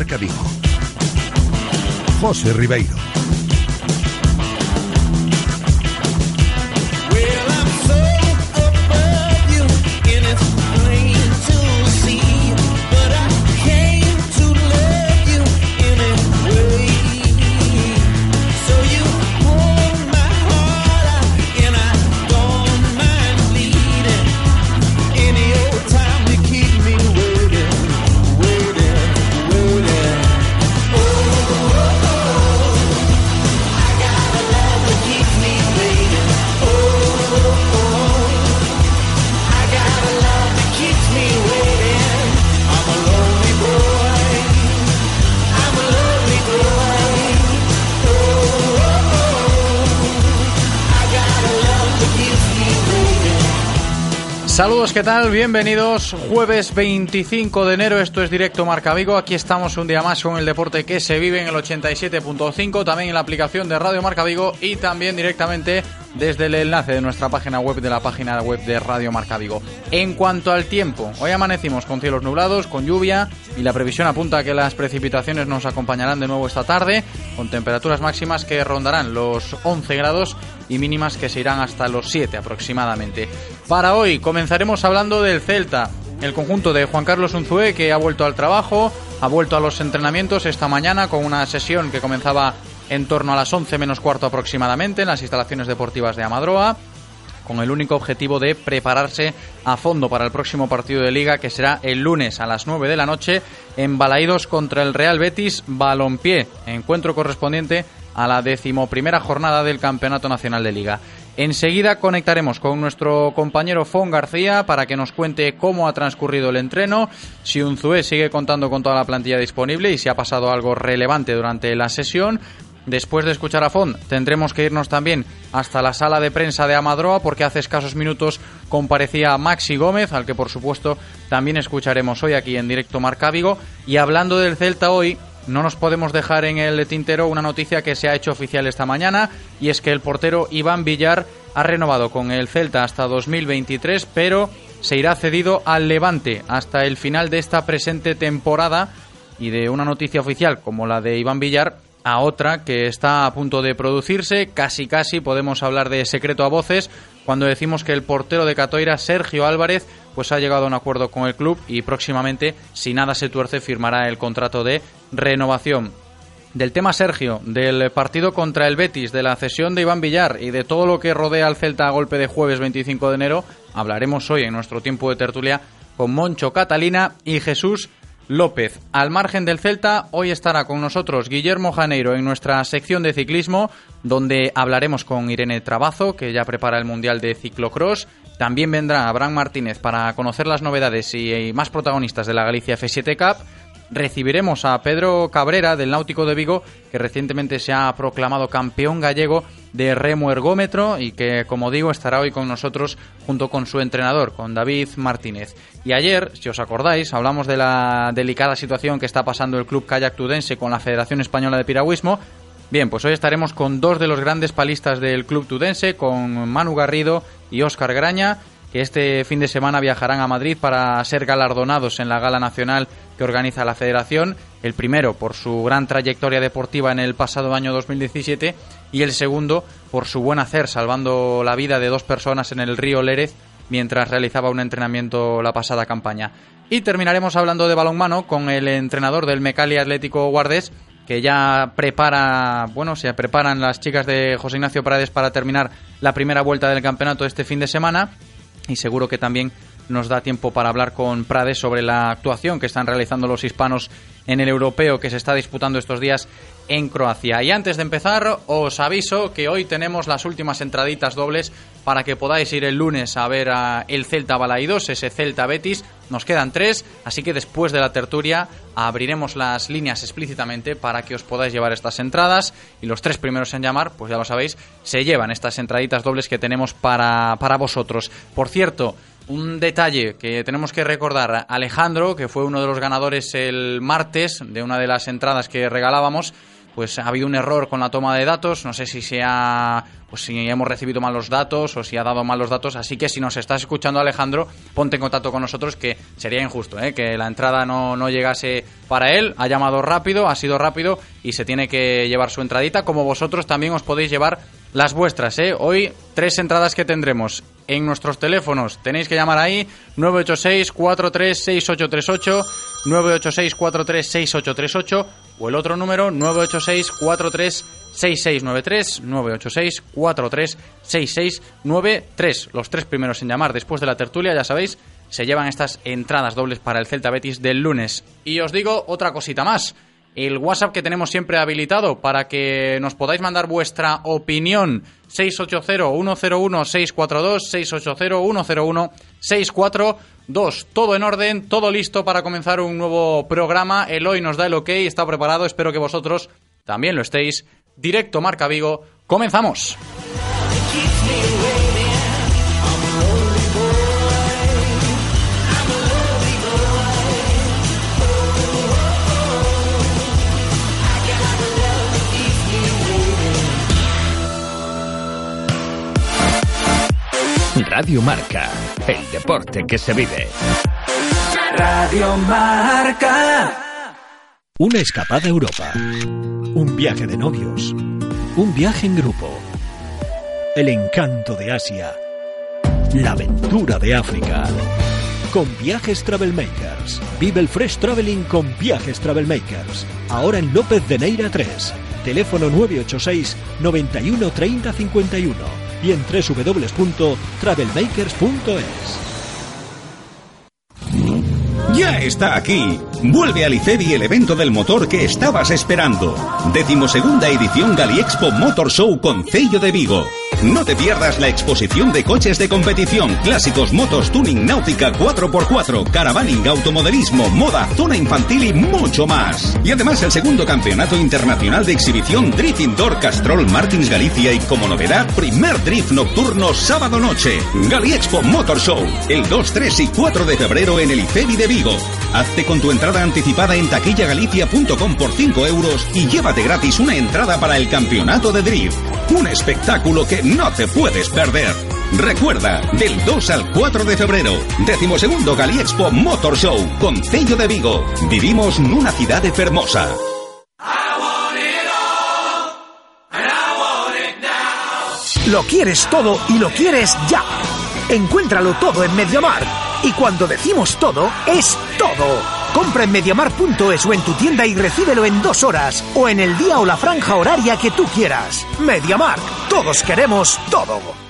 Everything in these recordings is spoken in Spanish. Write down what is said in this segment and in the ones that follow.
Marca Vigo. José Ribeiro. Saludos, ¿qué tal? Bienvenidos. Jueves 25 de enero, esto es Directo Marca Vigo. Aquí estamos un día más con el deporte que se vive en el 87.5, también en la aplicación de Radio Marca Vigo y también directamente desde el enlace de nuestra página web, de la página web de Radio Marca Vigo. En cuanto al tiempo, hoy amanecimos con cielos nublados, con lluvia y la previsión apunta a que las precipitaciones nos acompañarán de nuevo esta tarde, con temperaturas máximas que rondarán los 11 grados y mínimas que se irán hasta los 7 aproximadamente. Para hoy comenzaremos hablando del Celta, el conjunto de Juan Carlos Unzué que ha vuelto al trabajo, ha vuelto a los entrenamientos esta mañana con una sesión que comenzaba en torno a las 11 menos cuarto aproximadamente en las instalaciones deportivas de Amadroa con el único objetivo de prepararse a fondo para el próximo partido de liga que será el lunes a las 9 de la noche en Balaídos contra el Real Betis Balompié, encuentro correspondiente a la decimoprimera jornada del Campeonato Nacional de Liga. Enseguida conectaremos con nuestro compañero Fon García para que nos cuente cómo ha transcurrido el entreno, si Unzué sigue contando con toda la plantilla disponible y si ha pasado algo relevante durante la sesión. Después de escuchar a Fon, tendremos que irnos también hasta la sala de prensa de Amadroa porque hace escasos minutos comparecía Maxi Gómez, al que por supuesto también escucharemos hoy aquí en directo Marca Vigo. Y hablando del Celta hoy, no nos podemos dejar en el tintero una noticia que se ha hecho oficial esta mañana y es que el portero Iván Villar ha renovado con el Celta hasta 2023, pero se irá cedido al Levante hasta el final de esta presente temporada. Y de una noticia oficial como la de Iván Villar a otra que está a punto de producirse, casi casi podemos hablar de secreto a voces cuando decimos que el portero de Catoira, Sergio Álvarez, pues ha llegado a un acuerdo con el club y próximamente, si nada se tuerce, firmará el contrato de renovación. Del tema Sergio, del partido contra el Betis, de la cesión de Iván Villar y de todo lo que rodea al Celta a golpe de jueves 25 de enero, hablaremos hoy en nuestro tiempo de tertulia con Moncho Catalina y Jesús López. Al margen del Celta, hoy estará con nosotros Guillermo Janeiro en nuestra sección de ciclismo, donde hablaremos con Irene Trabazo, que ya prepara el Mundial de Ciclocross. También vendrá Abraham Martínez para conocer las novedades y más protagonistas de la Galicia F7 Cup recibiremos a Pedro Cabrera del Náutico de Vigo, que recientemente se ha proclamado campeón gallego de remo ergómetro y que, como digo, estará hoy con nosotros junto con su entrenador, con David Martínez. Y ayer, si os acordáis, hablamos de la delicada situación que está pasando el Club Kayak Tudense con la Federación Española de Piragüismo. Bien, pues hoy estaremos con dos de los grandes palistas del Club Tudense, con Manu Garrido y Óscar Graña que este fin de semana viajarán a Madrid para ser galardonados en la gala nacional que organiza la Federación. El primero por su gran trayectoria deportiva en el pasado año 2017 y el segundo por su buen hacer salvando la vida de dos personas en el río Lérez mientras realizaba un entrenamiento la pasada campaña. Y terminaremos hablando de balonmano con el entrenador del Mecali Atlético Guardés que ya prepara, bueno, se preparan las chicas de José Ignacio Paredes para terminar la primera vuelta del campeonato este fin de semana y seguro que también nos da tiempo para hablar con Prades sobre la actuación que están realizando los hispanos en el europeo que se está disputando estos días en Croacia. Y antes de empezar, os aviso que hoy tenemos las últimas entraditas dobles para que podáis ir el lunes a ver a el Celta Balaidos, ese Celta Betis, Nos quedan tres, así que después de la tertulia abriremos las líneas explícitamente para que os podáis llevar estas entradas y los tres primeros en llamar, pues ya lo sabéis, se llevan estas entraditas dobles que tenemos para, para vosotros. Por cierto, un detalle que tenemos que recordar, Alejandro, que fue uno de los ganadores el martes de una de las entradas que regalábamos, pues ha un error con la toma de datos, no sé si se ha pues si hemos recibido mal los datos o si ha dado mal los datos, así que si nos estás escuchando Alejandro, ponte en contacto con nosotros que sería injusto, ¿eh? que la entrada no, no llegase para él, ha llamado rápido, ha sido rápido y se tiene que llevar su entradita, como vosotros también os podéis llevar las vuestras, ¿eh? Hoy tres entradas que tendremos en nuestros teléfonos. Tenéis que llamar ahí 986 436838 986 436838 o el otro número 986 436693 986 436693. Los tres primeros en llamar después de la tertulia, ya sabéis, se llevan estas entradas dobles para el Celta Betis del lunes. Y os digo otra cosita más el WhatsApp que tenemos siempre habilitado para que nos podáis mandar vuestra opinión. 680-101-642, 680-101-642. Todo en orden, todo listo para comenzar un nuevo programa. El hoy nos da el ok, está preparado. Espero que vosotros también lo estéis. Directo Marca Vigo. Comenzamos. Radio Marca, el deporte que se vive. Radio Marca. Una escapada a Europa. Un viaje de novios. Un viaje en grupo. El encanto de Asia. La aventura de África. Con Viajes Travelmakers. Vive el Fresh Traveling con Viajes Travelmakers. Ahora en López de Neira 3. Teléfono 986 91 30 51 y en www.travelmakers.es. Ya está aquí. Vuelve al ICEBI el evento del motor que estabas esperando. Decimosegunda edición Galiexpo Motor Show con Cello de Vigo. No te pierdas la exposición de coches de competición, clásicos, motos, tuning, náutica, 4x4, caravaning, automodelismo, moda, zona infantil y mucho más. Y además el segundo campeonato internacional de exhibición Drift Indoor Castrol Martins Galicia y como novedad, primer drift nocturno sábado noche. Gali Expo Motor Show, el 2, 3 y 4 de febrero en el IFEBI de Vigo. Hazte con tu entrada anticipada en taquillagalicia.com por 5 euros y llévate gratis una entrada para el campeonato de drift. Un espectáculo que no te puedes perder. Recuerda, del 2 al 4 de febrero, decimosegundo Gali Expo Motor Show con Cello de Vigo. Vivimos en una ciudad hermosa. Lo quieres todo y lo quieres ya. Encuéntralo todo en Mediamar. Y cuando decimos todo, es todo. Compra en mediamar.es o en tu tienda y recíbelo en dos horas o en el día o la franja horaria que tú quieras. Mediamar. Todos queremos todo.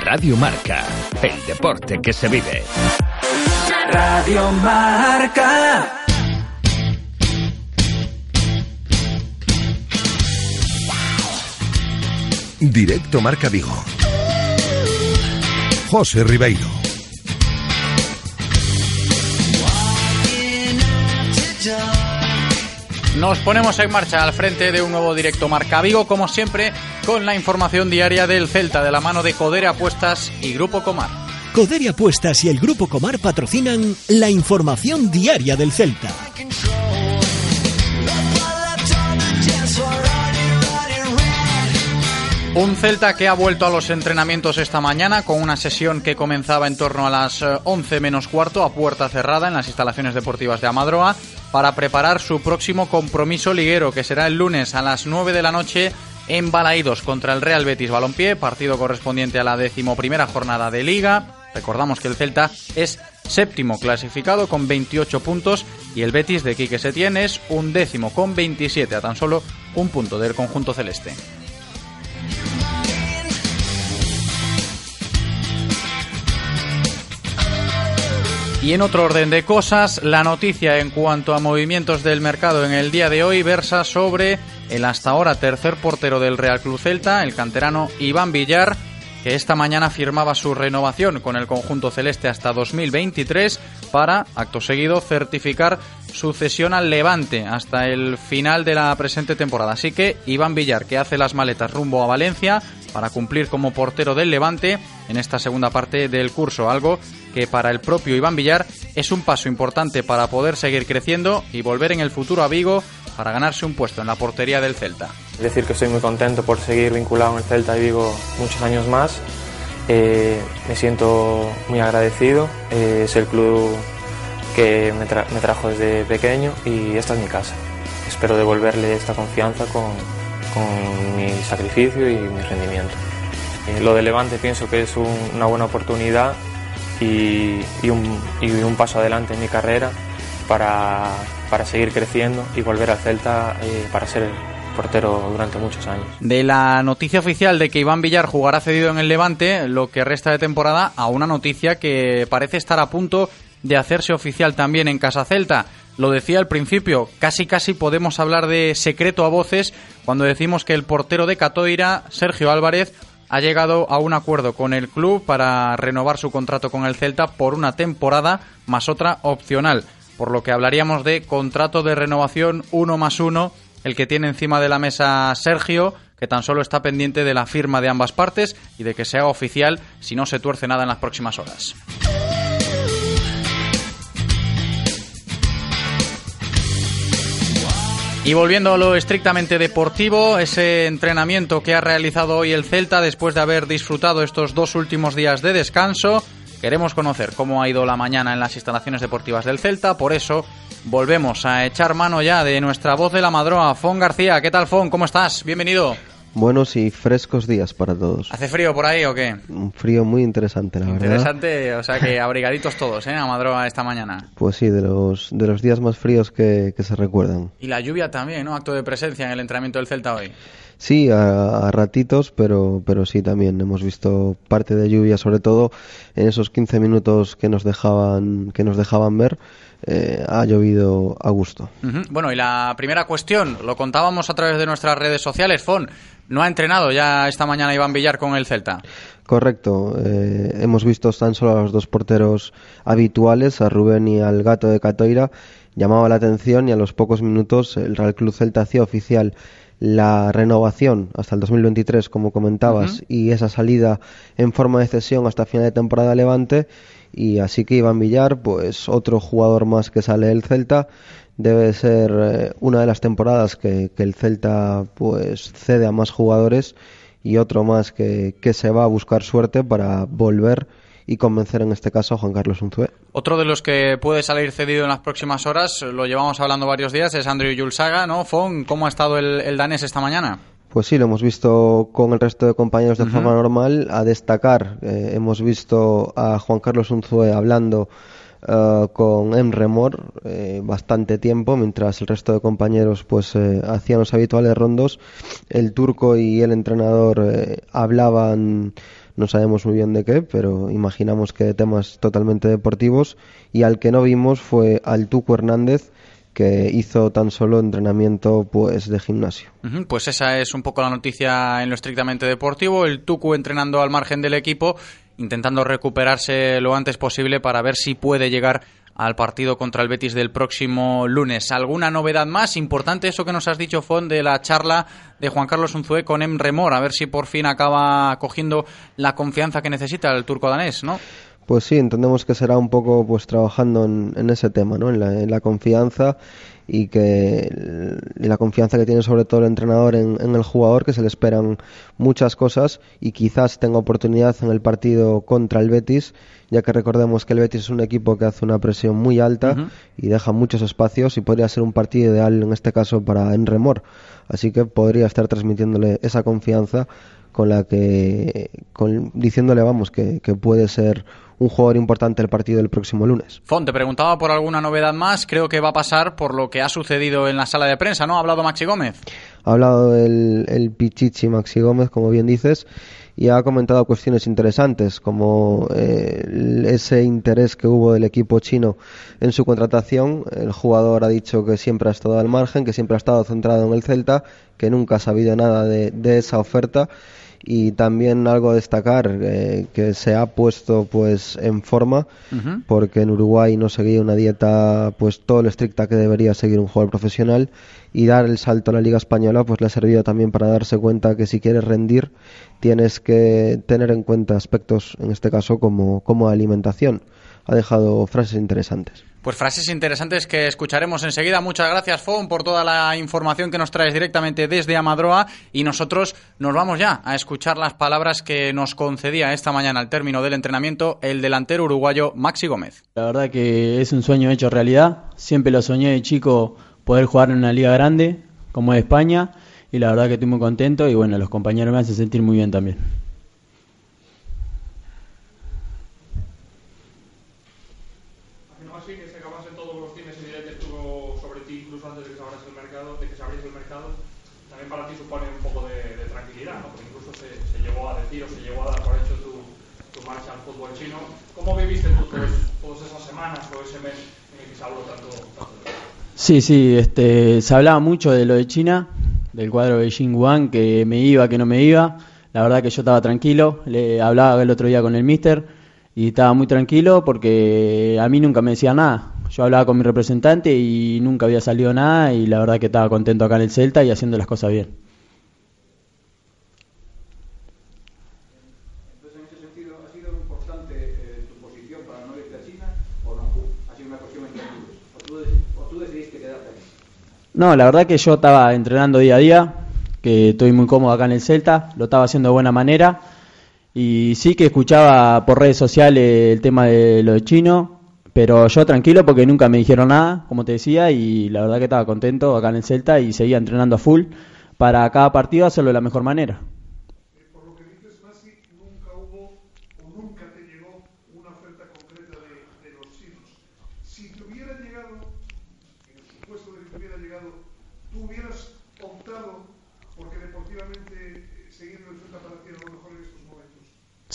Radio Marca, el deporte que se vive. Radio Marca. Directo Marca Vigo. José Ribeiro. Nos ponemos en marcha al frente de un nuevo directo Marca Vigo, como siempre, con la información diaria del Celta de la mano de Codere Apuestas y Grupo Comar. Codere Apuestas y el Grupo Comar patrocinan la información diaria del Celta. Un Celta que ha vuelto a los entrenamientos esta mañana con una sesión que comenzaba en torno a las 11 menos cuarto a puerta cerrada en las instalaciones deportivas de Amadroa para preparar su próximo compromiso liguero que será el lunes a las 9 de la noche en Balaídos contra el Real Betis Balompié, partido correspondiente a la decimoprimera jornada de Liga. Recordamos que el Celta es séptimo clasificado con 28 puntos y el Betis de Quique Setién es un décimo con 27 a tan solo un punto del conjunto celeste. Y en otro orden de cosas, la noticia en cuanto a movimientos del mercado en el día de hoy versa sobre el hasta ahora tercer portero del Real Club Celta, el canterano Iván Villar, que esta mañana firmaba su renovación con el conjunto celeste hasta 2023 para, acto seguido, certificar su cesión al Levante hasta el final de la presente temporada. Así que Iván Villar, que hace las maletas rumbo a Valencia para cumplir como portero del Levante en esta segunda parte del curso, algo que para el propio Iván Villar es un paso importante para poder seguir creciendo y volver en el futuro a Vigo para ganarse un puesto en la portería del Celta. Decir que estoy muy contento por seguir vinculado en el Celta y Vigo muchos años más. Eh, me siento muy agradecido. Eh, es el club que me, trajo desde pequeño y esta es mi casa. Espero devolverle esta confianza con, mi sacrificio y mi rendimiento. Eh, lo de Levante pienso que es una buena oportunidad y, un, paso adelante en mi carrera para, seguir creciendo y volver al Celta eh, para ser portero durante muchos años. De la noticia oficial de que Iván Villar jugará cedido en el Levante, lo que resta de temporada, a una noticia que parece estar a punto de hacerse oficial también en Casa Celta. Lo decía al principio, casi casi podemos hablar de secreto a voces cuando decimos que el portero de Catoira, Sergio Álvarez, ha llegado a un acuerdo con el club para renovar su contrato con el Celta por una temporada más otra opcional, por lo que hablaríamos de contrato de renovación uno más uno, el que tiene encima de la mesa Sergio, que tan solo está pendiente de la firma de ambas partes y de que se haga oficial si no se tuerce nada en las próximas horas. Y volviendo a lo estrictamente deportivo, ese entrenamiento que ha realizado hoy el Celta después de haber disfrutado estos dos últimos días de descanso, queremos conocer cómo ha ido la mañana en las instalaciones deportivas del Celta, por eso volvemos a echar mano ya de nuestra voz de la madroa, Fon García. ¿Qué tal, Fon? ¿Cómo estás? Bienvenido. Buenos y frescos días para todos. ¿Hace frío por ahí o qué? Un frío muy interesante, la verdad. Interesante, o sea que abrigaditos todos, ¿eh? A Madroa esta mañana. Pues sí, de los, de los días más fríos que, se recuerdan. Y la lluvia también, ¿no? Acto de presencia en el entrenamiento del Celta hoy. Sí, a, ratitos, pero, pero sí también hemos visto parte de lluvia, sobre todo en esos 15 minutos que nos dejaban, que nos dejaban ver. Eh, ha llovido a gusto. Bueno, y la primera cuestión, lo contábamos a través de nuestras redes sociales, Fon. ¿No ha entrenado ya esta mañana Iván Villar con el Celta? Correcto. Eh, hemos visto tan solo a los dos porteros habituales, a Rubén y al gato de Catoira. Llamaba la atención y a los pocos minutos el Real Club Celta hacía oficial la renovación hasta el 2023, como comentabas, y esa salida en forma de cesión hasta final de temporada Levante. Y así que Iván Villar, pues otro jugador más que sale del Celta, debe ser eh, una de las temporadas que, el Celta pues cede a más jugadores y otro más que, que, se va a buscar suerte para volver y convencer en este caso a Juan Carlos Unzué. Otro de los que puede salir cedido en las próximas horas, lo llevamos hablando varios días, es Andrew Yulsaga, ¿no? Fon, ¿cómo ha estado el, danés esta mañana? Pues sí, lo hemos visto con el resto de compañeros de forma normal. A destacar, eh, hemos visto a Juan Carlos Unzué hablando eh, con Emre Mor eh, bastante tiempo, mientras el resto de compañeros pues eh, hacían los habituales rondos. El turco y el entrenador hablaban, no sabemos muy bien de qué, pero imaginamos que de temas totalmente deportivos. Y al que no vimos fue al Tuco Hernández, que hizo tan solo entrenamiento pues de gimnasio. Pues esa es un poco la noticia en lo estrictamente deportivo, el Tucu entrenando al margen del equipo intentando recuperarse lo antes posible para ver si puede llegar al partido contra el Betis del próximo lunes. ¿Alguna novedad más? Importante eso que nos has dicho, Fon, de la charla de Juan Carlos Unzué con Emremor, a ver si por fin acaba cogiendo la confianza que necesita el turco danés, ¿no? Pues sí, entendemos que será un poco pues trabajando en, ese tema, ¿no? En la, en la confianza y que la confianza que tiene sobre todo el entrenador en, el jugador, que se le esperan muchas cosas y quizás tenga oportunidad en el partido contra el Betis, ya que recordemos que el Betis es un equipo que hace una presión muy alta y deja muchos espacios y podría ser un partido ideal en este caso para Enremor. Así que podría estar transmitiéndole esa confianza con la que con, diciéndole vamos que, que puede ser un jugador importante el partido del próximo lunes. Fon, te preguntaba por alguna novedad más. Creo que va a pasar por lo que ha sucedido en la sala de prensa, ¿no? ¿Ha hablado Maxi Gómez? Ha hablado el, el Pichichi Maxi Gómez, como bien dices, y ha comentado cuestiones interesantes, como eh, ese interés que hubo del equipo chino en su contratación. El jugador ha dicho que siempre ha estado al margen, que siempre ha estado centrado en el Celta, que nunca ha sabido nada de, de esa oferta y también algo a destacar eh, que se ha puesto pues en forma porque en Uruguay no seguía una dieta pues todo lo estricta que debería seguir un jugador profesional. Y dar el salto a la liga española pues le ha servido también para darse cuenta que si quieres rendir tienes que tener en cuenta aspectos en este caso como como alimentación ha dejado frases interesantes pues frases interesantes que escucharemos enseguida. Muchas gracias, Fon, por toda la información que nos traes directamente desde Amadroa. Y nosotros nos vamos ya a escuchar las palabras que nos concedía esta mañana al término del entrenamiento el delantero uruguayo Maxi Gómez. La verdad que es un sueño hecho realidad. Siempre lo soñé de chico poder jugar en una liga grande como es España. Y la verdad que estoy muy contento y bueno, los compañeros me hacen sentir muy bien también. Sí, sí, este, se hablaba mucho de lo de China, del cuadro de Xinguang, que me iba, que no me iba. La verdad que yo estaba tranquilo, le hablaba el otro día con el mister y estaba muy tranquilo porque a mí nunca me decía nada. Yo hablaba con mi representante y nunca había salido nada y la verdad que estaba contento acá en el Celta y haciendo las cosas bien. No, la verdad que yo estaba entrenando día a día, que estoy muy cómodo acá en el Celta, lo estaba haciendo de buena manera. Y sí que escuchaba por redes sociales el tema de lo de chino, pero yo tranquilo porque nunca me dijeron nada, como te decía, y la verdad que estaba contento acá en el Celta y seguía entrenando a full para cada partido hacerlo de la mejor manera.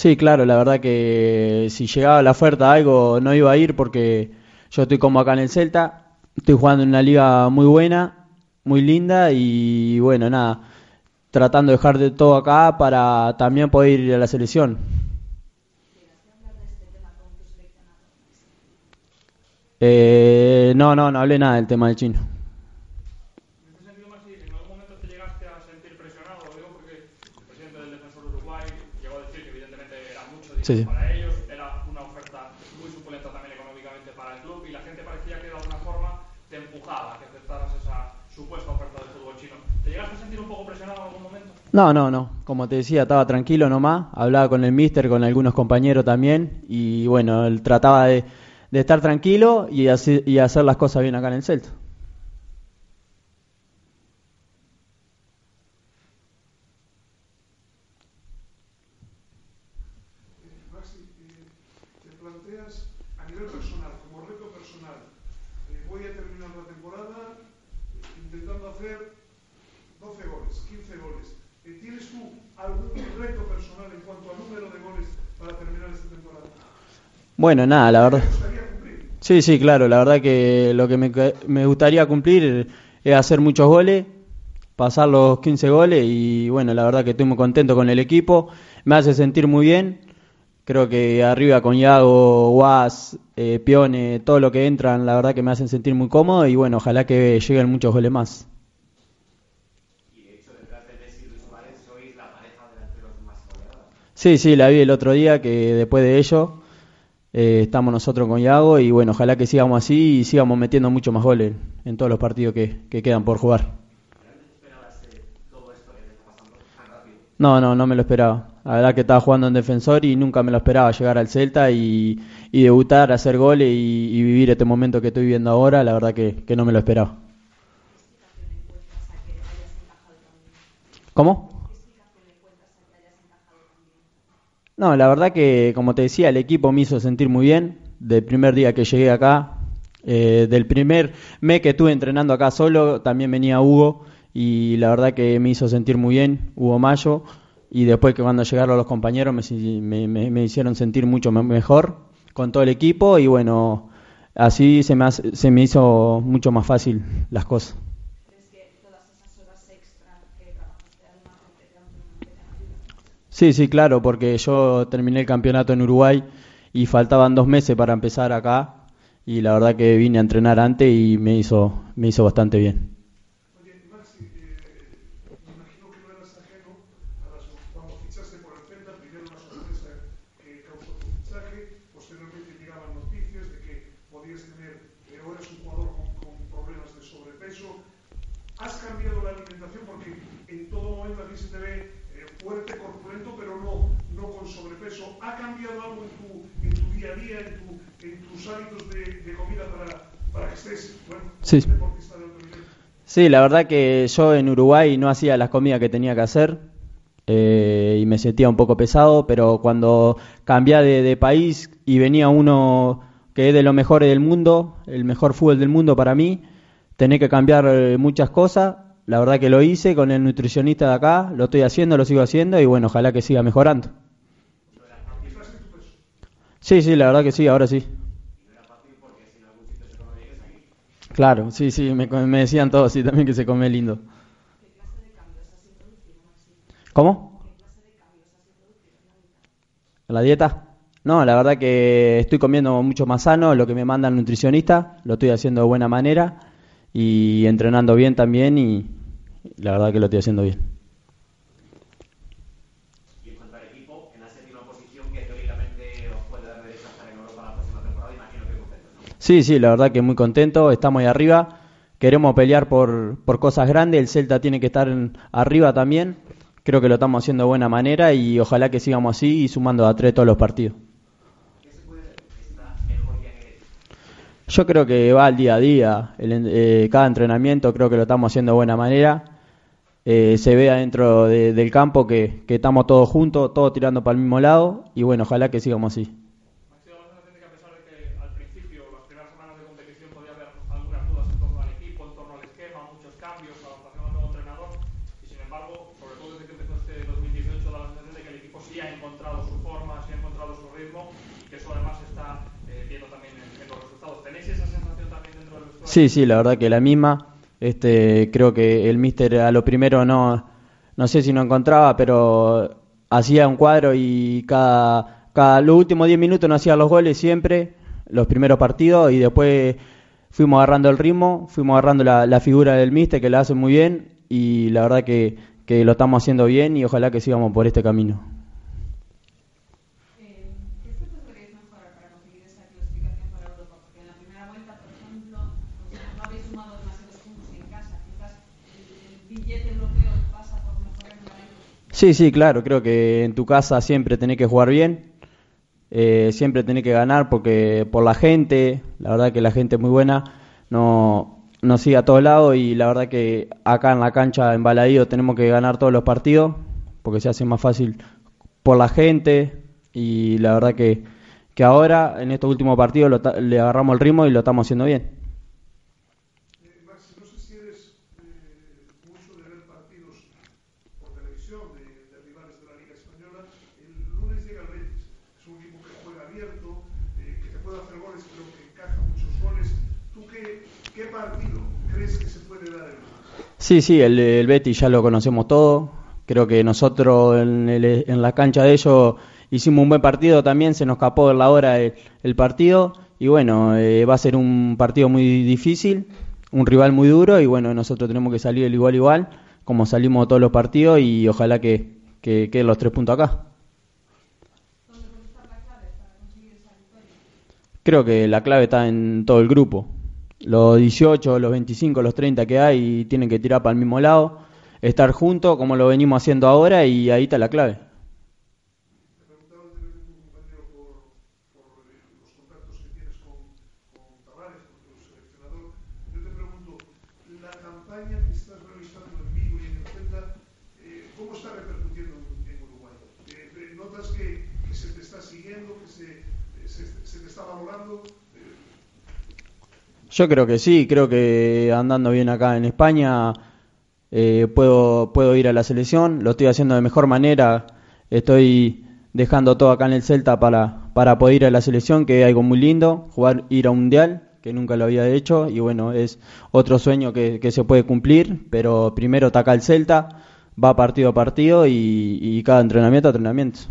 Sí, claro, la verdad que si llegaba la oferta algo no iba a ir porque yo estoy como acá en el Celta, estoy jugando en una liga muy buena, muy linda y bueno, nada, tratando de dejar de todo acá para también poder ir a la selección. Eh, no, no, no hablé nada del tema del chino. Para ellos, era una oferta muy suculenta también económicamente para el club y la gente parecía que de alguna forma te empujaba a que aceptaras esa supuesta oferta del fútbol chino. ¿Te llegaste a sentir un poco presionado en algún momento? No, no, no. Como te decía, estaba tranquilo nomás. Hablaba con el mister, con algunos compañeros también. Y bueno, él trataba de, de estar tranquilo y, así, y hacer las cosas bien acá en el Celta. Bueno, nada, la verdad. Sí, sí, claro, la verdad que lo que me, gustaría cumplir es hacer muchos goles, pasar los 15 goles y bueno, la verdad que estoy muy contento con el equipo, me hace sentir muy bien. Creo que arriba con Yago, Guas, eh, Pione, todo lo que entran, la verdad que me hacen sentir muy cómodo y bueno, ojalá que lleguen muchos goles más. Sí, sí, la vi el otro día que después de ello eh, estamos nosotros con Iago y bueno, ojalá que sigamos así y sigamos metiendo mucho más goles en todos los partidos que, que quedan por jugar. No, no, no me lo esperaba. La verdad que estaba jugando en defensor y nunca me lo esperaba llegar al Celta y, y debutar, hacer goles y, y, vivir este momento que estoy viviendo ahora. La verdad que, que no me lo esperaba. ¿Cómo? No, la verdad que, como te decía, el equipo me hizo sentir muy bien. Del primer día que llegué acá, eh, del primer mes que estuve entrenando acá solo, también venía Hugo y la verdad que me hizo sentir muy bien, Hugo Mayo. Y después que cuando llegaron los compañeros me, me, hicieron sentir mucho mejor con todo el equipo y bueno, así se me, se me hizo mucho más fácil las cosas. Sí, sí, claro, porque yo terminé el campeonato en Uruguay y faltaban dos meses para empezar acá y la verdad que vine a entrenar antes y me hizo, me hizo bastante bien. Sí. sí, la verdad que yo en Uruguay no hacía las comidas que tenía que hacer eh, y me sentía un poco pesado, pero cuando cambié de, de, país y venía uno que es de los mejores del mundo, el mejor fútbol del mundo para mí, tenía que cambiar eh, muchas cosas. La verdad que lo hice con el nutricionista de acá, lo estoy haciendo, lo sigo haciendo y bueno, ojalá que siga mejorando. Sí, sí, la verdad que sí, ahora sí. Claro, sí, sí, me, decían todos sí, también que se come lindo. ¿Cómo? ¿La dieta? No, la verdad que estoy comiendo mucho más sano, lo que me manda el nutricionista, lo estoy haciendo de buena manera y entrenando bien también y la verdad que lo estoy haciendo bien. Sí, sí, la verdad que muy contento, estamos ahí arriba, queremos pelear por, por cosas grandes, el Celta tiene que estar en, arriba también, creo que lo estamos haciendo de buena manera y ojalá que sigamos así y sumando a tres todos los partidos. Yo creo que va al día a día, el, eh, cada entrenamiento creo que lo estamos haciendo de buena manera, eh, se ve adentro de, del campo que, que estamos todos juntos, todos tirando para el mismo lado y bueno, ojalá que sigamos así. Sí, sí, la verdad que la misma. Este, creo que el míster a lo primero no, no sé si no encontraba, pero hacía un cuadro y cada, cada los últimos 10 minutos no hacía los goles siempre, los primeros partidos, y después fuimos agarrando el ritmo, fuimos agarrando la, figura del míster que la hace muy bien, y la verdad que lo estamos haciendo bien y ojalá que sigamos por este camino. Sí, sí, claro, creo que en tu casa siempre tenés que jugar bien, eh, siempre tenés que ganar porque por la gente, la verdad que la gente es muy buena, no, nos sigue a todos lados y la verdad que acá en la cancha en tenemos que ganar todos los partidos porque se hace más fácil por la gente y la verdad que, que ahora en estos últimos partidos lo, le agarramos el ritmo y lo estamos haciendo bien. Sí, sí, el, el Betty ya lo conocemos todo. Creo que nosotros en, el, en, la cancha de ellos hicimos un buen partido también, se nos escapó de la hora el, el partido. Y bueno, eh, va a ser un partido muy difícil, un rival muy duro. Y bueno, nosotros tenemos que salir el igual igual, como salimos todos los partidos. Y ojalá que, que queden los tres puntos acá. Creo que la clave está en todo el grupo. Los 18, los 25, los 30 que hay tienen que tirar para el mismo lado, estar juntos como lo venimos haciendo ahora y ahí está la clave. Yo creo que sí, creo que andando bien acá en España eh, puedo, puedo ir a la selección, lo estoy haciendo de mejor manera, estoy dejando todo acá en el Celta para, para poder ir a la selección, que es algo muy lindo, jugar, ir a un mundial, que nunca lo había hecho, y bueno, es otro sueño que, que se puede cumplir, pero primero acá el Celta, va partido a partido y cada entrenamiento a entrenamiento.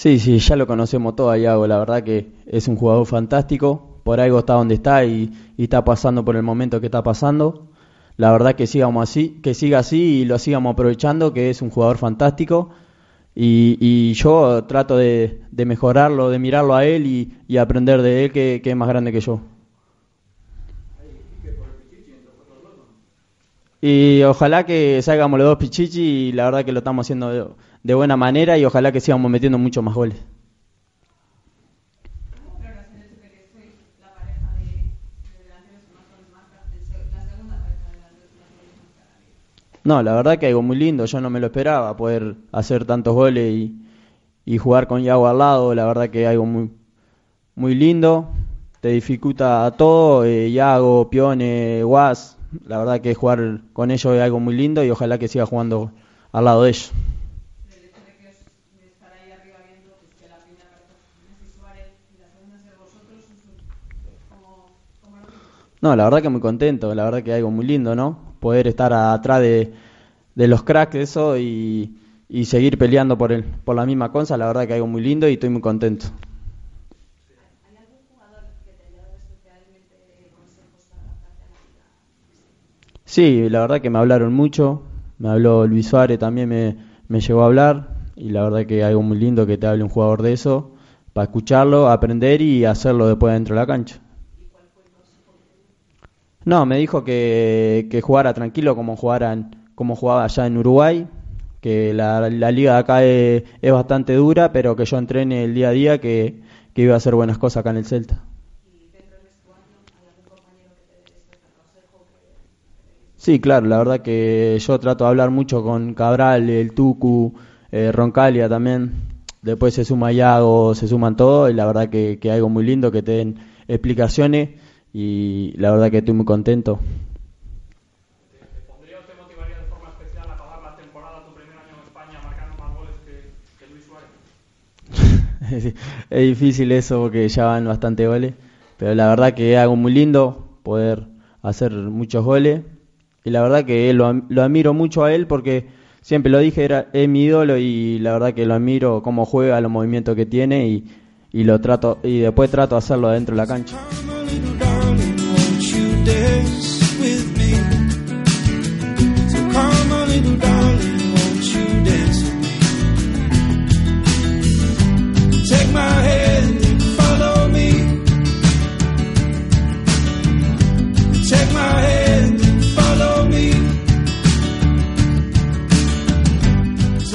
Sí, sí, ya lo conocemos todo a la verdad que es un jugador fantástico, por algo está donde está y, está pasando por el momento que está pasando. La verdad que sigamos así, que siga así y lo sigamos aprovechando, que es un jugador fantástico. Y, yo trato de, mejorarlo, de mirarlo a él y, aprender de él que, que, es más grande que yo. Y ojalá que salgamos los dos pichichi y la verdad que lo estamos haciendo de, buena manera y ojalá que sigamos metiendo muchos más goles. No, la verdad que algo muy lindo, yo no me lo esperaba, poder hacer tantos goles y, jugar con Yago al lado, la verdad que algo muy, muy lindo, te dificulta todo, eh, Yago, Pione, Guas, la verdad que jugar con ellos es algo muy lindo y ojalá que siga jugando al lado de ellos. No, la verdad que muy contento, la verdad que algo muy lindo, ¿no? Poder estar atrás de, los cracks, eso, y, y seguir peleando por, el, por la misma cosa, la verdad que algo muy lindo y estoy muy contento. Sí, la verdad que me hablaron mucho, me habló Luis Suárez, también me, me llegó a hablar, y la verdad que algo muy lindo que te hable un jugador de eso, para escucharlo, aprender y hacerlo después dentro de la cancha. No, me dijo que, que jugara tranquilo como, jugaran, como jugaba allá en Uruguay, que la, la liga de acá es, bastante dura, pero que yo entrene el día a día, que, que iba a hacer buenas cosas acá en el Celta. Sí, claro, la verdad que yo trato de hablar mucho con Cabral, el Tucu, eh, Roncalia también. Después se suma Yago, se suman todos y la verdad que, que algo muy lindo que te den explicaciones y la verdad que estoy muy contento. Es difícil eso porque ya van bastante goles, pero la verdad que es algo muy lindo poder hacer muchos goles y la verdad que lo, lo admiro mucho a él porque siempre lo dije, era, es mi ídolo y la verdad que lo admiro cómo juega, los movimientos que tiene y, y lo trato y después trato de hacerlo dentro de la cancha. with me. So come a little down.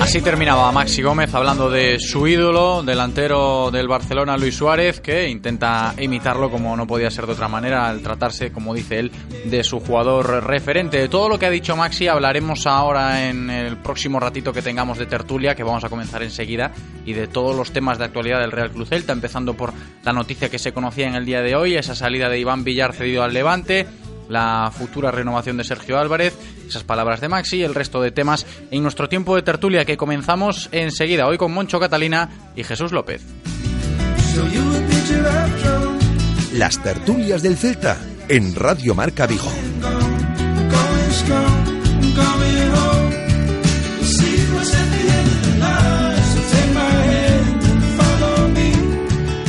Así terminaba Maxi Gómez hablando de su ídolo, delantero del Barcelona, Luis Suárez, que intenta imitarlo como no podía ser de otra manera al tratarse, como dice él, de su jugador referente. De todo lo que ha dicho Maxi hablaremos ahora en el próximo ratito que tengamos de tertulia, que vamos a comenzar enseguida, y de todos los temas de actualidad del Real Cruz Celta, empezando por la noticia que se conocía en el día de hoy, esa salida de Iván Villar cedido al Levante, la futura renovación de Sergio Álvarez, esas palabras de Maxi y el resto de temas en nuestro tiempo de tertulia que comenzamos enseguida, hoy con Moncho Catalina y Jesús López. Las tertulias del Celta en Radio Marca Vigo.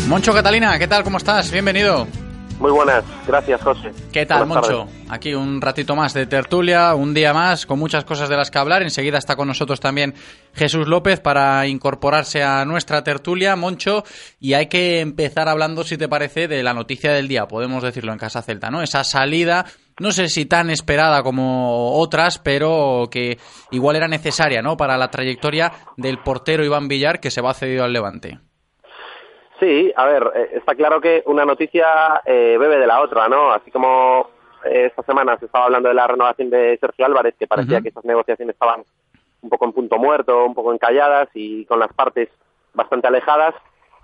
Moncho Catalina, ¿qué tal? ¿Cómo estás? Bienvenido. Muy buenas, gracias José. ¿Qué tal, Buenas Moncho? Aquí un ratito más de tertulia, un día más, con muchas cosas de las que hablar. Enseguida está con nosotros también Jesús López para incorporarse a nuestra tertulia, Moncho. Y hay que empezar hablando, si te parece, de la noticia del día, podemos decirlo en Casa Celta, ¿no? Esa salida, no sé si tan esperada como otras, pero que igual era necesaria, ¿no? Para la trayectoria del portero Iván Villar, que se va cedido al Levante. Sí, a ver, eh, está claro que una noticia eh, bebe de la otra, ¿no? Así como eh, esta semana se estaba hablando de la renovación de Sergio Álvarez, que parecía que esas negociaciones estaban un poco en punto muerto, un poco encalladas y con las partes bastante alejadas,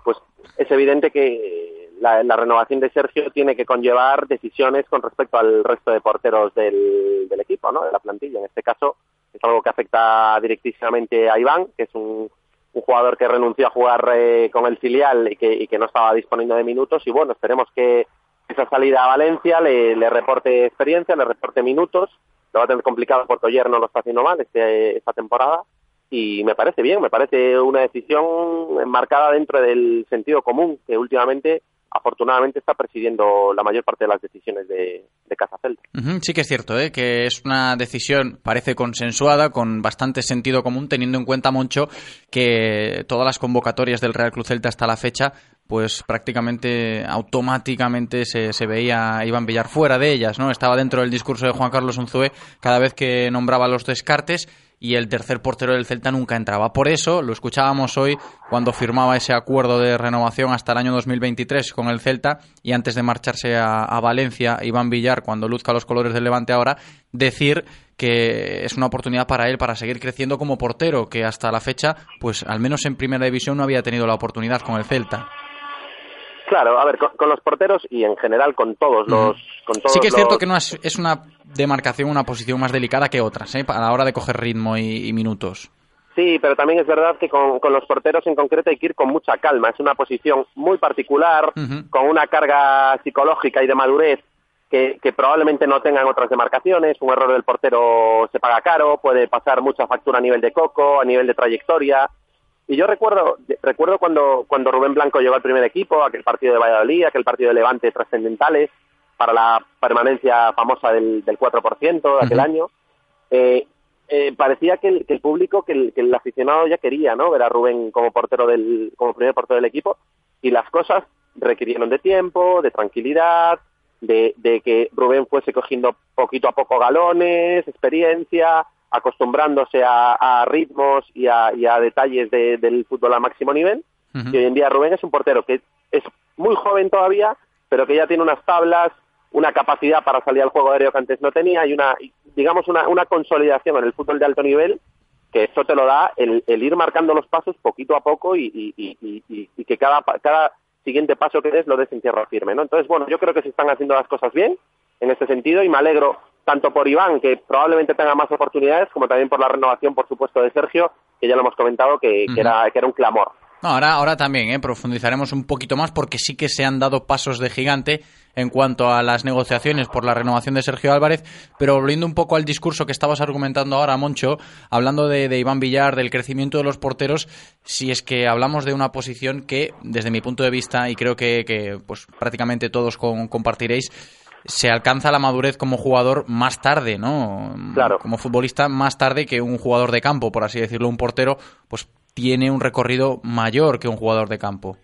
pues es evidente que la, la renovación de Sergio tiene que conllevar decisiones con respecto al resto de porteros del, del equipo, ¿no? De la plantilla. En este caso es algo que afecta directísimamente a Iván, que es un un jugador que renunció a jugar eh, con el filial y que, y que no estaba disponiendo de minutos. Y bueno, esperemos que esa salida a Valencia le, reporte experiencia, le reporte minutos, lo va a tener complicado porque Oyer no lo está haciendo mal este, esta temporada. Y me parece bien, me parece una decisión enmarcada dentro del sentido común que últimamente afortunadamente está presidiendo la mayor parte de las decisiones de, de Celta. Sí que es cierto, ¿eh? que es una decisión, parece consensuada, con bastante sentido común, teniendo en cuenta, Moncho, que todas las convocatorias del Real Cruz Celta hasta la fecha, pues prácticamente automáticamente se, se veía a Iván Villar fuera de ellas, ¿no? Estaba dentro del discurso de Juan Carlos Unzué cada vez que nombraba los descartes y el tercer portero del Celta nunca entraba. Por eso lo escuchábamos hoy cuando firmaba ese acuerdo de renovación hasta el año 2023 con el Celta y antes de marcharse a, a Valencia, Iván Villar, cuando luzca los colores del Levante ahora, decir que es una oportunidad para él para seguir creciendo como portero, que hasta la fecha, pues al menos en primera división no había tenido la oportunidad con el Celta. Claro, a ver, con, con los porteros y en general con todos los... Con todos Sí que es cierto los- que no es, es una demarcación, una posición más delicada que otras, ¿eh? a la hora de coger ritmo y, y minutos. Sí, pero también es verdad que con, con los porteros en concreto hay que ir con mucha calma. Es una posición muy particular, con una carga psicológica y de madurez que, que probablemente no tengan otras demarcaciones. Un error del portero se paga caro, puede pasar mucha factura a nivel de coco, a nivel de trayectoria. Y yo recuerdo, recuerdo cuando, cuando Rubén Blanco llegó al primer equipo, aquel partido de Valladolid, aquel partido de Levante trascendentales para la permanencia famosa del, del 4% de aquel año. Eh, eh, parecía que el, que el público, que el, que el aficionado ya quería, ¿no? Ver a Rubén como portero del, como primer portero del equipo y las cosas requirieron de tiempo, de tranquilidad, de, de que Rubén fuese cogiendo poquito a poco galones, experiencia, acostumbrándose a, a ritmos y a, y a detalles de- del fútbol a máximo nivel. Y hoy en día Rubén es un portero que es muy joven todavía, pero que ya tiene unas tablas, una capacidad para salir al juego aéreo que antes no tenía y una, digamos, una, una consolidación en el fútbol de alto nivel que eso te lo da el, el ir marcando los pasos poquito a poco y, y- y- y- que cada, cada siguiente paso que des lo des en tierra firme, ¿no? Entonces, bueno, yo creo que se están haciendo las cosas bien en este sentido y me alegro tanto por Iván, que probablemente tenga más oportunidades, como también por la renovación, por supuesto, de Sergio, que ya lo hemos comentado, que, que era, que era un clamor. No, ahora, ahora también, ¿eh? profundizaremos un poquito más porque sí que se han dado pasos de gigante en cuanto a las negociaciones por la renovación de Sergio Álvarez, pero volviendo un poco al discurso que estabas argumentando ahora, Moncho, hablando de, de Iván Villar, del crecimiento de los porteros, si es que hablamos de una posición que, desde mi punto de vista, y creo que, que, pues prácticamente todos con- compartiréis, se alcanza la madurez como jugador más tarde, ¿no? Claro. Como futbolista más tarde que un jugador de campo, por así decirlo, un portero, pues tiene un recorrido mayor que un jugador de campo.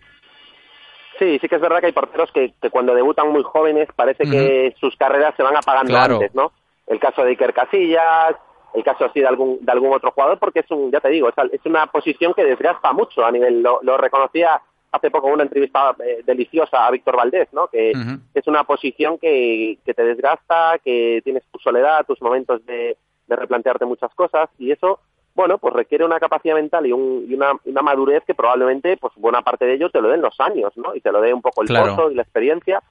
Sí, sí que es verdad que hay porteros que, que cuando debutan muy jóvenes parece que sus carreras se van apagando Claro. antes, ¿no? El caso de Iker Casillas, el caso así de algún, de algún otro jugador, porque es un, ya te digo, es, una posición que desgasta mucho a nivel, lo, lo reconocía hace poco en una entrevista eh, deliciosa a Víctor Valdés, ¿no? Que, que es una posición que, que te desgasta, que tienes tu soledad, tus momentos de, de replantearte muchas cosas y eso, bueno, pues requiere una capacidad mental y, un- y una, una madurez que probablemente, pues buena parte de ello te lo den los años, ¿no? Y te lo dé un poco el Claro. pozo y la experiencia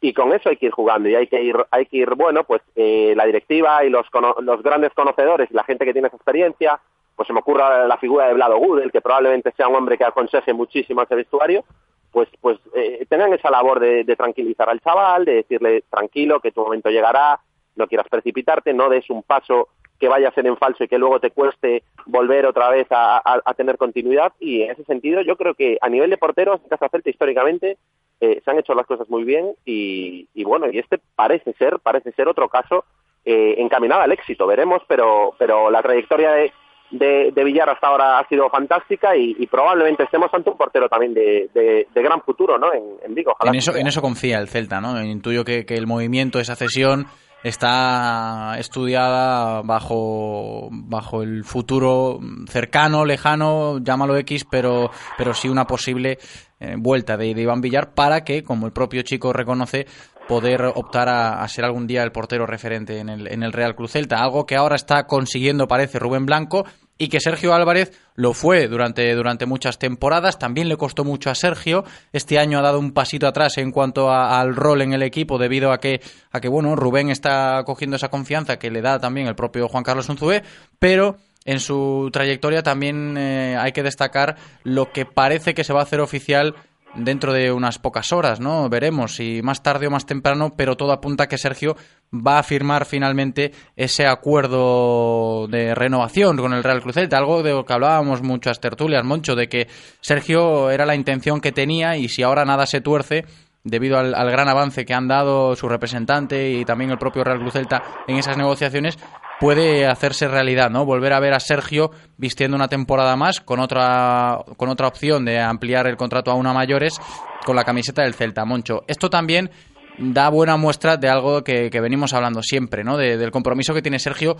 y con eso hay que ir jugando y hay que ir, hay que ir bueno, pues eh, la directiva y los, cono- los grandes conocedores y la gente que tiene esa experiencia, pues se me ocurra la figura de Vlado Gudel, que probablemente sea un hombre que aconseje muchísimo a ese vestuario, pues, pues eh, tengan esa labor de, de tranquilizar al chaval, de decirle tranquilo, que tu momento llegará, no quieras precipitarte, no des un paso que vaya a ser en falso y que luego te cueste volver otra vez a, tener continuidad. Y en ese sentido, yo creo que a nivel de porteros, en Casa Celta históricamente eh, se han hecho las cosas muy bien y, bueno, y este parece ser, parece ser otro caso eh, encaminado al éxito. Veremos, pero, pero la trayectoria de, de, Villar hasta ahora ha sido fantástica y, probablemente estemos ante un portero también de, gran futuro, ¿no? En, Vigo. en eso, en eso confía el Celta, ¿no? Intuyo que, que el movimiento, esa cesión está estudiada bajo, bajo el futuro cercano, lejano, llámalo X, pero, pero sí una posible eh, vuelta de, Iván Villar para que, como el propio chico reconoce, poder optar a, ser algún día el portero referente en el, en el Real Cruz Celta. Algo que ahora está consiguiendo, parece, Rubén Blanco y que Sergio Álvarez lo fue durante, durante muchas temporadas. También le costó mucho a Sergio. Este año ha dado un pasito atrás en cuanto al rol en el equipo debido a que, a que bueno, Rubén está cogiendo esa confianza que le da también el propio Juan Carlos Unzué, pero en su trayectoria también eh, hay que destacar lo que parece que se va a hacer oficial dentro de unas pocas horas, ¿no? Veremos si más tarde o más temprano, pero todo apunta a que Sergio va a firmar finalmente ese acuerdo de renovación con el Real Cruz algo de lo que hablábamos muchas tertulias, Moncho, de que Sergio era la intención que tenía y si ahora nada se tuerce, debido al, gran avance que han dado su representante y también el propio Real Cruz Celta en esas negociaciones, puede hacerse realidad, ¿no? Volver a ver a Sergio vistiendo una temporada más con otra con otra opción de ampliar el contrato a una mayores con la camiseta del Celta, Moncho. Esto también da buena muestra de algo que, venimos hablando siempre, ¿no? del compromiso que tiene Sergio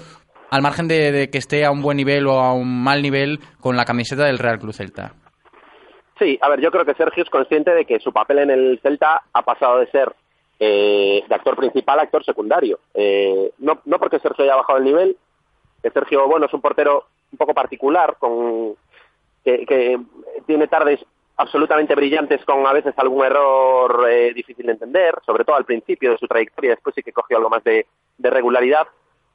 al margen de, de, que esté a un buen nivel o a un mal nivel con la camiseta del Real Cruz Celta. Sí, a ver, yo creo que Sergio es consciente de que su papel en el Celta ha pasado de ser eh, de actor principal a actor secundario. Eh, no, no porque Sergio haya bajado el nivel, que Sergio, bueno, es un portero un poco particular, con que, tiene tardes absolutamente brillantes con a veces algún error eh, difícil de entender, sobre todo al principio de su trayectoria, después sí que cogió algo más de, regularidad,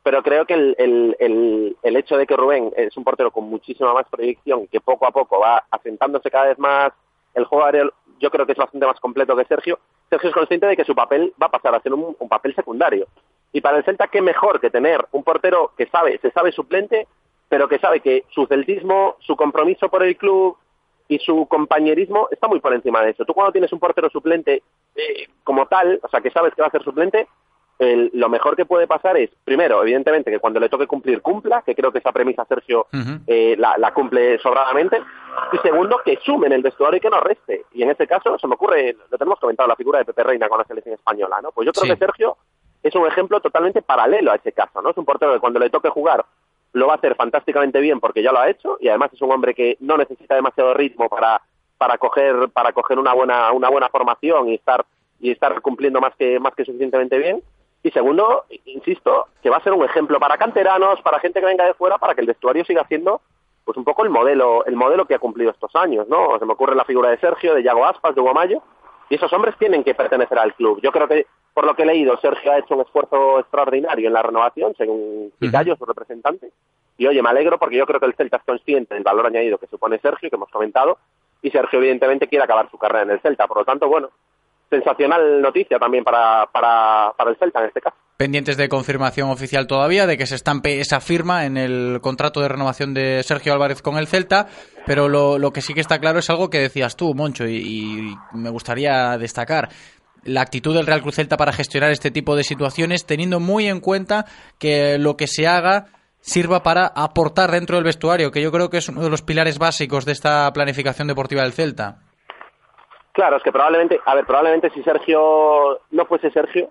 pero creo que el, el, el, hecho de que Rubén es un portero con muchísima más proyección, que poco a poco va asentándose cada vez más el juego aéreo, yo creo que es bastante más completo que Sergio. Sergio es consciente de que su papel va a pasar a ser un, papel secundario. Y para el Celta, qué mejor que tener un portero que sabe, se sabe suplente, pero que sabe que su celtismo, su compromiso por el club y su compañerismo está muy por encima de eso. Tú cuando tienes un portero suplente eh, como tal, o sea, que sabes que va a ser suplente, lo mejor que puede pasar es, primero, evidentemente, que cuando le toque cumplir, cumpla, que creo que esa premisa Sergio eh, la, cumple sobradamente, y segundo, que sume en el vestuario y que no reste. Y en este caso, se me ocurre, lo tenemos comentado, la figura de Pepe Reina con la selección española, ¿no? Pues yo creo que Sergio es un ejemplo totalmente paralelo a ese caso, ¿no? Es un portero que cuando le toque jugar lo va a hacer fantásticamente bien porque ya lo ha hecho y además es un hombre que no necesita demasiado ritmo para para coger para coger una buena una buena formación y estar y estar cumpliendo más que más que suficientemente bien y segundo, insisto, que va a ser un ejemplo para canteranos, para gente que venga de fuera, para que el vestuario siga siendo pues un poco el modelo, el modelo que ha cumplido estos años, ¿no? Se me ocurre la figura de Sergio, de Yago Aspas, de Hugo Mayo, y esos hombres tienen que pertenecer al club. Yo creo que, por lo que he leído, Sergio ha hecho un esfuerzo extraordinario en la renovación, según Picayo, su representante, y oye, me alegro porque yo creo que el Celta es consciente del valor añadido que supone Sergio, que hemos comentado, y Sergio evidentemente quiere acabar su carrera en el Celta, por lo tanto, bueno, sensacional noticia también para, para, para el Celta en este caso. Pendientes de confirmación oficial todavía, de que se estampe esa firma en el contrato de renovación de Sergio Álvarez con el Celta, pero lo, lo que sí que está claro es algo que decías tú, Moncho, y, me gustaría destacar la actitud del Real Cruz Celta para gestionar este tipo de situaciones, teniendo muy en cuenta que lo que se haga sirva para aportar dentro del vestuario, que yo creo que es uno de los pilares básicos de esta planificación deportiva del Celta. Claro, es que probablemente, a ver, probablemente si Sergio no fuese Sergio,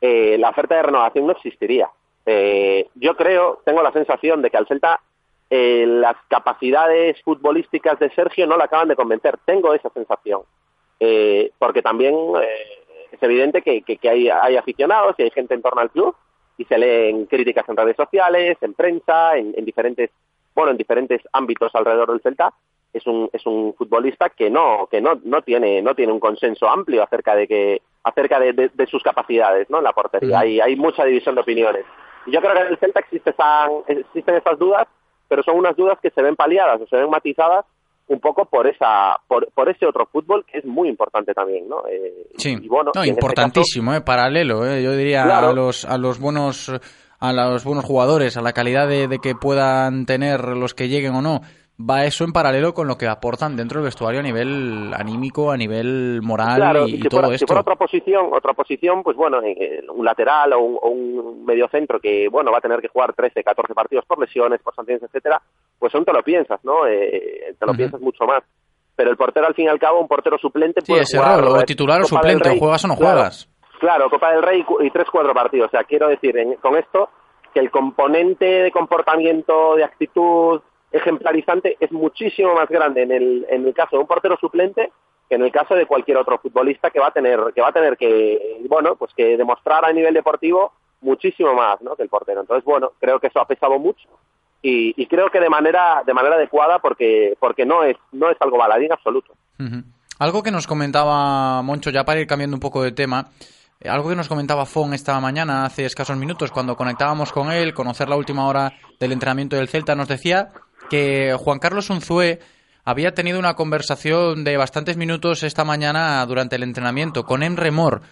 eh, la oferta de renovación no existiría. Eh, yo creo, tengo la sensación de que al Celta eh, las capacidades futbolísticas de Sergio no le acaban de convencer. Tengo esa sensación. porque también es evidente que, hay, aficionados y hay gente en torno al club y se leen críticas en redes sociales, en prensa, en, en diferentes, bueno, en diferentes ámbitos alrededor del Celta es un, es un futbolista que no que no, no tiene no tiene un consenso amplio acerca de que acerca de, de, sus capacidades no en la portería. Hay, hay mucha división de opiniones. Y yo creo que en el Celta existe existen estas dudas pero son unas dudas que se ven paliadas o se ven matizadas un poco por esa por, por ese otro fútbol que es muy importante también, ¿no? Eh, sí, y bueno, no, y este importantísimo, eh, paralelo, eh, yo diría Claro. a los a los buenos a los buenos jugadores, a la calidad de, de que puedan tener los que lleguen o no, va eso en paralelo con lo que aportan dentro del vestuario a nivel anímico, a nivel moral Claro, y, si todo si esto. fuera otra posición, otra posición, pues bueno, eh, un lateral o un, o un mediocentro que, bueno, va a tener que jugar 13, 14 partidos por lesiones, por sanciones, etcétera, pues aún te lo piensas, ¿no? Eh, te lo piensas mucho más. Pero el portero, al fin y al cabo, un portero suplente Sí, puede ese jugar, o eh, titular o suplente, o juegas o no claro, juegas. Claro, Copa del Rey y tres, cuatro partidos. O sea, quiero decir en- con esto que el componente de comportamiento, de actitud ejemplarizante es muchísimo más grande en el, en el caso de un portero suplente que en el caso de cualquier otro futbolista que va a tener que va a tener que bueno pues que demostrar a nivel deportivo muchísimo más ¿no? que el portero entonces bueno creo que eso ha pesado mucho y, creo que de manera de manera adecuada porque porque no es no es algo baladí en absoluto. Algo que nos comentaba Moncho, ya para ir cambiando un poco de tema, eh, algo que nos comentaba Fon esta mañana, hace escasos minutos, cuando conectábamos con él, conocer la última hora del entrenamiento del Celta, nos decía que Juan Carlos Unzué había tenido una conversación de bastantes minutos esta mañana durante el entrenamiento con Emre Mor.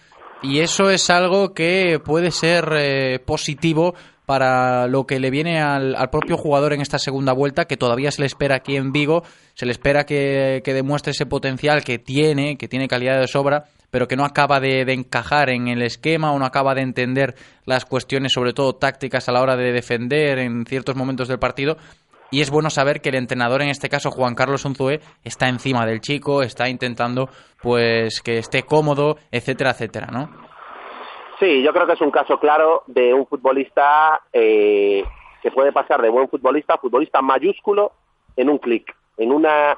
Y eso es algo que puede ser eh, positivo para lo que le viene al, al propio jugador en esta segunda vuelta, que todavía se le espera aquí en Vigo, se le espera que, que demuestre ese potencial que tiene, que tiene calidad de sobra, pero que no acaba de, de encajar en el esquema o no acaba de entender las cuestiones, sobre todo tácticas, a la hora de defender en ciertos momentos del partido. Y es bueno saber que el entrenador, en este caso Juan Carlos Unzué, está encima del chico, está intentando pues que esté cómodo, etcétera, etcétera, ¿no? Sí, yo creo que es un caso claro de un futbolista eh, que puede pasar de buen futbolista a futbolista mayúsculo en un clic, en una,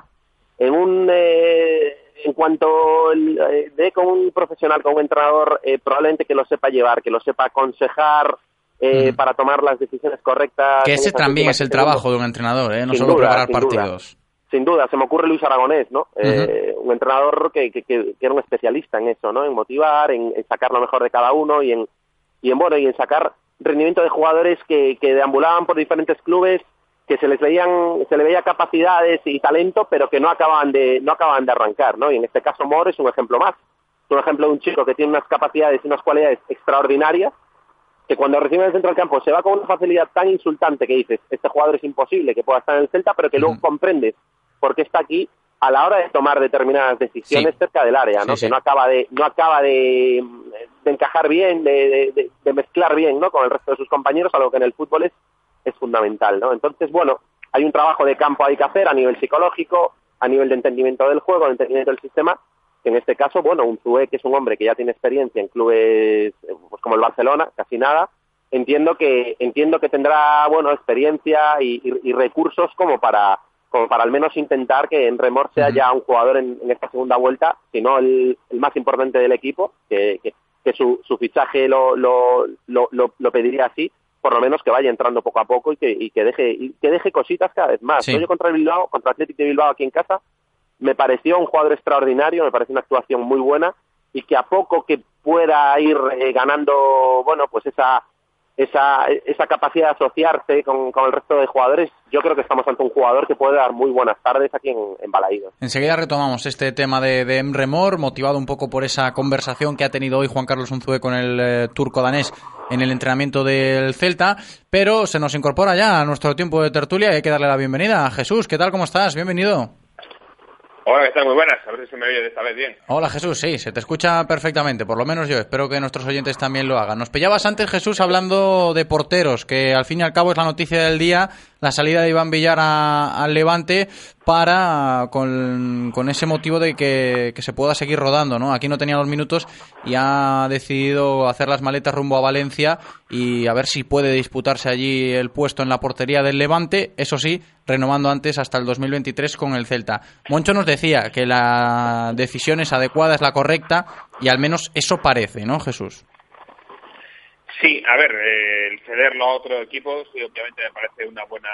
en un, eh, en cuanto el- eh, con un profesional, con un entrenador, eh, probablemente que lo sepa llevar, que lo sepa aconsejar eh, para tomar las decisiones correctas. Que ese también es el segundos. trabajo de un entrenador, ¿eh? no Sin solo duda, preparar sin duda. partidos. Sin duda, se me ocurre Luis Aragonés, ¿no? Eh, un entrenador que, que, que- era un especialista en eso, ¿no? En motivar, en, en sacar lo mejor de cada uno y en, y en bueno, y en sacar rendimiento de jugadores que, que deambulaban por diferentes clubes, que se les veían, se le veía capacidades y talento, pero que no acababan de, no acababan de arrancar, ¿no? Y en este caso Mor es un ejemplo más. Es un ejemplo de un chico que tiene unas capacidades y unas cualidades extraordinarias que cuando recibe el centro del campo se va con una facilidad tan insultante que dices, este jugador es imposible que pueda estar en el Celta, pero que luego comprendes por qué está aquí a la hora de tomar determinadas decisiones Sí. cerca del área, ¿no? Sí, sí. Que no acaba de no acaba de, de encajar bien, de, de- de- de mezclar bien, ¿no? Con el resto de sus compañeros, algo que en el fútbol es es fundamental, ¿no? Entonces, bueno, hay un trabajo de campo hay que hacer a nivel psicológico, a nivel de entendimiento del juego, de entendimiento del sistema, en este caso, bueno, un Zue, que es un hombre que ya tiene experiencia en clubes eh, pues como el Barcelona, casi nada, entiendo que entiendo que tendrá, bueno, experiencia y, y- y recursos como para como para al menos intentar que en Remor sea ya un jugador en, en esta segunda vuelta, si no el, el más importante del equipo, que, que, que su, su fichaje lo, lo, lo, lo- lo pediría así, por lo menos que vaya entrando poco a poco y que, y que deje y que deje cositas cada vez más. Sí. Yo contra el Bilbao, contra Athletic de Bilbao aquí en casa, me pareció un jugador extraordinario, me pareció una actuación muy buena y que a poco que pueda ir eh, ganando, bueno, pues esa esa, esa capacidad de asociarse con, con el resto de jugadores, yo creo que estamos ante un jugador que puede dar muy buenas tardes aquí en, en Balaídos. Enseguida retomamos este tema de, de Emre Mor, motivado un poco por esa conversación que ha tenido hoy Juan Carlos Unzué con el eh, turco danés en el entrenamiento del Celta, pero se nos incorpora ya a nuestro tiempo de tertulia y hay que darle la bienvenida Jesús. ¿Qué tal? ¿Cómo estás? Bienvenido. Hola, ¿qué tal? Muy buenas. A ver si se me oye esta vez bien. Hola Jesús, sí, se te escucha perfectamente, por lo menos yo. Espero que nuestros oyentes también lo hagan. Nos pillabas antes, Jesús, hablando de porteros, que al fin y al cabo es la noticia del día, la salida de Iván Villar al Levante para, con, ese motivo de que, que se pueda seguir rodando, ¿no? Aquí no tenía los minutos y ha decidido hacer las maletas rumbo a Valencia y a ver si puede disputarse allí el puesto en la portería del Levante, eso sí, renovando antes hasta el 2023 con el Celta. Moncho nos decía que la decisión es adecuada, es la correcta y al menos eso parece, ¿no, Jesús? Sí, a ver, eh, el cederlo a otro equipo, sí, obviamente me parece una buena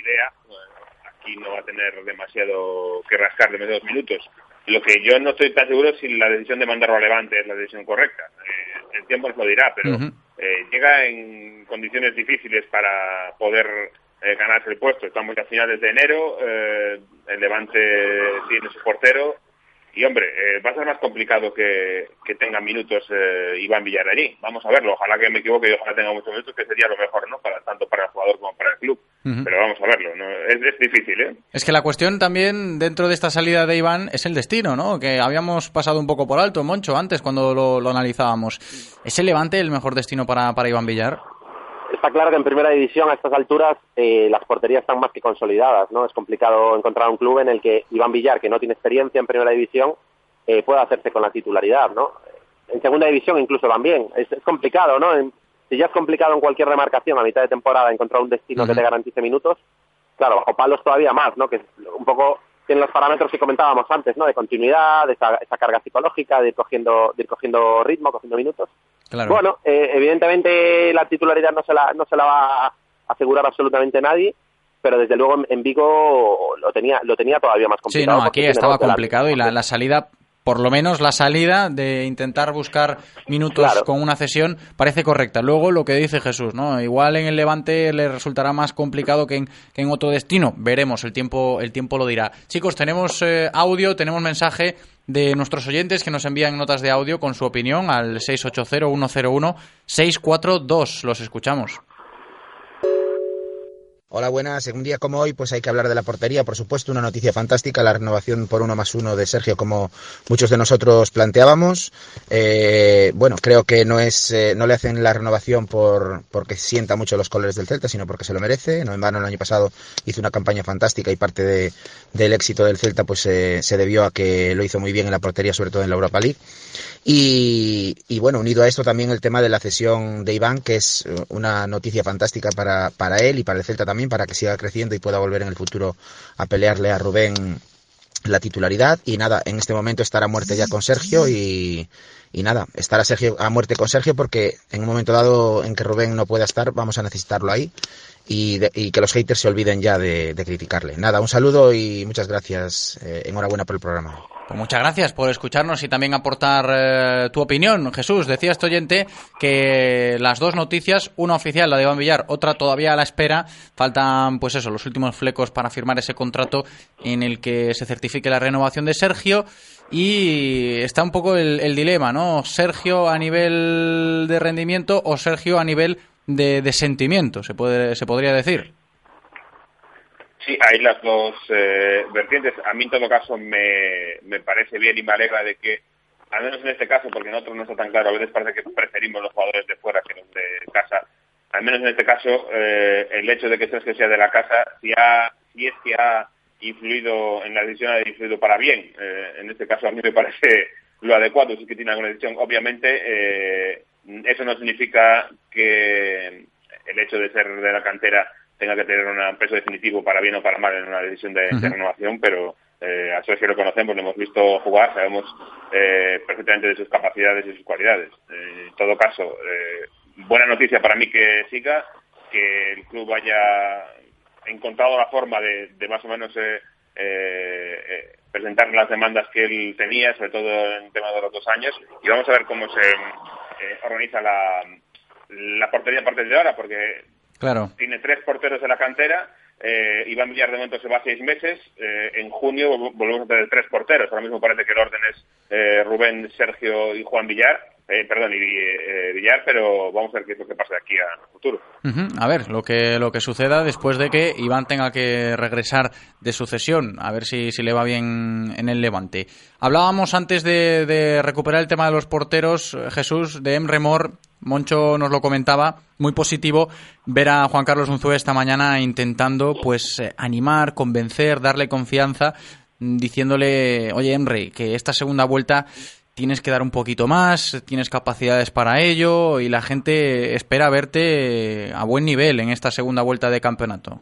idea. Bueno, aquí no va a tener demasiado que rascar, demasiados minutos. Lo que yo no estoy tan seguro es si la decisión de mandarlo a Levante es la decisión correcta. Eh, el tiempo nos lo dirá, pero eh, llega en condiciones difíciles para poder eh, ganarse el puesto. Estamos ya a finales de enero. eh, el Levante tiene su portero y hombre, eh, va a ser más complicado que, que tenga minutos eh, Iván Villar allí. Vamos a verlo. Ojalá que me equivoque y ojalá tenga muchos minutos, que sería lo mejor, ¿no? Para, tanto para el jugador como para el club. Pero vamos a verlo. ¿no? Es, es, difícil, ¿eh? Es que la cuestión también dentro de esta salida de Iván es el destino, ¿no? Que habíamos pasado un poco por alto, Moncho, antes cuando lo, lo analizábamos. ¿Es el Levante el mejor destino para, para Iván Villar? Está claro que en primera división a estas alturas eh, las porterías están más que consolidadas, ¿no? Es complicado encontrar un club en el que Iván Villar, que no tiene experiencia en primera división, eh, pueda hacerse con la titularidad, ¿no? En segunda división incluso también. Es, es complicado, ¿no? En, si ya es complicado en cualquier remarcación a mitad de temporada encontrar un destino uh -huh. que te garantice minutos, claro, bajo palos todavía más, ¿no? Que un poco tiene los parámetros que comentábamos antes, ¿no? De continuidad, de esa, esa carga psicológica, de ir cogiendo, de ir cogiendo ritmo, cogiendo minutos. Claro. Bueno, eh, evidentemente la titularidad no se la, no se la va a asegurar absolutamente nadie, pero desde luego en, Vigo lo tenía, lo tenía todavía más complicado. Sí, no, aquí estaba complicado y la, la salida por lo menos la salida de intentar buscar minutos claro. con una cesión parece correcta. Luego lo que dice Jesús, ¿no? Igual en el Levante le resultará más complicado que en, que en otro destino. Veremos, el tiempo, el tiempo lo dirá. Chicos, tenemos eh, audio, tenemos mensaje de nuestros oyentes que nos envían notas de audio con su opinión al 680-101-642. Los escuchamos. Hola, buenas. En un día como hoy, pues hay que hablar de la portería. Por supuesto, una noticia fantástica, la renovación por uno más uno de Sergio, como muchos de nosotros planteábamos. Eh, bueno, creo que no es, eh, no le hacen la renovación por porque sienta mucho los colores del Celta, sino porque se lo merece. No en vano, el año pasado hizo una campaña fantástica y parte de, del éxito del Celta, pues eh, se debió a que lo hizo muy bien en la portería, sobre todo en la Europa League. Y, bueno, unido a esto también el tema de la cesión de Iván, que es una noticia fantástica para, para él y para el Celta también, para que siga creciendo y pueda volver en el futuro a pelearle a Rubén la titularidad. Y nada, en este momento estar a muerte ya con Sergio y, y nada, estar a, Sergio, a muerte con Sergio porque en un momento dado en que Rubén no pueda estar, vamos a necesitarlo ahí. Y, de, y que los haters se olviden ya de, criticarle. Nada, un saludo y muchas gracias. Eh, enhorabuena por el programa. Pues muchas gracias por escucharnos y también aportar eh, tu opinión. Jesús, decía este oyente que las dos noticias, una oficial, la de Iván Villar, otra todavía a la espera, faltan pues eso, los últimos flecos para firmar ese contrato en el que se certifique la renovación de Sergio y está un poco el dilema, ¿no? Sergio a nivel de rendimiento o Sergio a nivel de, de sentimiento, se, puede, se podría decir. Sí, hay las dos eh, vertientes. A mí, en todo caso, me, me parece bien y me alegra de que, al menos en este caso, porque en otros no está tan claro, a veces parece que preferimos los jugadores de fuera que los de casa. Al menos en este caso, eh, el hecho de que Sergio sea de la casa, si, ha, si es que ha influido en la decisión, ha influido para bien. Eh, en este caso, a mí me parece lo adecuado, si es que tiene alguna decisión. Obviamente, eh, eso no significa que el hecho de ser de la cantera tenga que tener un peso definitivo para bien o para mal en una decisión de, uh -huh. de renovación, pero eh, a Sergio lo conocemos, lo hemos visto jugar, sabemos eh, perfectamente de sus capacidades y sus cualidades. Eh, en todo caso, buena noticia para mí que siga, que el club haya encontrado la forma de, de más o menos presentar las demandas que él tenía, sobre todo en tema de los dos años, y vamos a ver cómo se organiza la, la portería a partir de ahora, porque Claro. Tiene tres porteros de la cantera. Eh, Iván Villar de momento se va seis meses. Eh, en junio volvemos a tener tres porteros. Ahora mismo parece que el orden es eh, Rubén, Sergio y Juan Villar. Eh, perdón, y eh, Villar, pero vamos a ver qué es lo que pasa de aquí a futuro. A ver, lo que, lo que suceda después de que Iván tenga que regresar de sucesión, a ver si, si le va bien en el Levante. Hablábamos antes de, de recuperar el tema de los porteros, Jesús, de Emre Mor. Moncho nos lo comentaba, muy positivo ver a Juan Carlos Unzué esta mañana intentando pues eh, animar, convencer, darle confianza, diciéndole, oye Emre, que esta segunda vuelta tienes que dar un poquito más, tienes capacidades para ello y la gente espera verte a buen nivel en esta segunda vuelta de campeonato.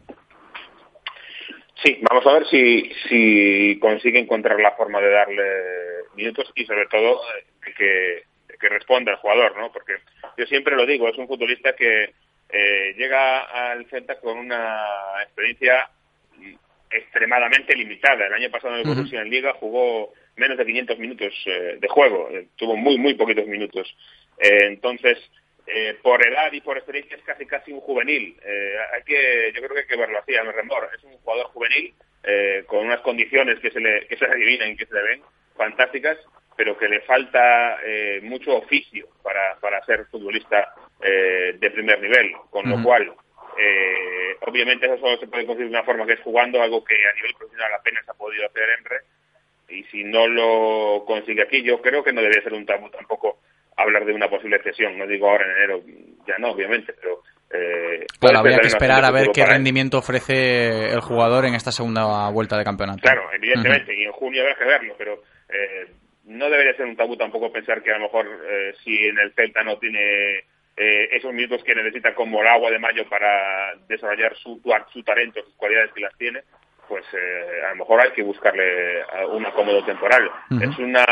Sí, vamos a ver si, si consigue encontrar la forma de darle minutos y sobre todo que, que responda el jugador, ¿no? Porque yo siempre lo digo, es un futbolista que eh, llega al Celta con una experiencia extremadamente limitada. El año pasado en el Borussia uh -huh. en Liga jugó menos de 500 minutos eh, de juego, eh, tuvo muy, muy poquitos minutos. Eh, entonces, eh, por edad y por experiencia es casi casi un juvenil. Hay que, yo creo que hay que verlo así, a mi remor. Es un jugador juvenil con unas condiciones que se le, que se le adivinan y que se le ven fantásticas, pero que le falta eh, mucho oficio para, para ser futbolista eh, de primer nivel, con lo cual, eh, obviamente eso solo se puede conseguir de una forma que es jugando, algo que a nivel profesional apenas ha podido hacer Emre, y si no lo consigue aquí, yo creo que no debería ser un tabú tampoco hablar de una posible cesión, no digo ahora en enero, ya no, obviamente, pero... Eh, Claro, habría que esperar a ver qué él. rendimiento ofrece el jugador en esta segunda vuelta de campeonato. Claro, evidentemente, y en junio habrá que verlo, pero eh, no debería ser un tabú tampoco pensar que a lo mejor eh, si en el Celta no tiene eh, esos minutos que necesita como el agua de mayo para desarrollar su, su talento, sus cualidades que las tiene, pues eh, a lo mejor hay que buscarle a- un acomodo temporal. Es una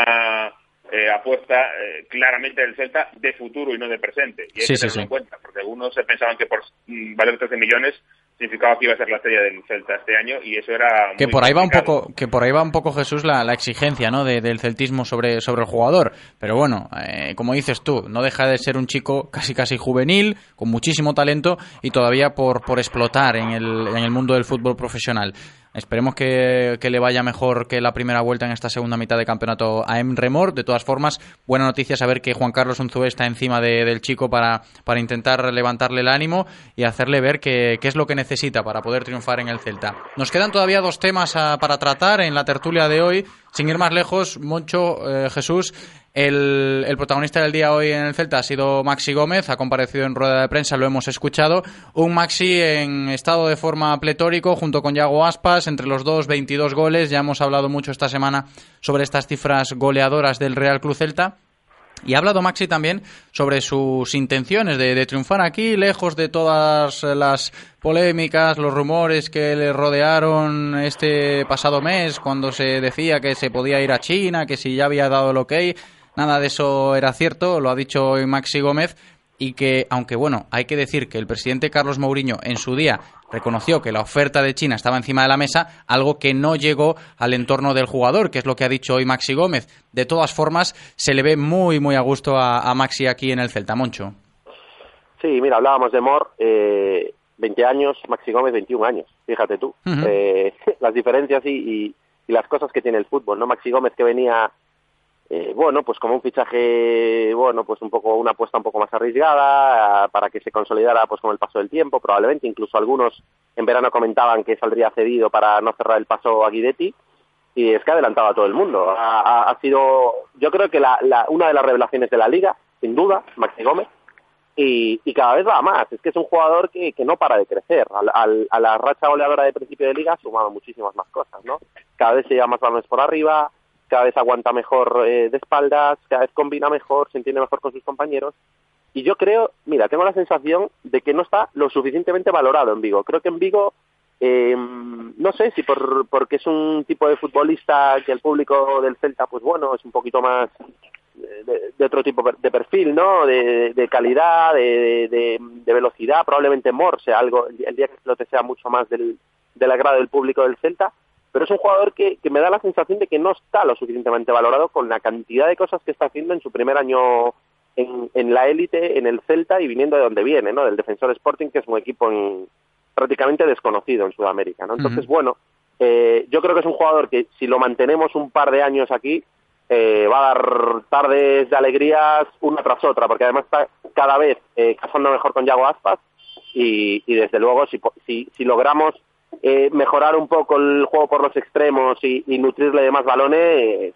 eh, apuesta eh, claramente del Celta de futuro y no de presente. Y hay Sí, que sí, tenerlo sí. en cuenta, porque algunos se pensaban que por mm, valer 13 millones significaba que iba a ser la estrella del Celta este año y eso era que muy por ahí va un poco que por ahí va un poco Jesús la, la exigencia no de- del celtismo sobre sobre el jugador pero bueno eh, como dices tú no deja de ser un chico casi casi juvenil con muchísimo talento y todavía por por explotar en el en el mundo del fútbol profesional Esperemos que, le vaya mejor que la primera vuelta en esta segunda mitad de campeonato a Emre Mor. De todas formas, buena noticia saber que Juan Carlos Unzué está encima de- del chico para, para intentar levantarle el ánimo y hacerle ver que, qué es lo que necesita para poder triunfar en el Celta. Nos quedan todavía dos temas ah, para tratar en la tertulia de hoy. Sin ir más lejos, Moncho, eh, Jesús, el, el protagonista del día hoy en el Celta ha sido Maxi Gómez, ha comparecido en rueda de prensa, lo hemos escuchado. Un Maxi en estado de forma pletórico junto con Yago Aspas, entre los dos 22 goles. Ya hemos hablado mucho esta semana sobre estas cifras goleadoras del Real Club Celta. Y ha hablado Maxi también sobre sus intenciones de, de triunfar aquí, lejos de todas las polémicas, los rumores que le rodearon este pasado mes, cuando se decía que se podía ir a China, que si ya había dado el ok. Nada de eso era cierto, lo ha dicho hoy Maxi Gómez. Y que, aunque bueno, hay que decir que el presidente Carlos Mourinho en su día reconoció que la oferta de China estaba encima de la mesa, algo que no llegó al entorno del jugador, que es lo que ha dicho hoy Maxi Gómez. De todas formas, se le ve muy, muy a gusto a, a Maxi aquí en el Celta, Moncho. Sí, mira, hablábamos de Mor, eh, 20 años, Maxi Gómez 21 años, fíjate tú. Eh, las diferencias y, y- y las cosas que tiene el fútbol, ¿no? Maxi Gómez que venía, eh, bueno, pues como un fichaje, bueno, pues un poco, una apuesta un poco más arriesgada, ah, para que se consolidara pues con el paso del tiempo, probablemente, incluso algunos en verano comentaban que saldría cedido para no cerrar el paso a Guidetti, y es que ha adelantado a todo el mundo. Ha, ha- sido, yo creo que la, una de las revelaciones de la liga, sin duda, Maxi Gómez, y, y cada vez va más. Es que es un jugador que, que no para de crecer. Al- al- a la racha goleadora de principio de liga ha sumado muchísimas más cosas, ¿no? Cada vez se lleva más balones por arriba, cada vez aguanta mejor eh, de espaldas, cada vez combina mejor, se entiende mejor con sus compañeros. Y yo creo, mira, tengo la sensación de que no está lo suficientemente valorado en Vigo. Creo que en Vigo, eh, no sé si por, porque es un tipo de futbolista que el público del Celta, pues bueno, es un poquito más de, de otro tipo de perfil, ¿no? De, calidad, de, velocidad, probablemente Mor sea algo, el día que explote sea mucho más del, del agrado del público del Celta, pero es un jugador que, que me da la sensación de que no está lo suficientemente valorado con la cantidad de cosas que está haciendo en su primer año en, en la élite, en el Celta y viniendo de donde viene, ¿no? Del Defensor Sporting, que es un equipo en- prácticamente desconocido en Sudamérica, ¿no? Entonces, bueno, eh, yo creo que es un jugador que si lo mantenemos un par de años aquí, eh, va a dar tardes de alegrías una tras otra, porque además está cada vez eh, casando mejor con Yago Aspas y, y desde luego si, si, si logramos eh, mejorar un poco el juego por los extremos y, y nutrirle de más balones, eh,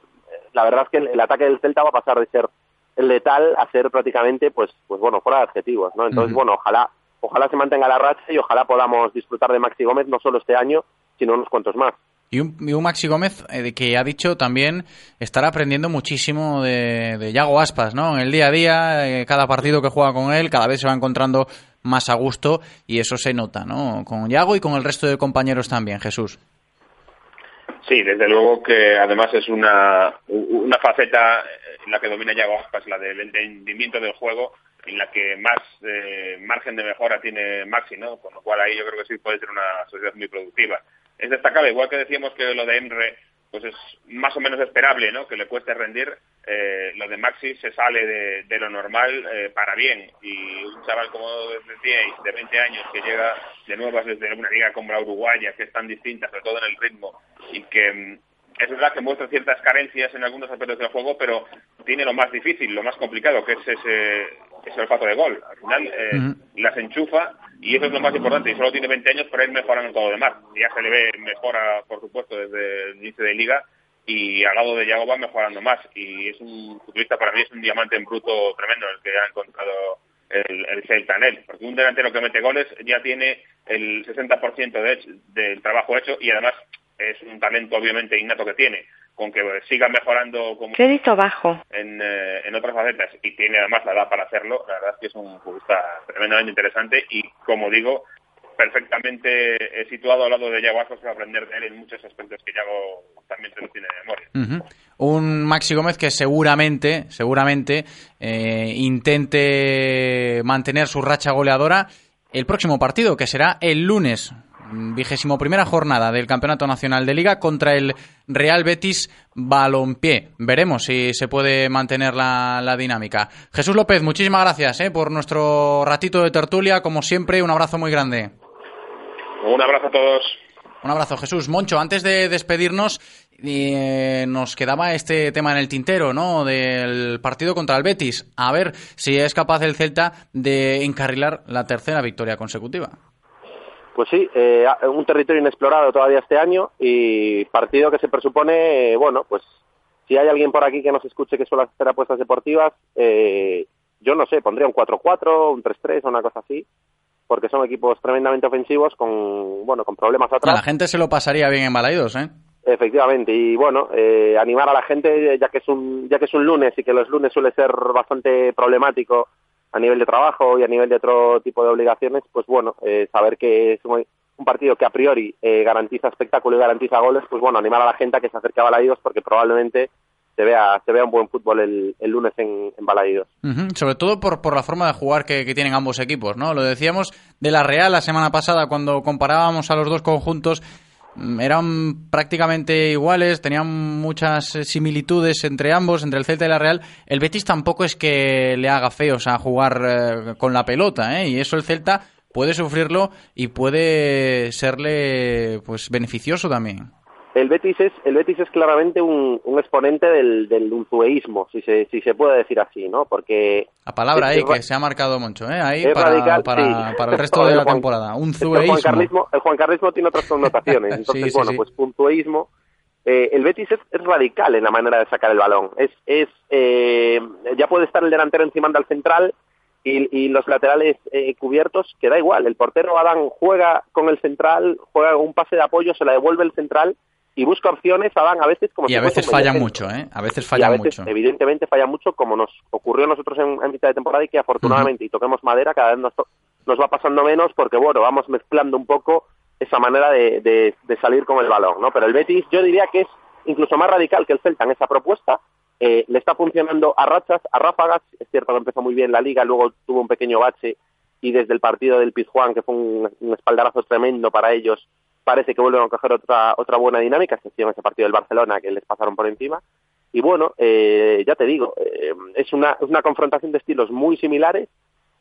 la verdad es que el, el ataque del Celta va a pasar de ser letal a ser prácticamente, pues, pues bueno, fuera de adjetivos, ¿no? Entonces, bueno, ojalá, ojalá se mantenga la racha y ojalá podamos disfrutar de Maxi Gómez no solo este año, sino unos cuantos más. Y un, y un Maxi Gómez eh, que ha dicho también estar aprendiendo muchísimo de, de Yago Aspas, ¿no? En el día a día, eh, cada partido que juega con él, cada vez se va encontrando más a gusto y eso se nota, ¿no? Con Yago y con el resto de compañeros también, Jesús. Sí, desde luego que además es una, una faceta en la que domina Yago Aspas, la del entendimiento del juego, en la que más eh, margen de mejora tiene Maxi, ¿no? Con lo cual ahí yo creo que sí puede ser una sociedad muy productiva. Es destacable, igual que decíamos que lo de Emre, pues es más o menos esperable, ¿no? Que le cueste rendir. Eh, lo de Maxi se sale de, de lo normal eh, para bien y un chaval como decíais de 20 años que llega de nuevas desde una liga como la uruguaya que es tan distinta, sobre todo en el ritmo y que mm, es verdad que muestra ciertas carencias en algunos aspectos del juego, pero tiene lo más difícil, lo más complicado, que es ese, ese olfato de gol. Al final eh, las enchufa y eso es lo más importante. Y solo tiene 20 años, pero él mejora en todo lo demás. Ya se le ve mejora, por supuesto, desde el inicio de liga y al lado de Yago va mejorando más. Y es un futbolista, para mí, es un diamante en bruto tremendo el que ha encontrado el, el Celta en él. Porque un delantero que mete goles ya tiene el 60% de, del trabajo hecho y además es un talento obviamente innato que tiene, con que siga mejorando como Crédito bajo. en, eh, en otras facetas y tiene además la edad para hacerlo, la verdad es que es un futbolista tremendamente interesante y como digo, perfectamente situado al lado de Yago Aspas para aprender de él en muchos aspectos que Yago también se lo tiene de memoria. Un Maxi Gómez que seguramente, seguramente eh, intente mantener su racha goleadora el próximo partido, que será el lunes, vigésimo primera jornada del Campeonato Nacional de Liga contra el Real Betis Balompié. Veremos si se puede mantener la, la dinámica. Jesús López, muchísimas gracias eh, por nuestro ratito de tertulia. Como siempre, un abrazo muy grande. Un abrazo a todos. Un abrazo, Jesús. Moncho, antes de despedirnos, eh, nos quedaba este tema en el tintero, ¿no? Del partido contra el Betis. A ver si es capaz el Celta de encarrilar la tercera victoria consecutiva. Pues sí, eh, un territorio inexplorado todavía este año y partido que se presupone, eh, bueno, pues si hay alguien por aquí que nos escuche que suele hacer apuestas deportivas, eh, yo no sé, pondría un 4-4, un 3-3 o una cosa así, porque son equipos tremendamente ofensivos con, bueno, con problemas A atrás. la gente se lo pasaría bien en Balaidos, ¿eh? Efectivamente, y bueno, eh, animar a la gente, ya que es un ya que es un lunes y que los lunes suele ser bastante problemático a nivel de trabajo y a nivel de otro tipo de obligaciones, pues bueno, eh, saber que es un, partido que a priori eh, garantiza espectáculo y garantiza goles, pues bueno, animar a la gente a que se acerque a Balaídos porque probablemente se vea se vea un buen fútbol el, el lunes en, en Balaídos. Ujú, Sobre todo por, por la forma de jugar que tienen ambos equipos, ¿no? Lo decíamos de la Real la semana pasada cuando comparábamos a los dos conjuntos. Mm, Eran prácticamente iguales, tenían muchas eh, similitudes entre ambos, entre el Celta y la Real. El Betis tampoco es que le haga feos a jugar eh, con la pelota, ¿eh? Y eso el Celta puede sufrirlo y puede serle pues beneficioso también. El Betis es el Betis es claramente un, un exponente del, del unzueísmo, si se si se puede decir así, ¿no? Porque La palabra ahí que se ha marcado mucho, ¿eh? Ahí para, radical, para, sí. para el resto de la Juan- temporada. Un el zueísmo. el juancarlismo tiene otras connotaciones. Entonces, Sí, sí, bueno, pues puntuísmo. Eh, el Betis es, es radical en la manera de sacar el balón. Es, es eh, ya puede estar el delantero encima del central y, y los laterales eh, cubiertos, que da igual. El portero Adán juega con el central, juega un pase de apoyo, se la devuelve el central y busca opciones. Adán a veces como Y si a veces mediocentro. mucho, ¿eh? A veces Y a fallan veces, mucho. evidentemente, falla mucho, como nos ocurrió a nosotros en, en mitad de temporada y que afortunadamente, y toquemos madera, cada vez nos, nos va pasando menos porque, bueno, vamos mezclando un poco esa manera de, de- de salir con el balón, ¿no? Pero el Betis, yo diría que es incluso más radical que el Celta en esa propuesta. Eh, le está funcionando a rachas, a ráfagas. Es cierto que empezó muy bien la liga, luego tuvo un pequeño bache y desde el partido del Pizjuán, que fue un, un espaldarazo tremendo para ellos, parece que vuelven a coger otra otra buena dinámica, excepción ese partido del Barcelona que les pasaron por encima. Y bueno, eh, ya te digo, eh, es una, es una confrontación de estilos muy similares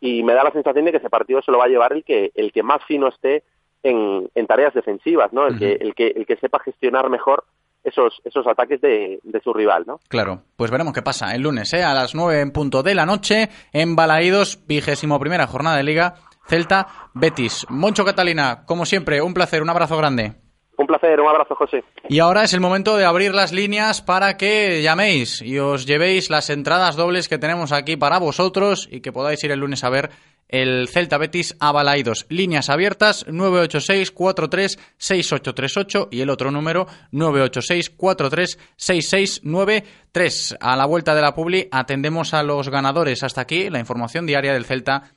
y me da la sensación de que ese partido se lo va a llevar el que, el que más fino esté en, en tareas defensivas, ¿no? El, que, el, que, el que sepa gestionar mejor esos, esos ataques de, de su rival, ¿no? Claro, pues veremos qué pasa el lunes, ¿eh? a las 9 en punto de la noche, en Balaídos, vigésimo primera jornada de Liga, Celta, Betis. Moncho Catalina, como siempre, un placer, un abrazo grande. Un placer, un abrazo, José. Y ahora es el momento de abrir las líneas para que llaméis y os llevéis las entradas dobles que tenemos aquí para vosotros y que podáis ir el lunes a ver el Celta Betis a Balaídos. Líneas abiertas 986 43 6838 y el otro número 986 43 6693. A la vuelta de la publi atendemos a los ganadores. Hasta aquí la información diaria del Celta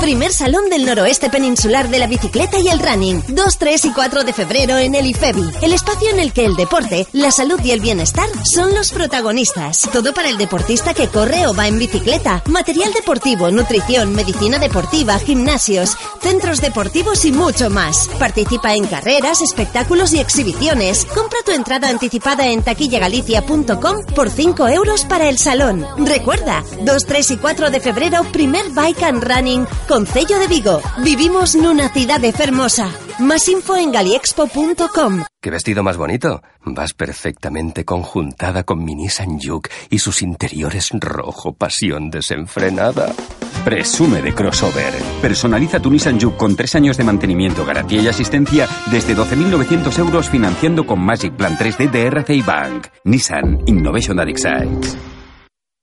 Primer Salón del Noroeste Peninsular de la Bicicleta y el Running. 2, 3 y 4 de febrero en el IFEBI. El espacio en el que el deporte, la salud y el bienestar son los protagonistas. Todo para el deportista que corre o va en bicicleta. Material deportivo, nutrición, medicina deportiva, gimnasios, centros deportivos y mucho más. Participa en carreras, espectáculos y exhibiciones. Compra tu entrada anticipada en taquillagalicia.com por 5 euros para el salón. Recuerda, 2, 3 y 4 de febrero, primer Bike and Running Concello de Vigo. Vivimos nunha cidade fermosa. Más info en galiexpo.com. ¿Qué vestido más bonito? Vas perfectamente conjuntada con mi Nissan Juke y sus interiores rojo, pasión desenfrenada. Presume de crossover. Personaliza tu Nissan Juke con tres años de mantenimiento, garantía y asistencia desde 12.900 euros financiando con Magic Plan 3D de RCI Bank. Nissan Innovation That Excites.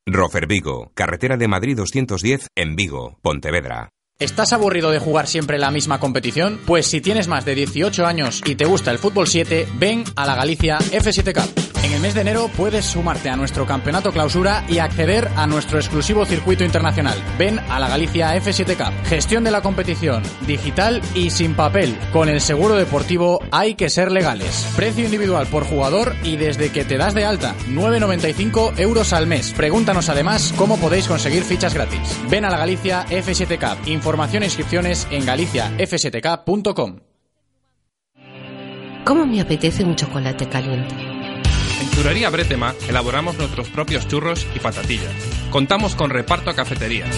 Rofer Vigo, carretera de Madrid 210 en Vigo, Pontevedra. ¿Estás aburrido de jugar siempre la misma competición? Pues si tienes más de 18 años y te gusta el fútbol 7, ven a la Galicia F7 Cup. En el mes de enero puedes sumarte a nuestro campeonato clausura y acceder a nuestro exclusivo circuito internacional. Ven a la Galicia F7 Cup. Gestión de la competición, digital y sin papel. Con el seguro deportivo hay que ser legales. Precio individual por jugador y desde que te das de alta, 9,95 euros al mes. Pregúntanos además cómo podéis conseguir fichas gratis. Ven a la Galicia F7 Cup. Información e inscripciones en galiciaf7k.com. ¿Cómo me apetece un chocolate caliente? En Churrería Bretema elaboramos nuestros propios churros y patatillas. Contamos con reparto a cafeterías.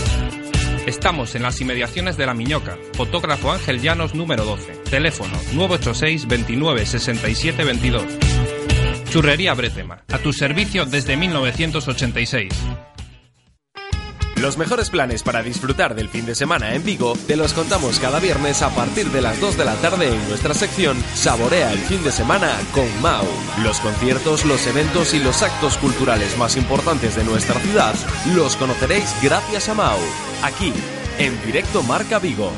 Estamos en las inmediaciones de La Miñoca, fotógrafo Ángel Llanos número 12. Teléfono 986 29 67 22. Churrería Bretema, a tu servicio desde 1986. Los mejores planes para disfrutar del fin de semana en Vigo te los contamos cada viernes a partir de las 2 de la tarde en nuestra sección Saborea el fin de semana con Mau. Los conciertos, los eventos y los actos culturales más importantes de nuestra ciudad los conoceréis gracias a Mau. Aquí, en directo Marca Vigo.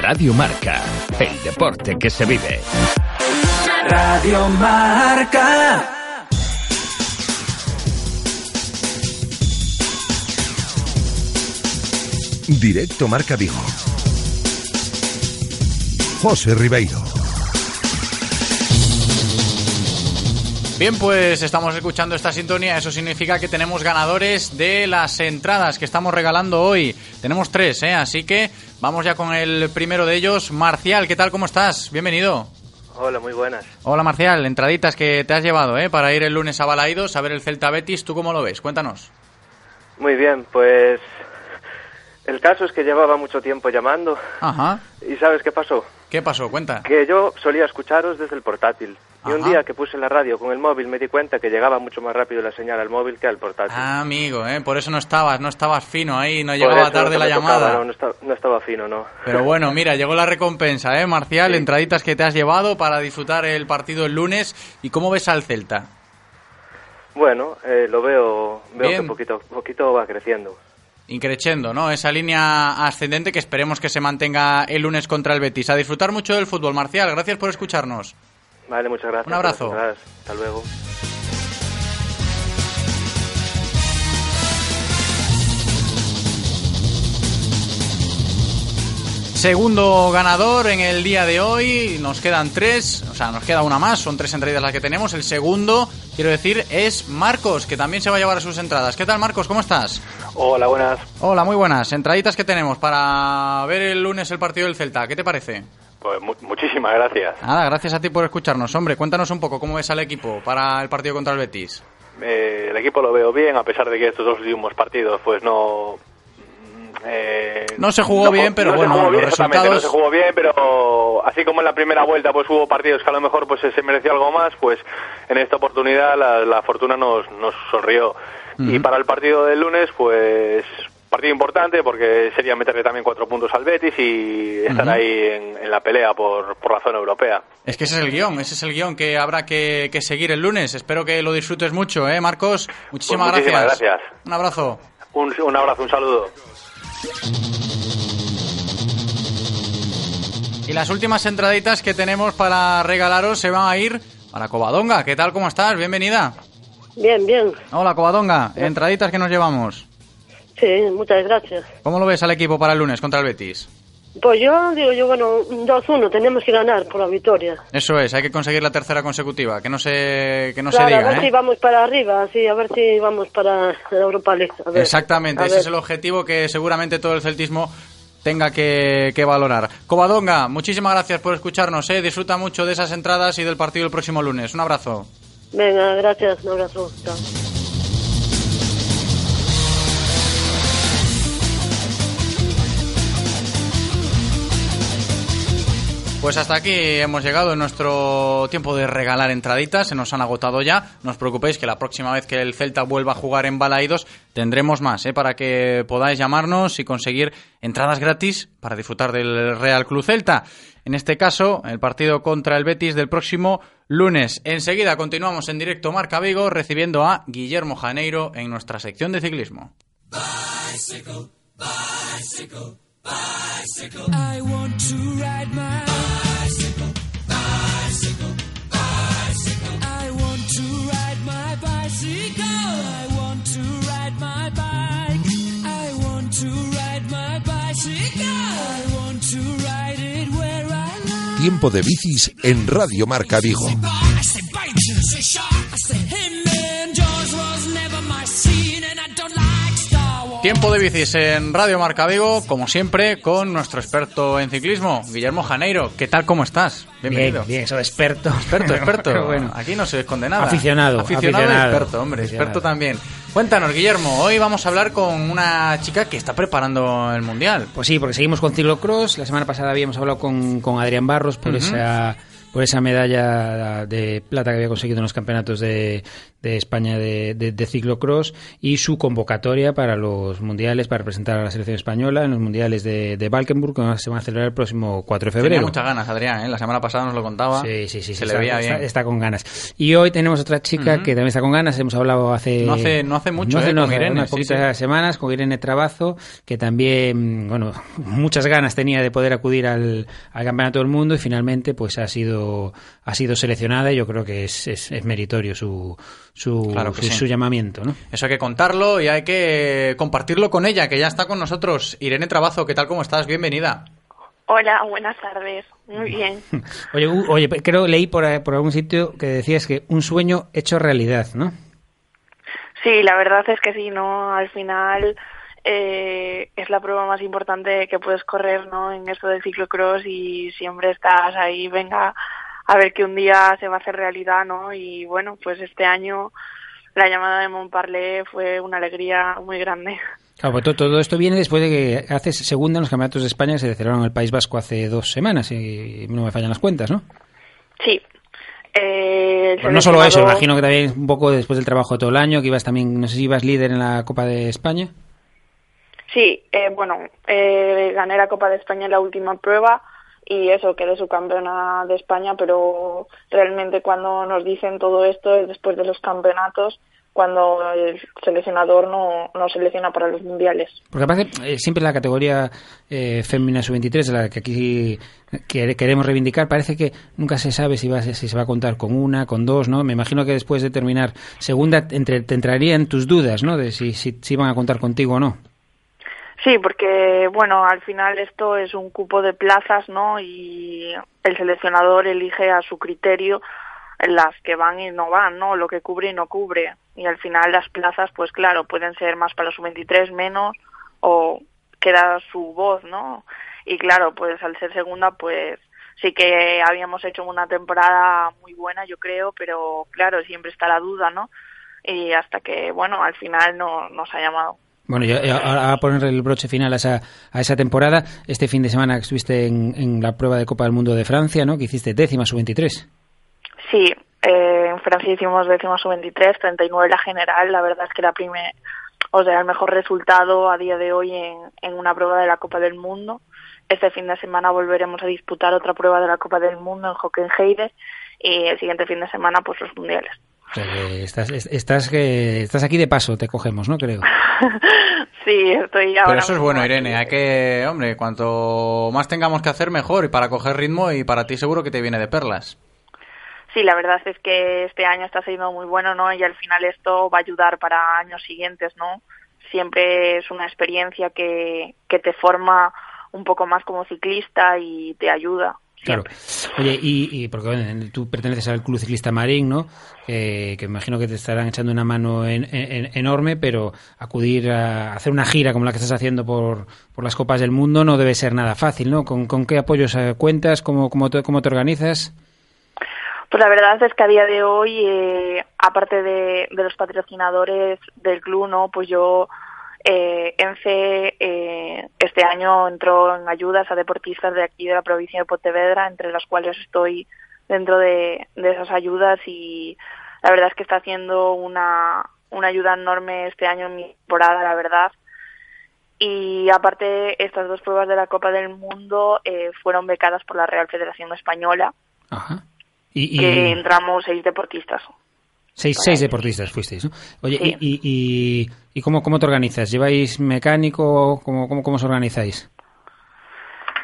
Radio Marca, el deporte que se vive. Radio Marca. Directo Marca Vigo. José Ribeiro. Bien, pues estamos escuchando esta sintonía. Eso significa que tenemos ganadores de las entradas que estamos regalando hoy. Tenemos tres, ¿eh? Así que vamos ya con el primero de ellos. Marcial, ¿qué tal? ¿Cómo estás? Bienvenido. Hola, muy buenas. Hola, Marcial. Entraditas que te has llevado, ¿eh? Para ir el lunes a Balaidos a ver el Celta Betis. ¿Tú cómo lo ves? Cuéntanos. Muy bien, pues el caso es que llevaba mucho tiempo llamando. Ajá. ¿Y sabes qué pasó? ¿Qué pasó? Cuenta. Que yo solía escucharos desde el portátil. Y un día que puse la radio con el móvil me di cuenta que llegaba mucho más rápido la señal al móvil que al portátil. Ah, amigo, ¿eh? Por eso no estabas, no estabas fino ahí, no llegaba eso tarde no la tocaba, llamada. no, no estaba, no estaba fino, no. Pero bueno, mira, llegó la recompensa, ¿eh, Marcial? Entraditas que te has llevado para disfrutar el partido el lunes. ¿Y cómo ves al Celta? Bueno, eh, lo veo, veo Bien. que poquito, poquito va creciendo. Increchendo, ¿no? Esa línea ascendente que esperemos que se mantenga el lunes contra el Betis. A disfrutar mucho del fútbol, Marcial. Gracias por escucharnos. Vale, muchas gracias. Un abrazo. Hasta luego. Segundo ganador en el día de hoy. Nos quedan tres, o sea, nos queda una más. Son tres entradas las que tenemos. El segundo, quiero decir, es Marcos, que también se va a llevar sus entradas. ¿Qué tal, Marcos? ¿Cómo estás? Hola, buenas. Hola, muy buenas. Entraditas que tenemos para ver el lunes el partido del Celta. ¿Qué te parece? Pues mu- muchísimas gracias. Nada, gracias a ti por escucharnos. Hombre, cuéntanos un poco cómo ves al equipo para el partido contra el Betis. Eh, el equipo lo veo bien, a pesar de que estos dos últimos partidos, pues no. Eh, No se jugó no- bien, pero no se bueno, jugó bien, los resultados- No se jugó bien, pero así como en la primera vuelta, pues hubo partidos que a lo mejor pues se mereció algo más, pues en esta oportunidad la, la fortuna nos, nos sonrió. Y para el partido del lunes, pues partido importante porque sería meterle también cuatro puntos al Betis y estar ahí en, en la pelea por, por la zona europea. Es que ese es el guion, ese es el guion que habrá que, que seguir el lunes. Espero que lo disfrutes mucho, ¿eh, Marcos? Muchísimas, Pues muchísimas gracias. gracias. Un abrazo. Un, un abrazo, un saludo. Y las últimas entraditas que tenemos para regalaros se van a ir para Covadonga. ¿Qué tal? ¿Cómo estás? Bienvenida. Bien, bien. Hola, Covadonga. Entraditas que nos llevamos. Sí, muchas gracias. ¿Cómo lo ves al equipo para el lunes contra el Betis? Pues yo digo, yo bueno, 2-1, tenemos que ganar por la victoria. Eso es, hay que conseguir la tercera consecutiva. Que no se, que no claro, se a diga, ver ¿eh? si vamos para arriba, sí, a ver si vamos para Europa League. a ver. Exactamente, A ese ver. es el objetivo que seguramente todo el celtismo tenga que, que valorar. Covadonga, muchísimas gracias por escucharnos. ¿eh? Disfruta mucho de esas entradas y del partido el próximo lunes. Un abrazo. Venga, gracias, un abrazo. Chao. Pues hasta aquí hemos llegado en nuestro tiempo de regalar entraditas, se nos han agotado ya. No os preocupéis que la próxima vez que el Celta vuelva a jugar en Balaídos tendremos más, ¿eh? para que podáis llamarnos y conseguir entradas gratis para disfrutar del Real Club Celta. En este caso, el partido contra el Betis del próximo lunes. Enseguida continuamos en directo Marca Vigo recibiendo a Guillermo Janeiro en nuestra sección de ciclismo. Bicycle. I want to ride my bicycle, bicycle, bicycle. I want to ride my bicycle. I want to ride my bike. I want to ride my bicycle. I want to ride it where I like. Tiempo de bicis en Radio Marca Vigo. I Tiempo de bicis en Radio Marca Vigo, como siempre, con nuestro experto en ciclismo, Guillermo Janeiro. ¿Qué tal? ¿Cómo estás? Bienvenido. Bien, bien, eso de experto. Experto, experto. Bueno. Aquí no se esconde nada. Aficionado, Aficionado, y aficionado. experto, hombre. Aficionado. Experto también. Cuéntanos, Guillermo. Hoy vamos a hablar con una chica que está preparando el Mundial. Pues sí, porque seguimos con ciclocross. La semana pasada habíamos hablado con, con Adrián Barros por esa por esa medalla de plata que había conseguido en los campeonatos de, de España de, de- de ciclocross y su convocatoria para los mundiales, para representar a la selección española en los mundiales de, de Valkenburg, que se van a celebrar el próximo 4 de Tenía febrero. muchas ganas, Adrián. ¿eh? La semana pasada nos lo contaba. Sí, sí, sí. Se sí, le está, veía está- bien. está con ganas. Y hoy tenemos otra chica Ujú. que también está con ganas. Hemos hablado hace... No hace- no hace mucho, no hace- eh, no con Irene, unas sí, poquitas sí. semanas, con Irene Trabazo, que también, bueno, muchas ganas tenía de poder acudir al, al Campeonato del Mundo y finalmente pues ha sido, ha sido seleccionada y yo creo que es, es, es meritorio su, su, Claro su, sí. su llamamiento, ¿no? Eso hay que contarlo y hay que compartirlo con ella, que ya está con nosotros. Irene Trabazo, ¿qué tal? ¿Cómo estás? Bienvenida. Hola, buenas tardes. Muy bien. Oye, oye, creo leí por, por algún sitio que decías que un sueño hecho realidad, ¿no? Sí, la verdad es que sí, ¿no? Al final eh, es la prueba más importante que puedes correr, ¿no? En esto del ciclocross y siempre estás ahí, venga, a ver que un día se va a hacer realidad, ¿no? Y bueno, pues este año la llamada de Montparlé fue una alegría muy grande. Claro, pues to- todo esto viene después de que haces segunda en los campeonatos de España que se celebraron en el País Vasco hace dos semanas, y no me fallan las cuentas, ¿no? Sí. Eh, Pues no solo eso, imagino que también un poco después del trabajo de todo el año, que ibas también, no sé si ibas líder en la Copa de España. Sí, eh, bueno, eh, gané la Copa de España en la última prueba y eso, quedé subcampeona de España, pero realmente cuando nos dicen todo esto es después de los campeonatos, cuando el seleccionador no, no selecciona para los mundiales. Porque aparte, eh, siempre la categoría eh, fémina sub-23, de la que aquí que- queremos reivindicar, parece que nunca se sabe si se va a contar con una, con dos, ¿no? Me imagino que después de terminar segunda entre, te entrarían tus dudas, ¿no? De si, si, si van a contar contigo o no. Sí, porque bueno, al final esto es un cupo de plazas, ¿no? Y el seleccionador elige a su criterio las que van y no van, ¿no? Lo que cubre y no cubre. Y al final las plazas, pues claro, pueden ser más para los sub-23, menos, o queda su voz, ¿no? Y claro, pues al ser segunda, pues sí que habíamos hecho una temporada muy buena, yo creo, pero claro, siempre está la duda, ¿no? Y hasta que, bueno, al final no nos ha llamado. Bueno, y a- ahora a poner el broche final a esa, a esa temporada, este fin de semana estuviste en, la prueba de Copa del Mundo de Francia, ¿no? Que hiciste décima sub-23. Sí, eh, en Francia hicimos décimo sub-23, 39 la general. La verdad es que la, prime- o sea, el mejor resultado a día de hoy en, en una prueba de la Copa del Mundo. Este fin de semana volveremos a disputar otra prueba de la Copa del Mundo en Hockenheide y el siguiente fin de semana pues los mundiales. O sea, que estás, es- estás, que estás aquí de paso, te cogemos, ¿no? Creo. Sí, estoy ahora. Pero eso es bueno. Irene. Hay que, hombre, cuanto más tengamos que hacer, mejor. Y para coger ritmo, y para ti seguro que te viene de perlas. Sí, la verdad es que este año está siendo muy bueno, ¿no? Y al final esto va a ayudar para años siguientes, ¿no? Siempre es una experiencia que, que te forma un poco más como ciclista y te ayuda. Claro. Oye, y, y porque bueno, tú perteneces al Club Ciclista Marín, ¿no? Eh, que me imagino que te estarán echando una mano en- en- enorme, pero acudir a hacer una gira como la que estás haciendo por, por las Copas del Mundo no debe ser nada fácil, ¿no? ¿Con, con qué apoyos eh, cuentas? ¿Cómo, cómo, te, ¿Cómo te organizas? Pues la verdad es que a día de hoy, eh, aparte de, de los patrocinadores del club, ¿no? Pues yo, eh, ENCE, eh, este año entró en ayudas a deportistas de aquí de la provincia de Pontevedra, entre las cuales estoy dentro de, de esas ayudas y la verdad es que está haciendo una, una ayuda enorme este año en mi temporada, la verdad. Y aparte, estas dos pruebas de la Copa del Mundo eh, fueron becadas por la Real Federación Española, Ajá. Y, y que entramos seis deportistas. Seis, seis deportistas fuisteis, ¿no? Oye, Sí. y, y, y, y cómo, cómo te organizas? ¿Lleváis mecánico? ¿Cómo, cómo, cómo os organizáis?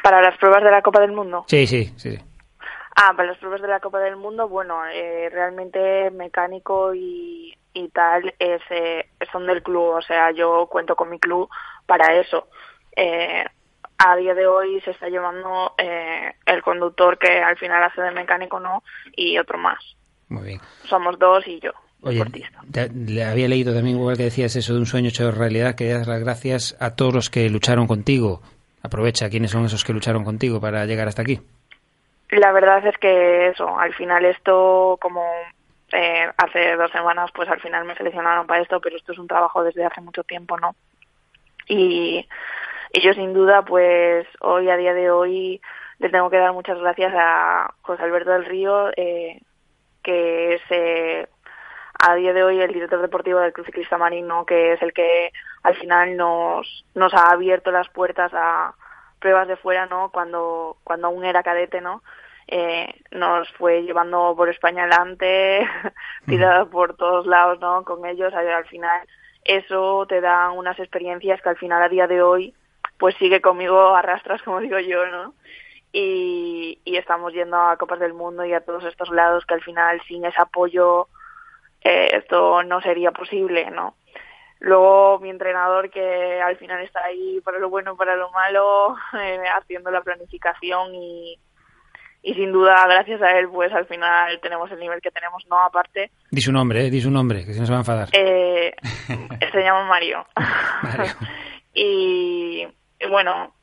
Para las pruebas de la Copa del Mundo. Sí, sí, sí. sí. Ah, para las pruebas de la Copa del Mundo, bueno, eh, realmente mecánico y, y tal es, eh, son del club, o sea, yo cuento con mi club para eso. Eh, a día de hoy se está llevando eh, el conductor que al final hace de mecánico, ¿no? Y otro más. Muy bien. Somos dos y yo. Oye, te- le había leído también igual que decías eso de un sueño hecho realidad, que das las gracias a todos los que lucharon contigo. Aprovecha, ¿quiénes son esos que lucharon contigo para llegar hasta aquí? La verdad es que eso, al final esto, como eh, hace dos semanas, pues al final me seleccionaron para esto, pero esto es un trabajo desde hace mucho tiempo, ¿no? Y, y yo sin duda, pues hoy, a día de hoy, le tengo que dar muchas gracias a José Alberto del Río, eh, que es eh, a día de hoy el director deportivo del Club Ciclista Marino, que es el que al final nos, nos ha abierto las puertas a pruebas de fuera, ¿no? Cuando, cuando aún era cadete, ¿no? Eh, nos fue llevando por España adelante, tirada por todos lados, ¿no? Con ellos, al al final eso te da unas experiencias que al final a día de hoy pues sigue conmigo arrastras como digo yo, ¿no? Y, y estamos yendo a Copas del Mundo y a todos estos lados que al final sin ese apoyo eh, esto no sería posible, ¿no? Luego mi entrenador que al final está ahí para lo bueno y para lo malo, eh, haciendo la planificación y, y sin duda gracias a él pues al final tenemos el nivel que tenemos, ¿no? Aparte, Di su nombre, eh, di su nombre, que se nos va a enfadar. eh, se llama Mario. Mario. y, y bueno,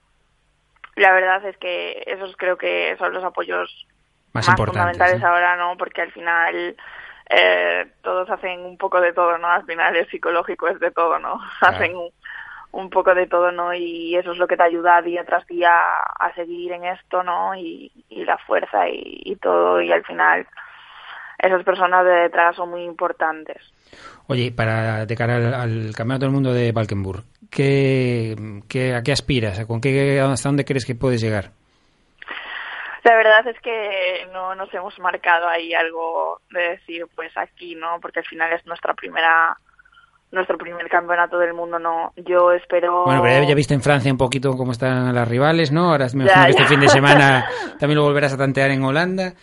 la verdad es que esos creo que son los apoyos Más fundamentales ahora, ¿no? Porque al final eh, todos hacen un poco de todo, ¿no? Al final es psicológico, es de todo, ¿no? Hacen un, un poco de todo, ¿no? Y eso es lo que te ayuda día tras día a seguir en esto, ¿no? Y, y la fuerza y, y todo. Y al final esas personas de detrás son muy importantes. Oye, para de cara al, al Campeonato del Mundo de Valkenburg, ¿qué, qué, ¿a qué aspiras? ¿Con qué, ¿Hasta dónde crees que puedes llegar? La verdad es que no nos hemos marcado ahí algo de decir, pues aquí, ¿no? Porque al final es nuestra primera nuestro primer campeonato del mundo, no. Yo espero... Bueno, pero ya- viste en Francia un poquito cómo están las rivales, ¿no? Ahora me Ya, imagino que este fin de semana también lo volverás a tantear en Holanda.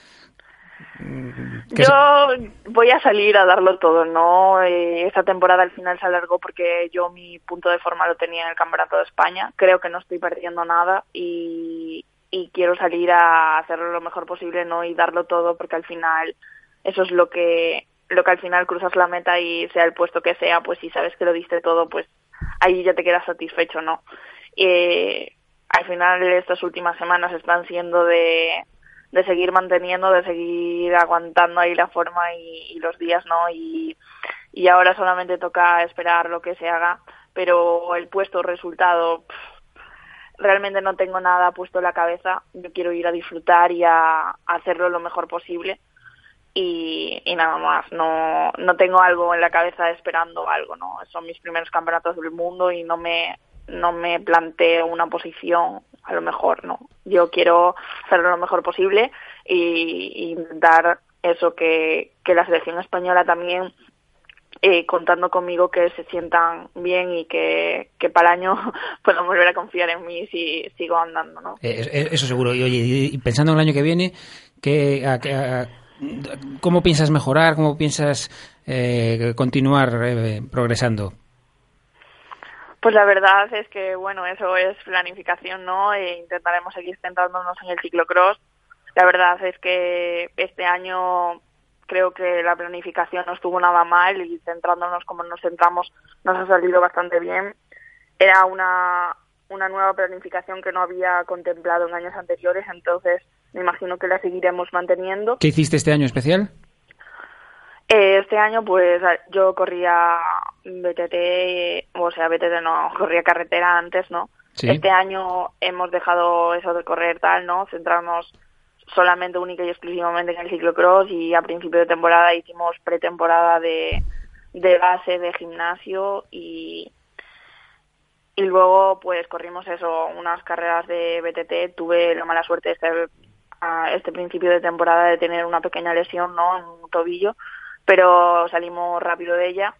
¿Qué Yo voy a salir a darlo todo, ¿no? Eh, esta temporada al final se alargó porque yo mi punto de forma lo tenía en el Campeonato de España. Creo que no estoy perdiendo nada y, y quiero salir a hacerlo lo mejor posible, ¿no? Y darlo todo porque al final eso es lo que lo que al final cruzas la meta y sea el puesto que sea, pues si sabes que lo diste todo, pues ahí ya te quedas satisfecho, ¿no? Eh, al final estas últimas semanas están siendo de, de seguir manteniendo, de seguir aguantando ahí la forma y, los días, ¿no? Y, y ahora solamente toca esperar lo que se haga, pero el puesto, resultado, realmente no tengo nada puesto en la cabeza. Yo quiero ir a disfrutar y a, a hacerlo lo mejor posible. y, y nada más. No, no tengo algo en la cabeza esperando algo, ¿no? Son mis primeros campeonatos del mundo y no me, no me planteo una posición a lo mejor, ¿no? Yo quiero hacerlo lo mejor posible y, y intentar eso que, que la selección española también eh, contando conmigo que se sientan bien y que, que para el año puedan volver a confiar en mí si sigo andando, ¿no? Eh, eh, eso seguro. Y oye, pensando en el año que viene, ¿qué, a- a- ¿cómo piensas mejorar? ¿Cómo piensas eh, continuar progresando? Pues la verdad es que, bueno, eso es planificación, ¿no? E intentaremos seguir centrándonos en el ciclocross. La verdad es que este año creo que la planificación no estuvo nada mal y centrándonos como nos centramos nos ha salido bastante bien. Era una, una nueva planificación que no había contemplado en años anteriores, entonces me imagino que la seguiremos manteniendo. ¿Qué hiciste este año especial? Este año, pues yo corría BTT, o sea, BTT no, corría carretera antes, ¿no? Sí. Este año hemos dejado eso de correr tal, ¿no? Centrarnos solamente, única y exclusivamente en el ciclocross y a principio de temporada hicimos pretemporada de, de base de gimnasio y, y luego pues corrimos eso, unas carreras de BTT. Tuve la mala suerte este, a este principio de temporada de tener una pequeña lesión, ¿no? En un tobillo, pero salimos rápido de ella.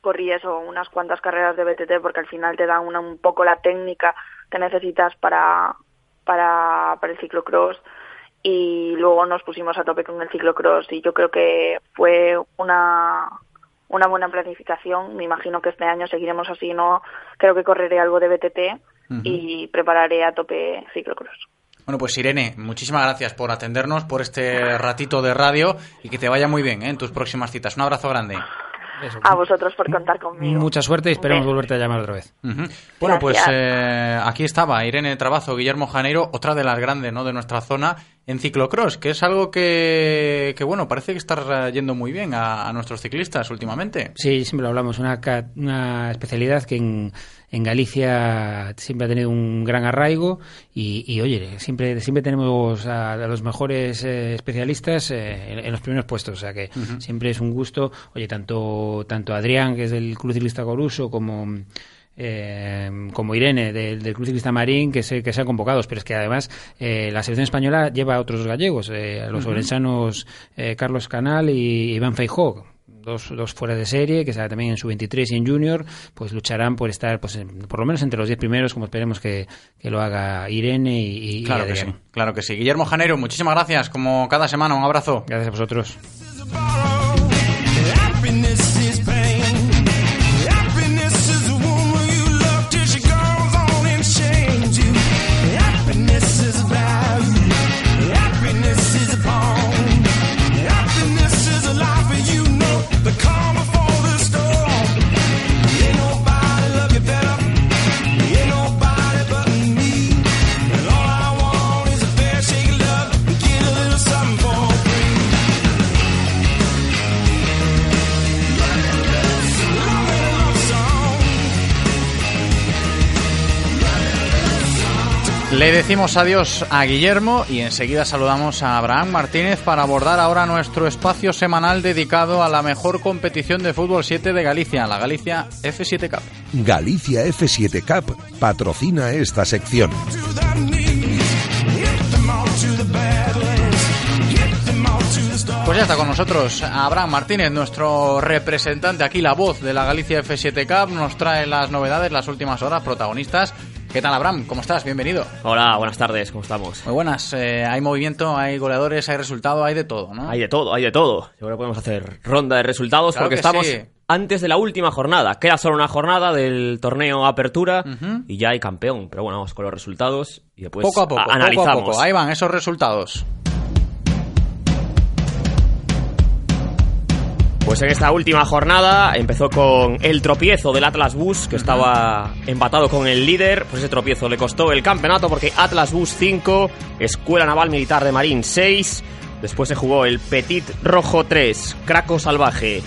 Corrí eso, unas cuantas carreras de BTT porque al final te dan una, un poco la técnica que necesitas para, para, para el ciclocross y luego nos pusimos a tope con el ciclocross y yo creo que fue una una buena planificación. Me imagino que este año seguiremos así, no creo que correré algo de BTT y prepararé a tope ciclocross. Bueno, pues Irene, muchísimas gracias por atendernos, por este ratito de radio y que te vaya muy bien ¿eh? en tus próximas citas. Un abrazo grande. A vosotros por contar conmigo. Mucha suerte y esperemos volverte a llamar otra vez. Bueno, pues eh, aquí estaba Irene Trabazo, Guillermo Janeiro, otra de las grandes ¿no? de nuestra zona en ciclocross, que es algo que, que bueno, parece que está yendo muy bien a, a nuestros ciclistas últimamente. Sí, siempre lo hablamos, una, una especialidad que en, en Galicia siempre ha tenido un gran arraigo y, y, oye, siempre, siempre tenemos a, a los mejores eh, especialistas eh, en, en los primeros puestos, o sea que siempre es un gusto, oye, tanto, tanto Adrián, que es del Club Ciclista Coruso, como... eh, como Irene del, del Club Ciclista Marín que se, que sean convocados pero es que además eh, la selección española lleva a otros gallegos eh, a los Ujú. orensanos eh, Carlos Canal y Iván Feijó dos, dos fuera de serie, que está también en su 23 y en Junior, pues lucharán por estar pues en- por lo menos entre los 10 primeros, como esperemos que, que lo haga Irene y, y Claro que Adrián. sí, claro que sí. Guillermo Janeiro, muchísimas gracias, como cada semana, un abrazo. Gracias a vosotros. Le decimos adiós a Guillermo y enseguida saludamos a Abraham Martínez para abordar ahora nuestro espacio semanal dedicado a la mejor competición de fútbol 7 de Galicia, la Galicia F7 Cup. Galicia F7 Cup patrocina esta sección. Pues ya está con nosotros Abraham Martínez, nuestro representante aquí, la voz de la Galicia F7 Cup, nos trae las novedades, las últimas horas, protagonistas. ¿Qué tal Abraham? ¿Cómo estás? Bienvenido. Hola, buenas tardes, ¿cómo estamos? Muy buenas, eh, hay movimiento, hay goleadores, hay resultado, hay de todo, ¿no? Hay de todo, hay de todo. Yo creo que podemos hacer ronda de resultados Claro porque que estamos sí. antes de la última jornada. Queda solo una jornada del torneo Apertura Ujú. y ya hay campeón. Pero bueno, vamos con los resultados y después poco a poco, a- poco a analizamos. poco. Ahí van esos resultados. Pues en esta última jornada empezó con el tropiezo del Atlas Bus, que estaba empatado con el líder. Pues ese tropiezo le costó el campeonato porque Atlas Bus 5, Escuela Naval Militar de Marín 6. Después se jugó el Petit Rojo 3, Craco Salvaje.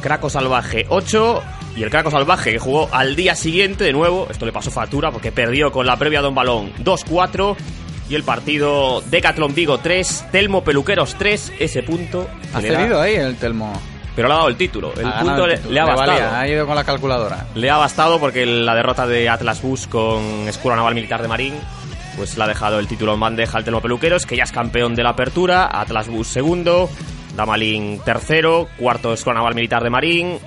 Craco Salvaje 8 y el Craco Salvaje que jugó al día siguiente de nuevo. Esto le pasó factura porque perdió con la previa Don Balón 2-4. Y el partido Decathlon Vigo 3, Telmo Peluqueros 3, ese punto. Ha le da- cedido ahí el Telmo. Pero le ha dado el título. El Ha punto el le, título. le ha Le bastado. valía, ha ido con la calculadora. Le ha bastado porque la derrota de Atlas Bus con Escuela Naval Militar de Marín pues le ha dejado el título en bandeja al Telmo Peluqueros, que ya es campeón de la apertura, Atlas Bus segundo, Damalín tercero, cuarto Escuela Naval Militar de Marín,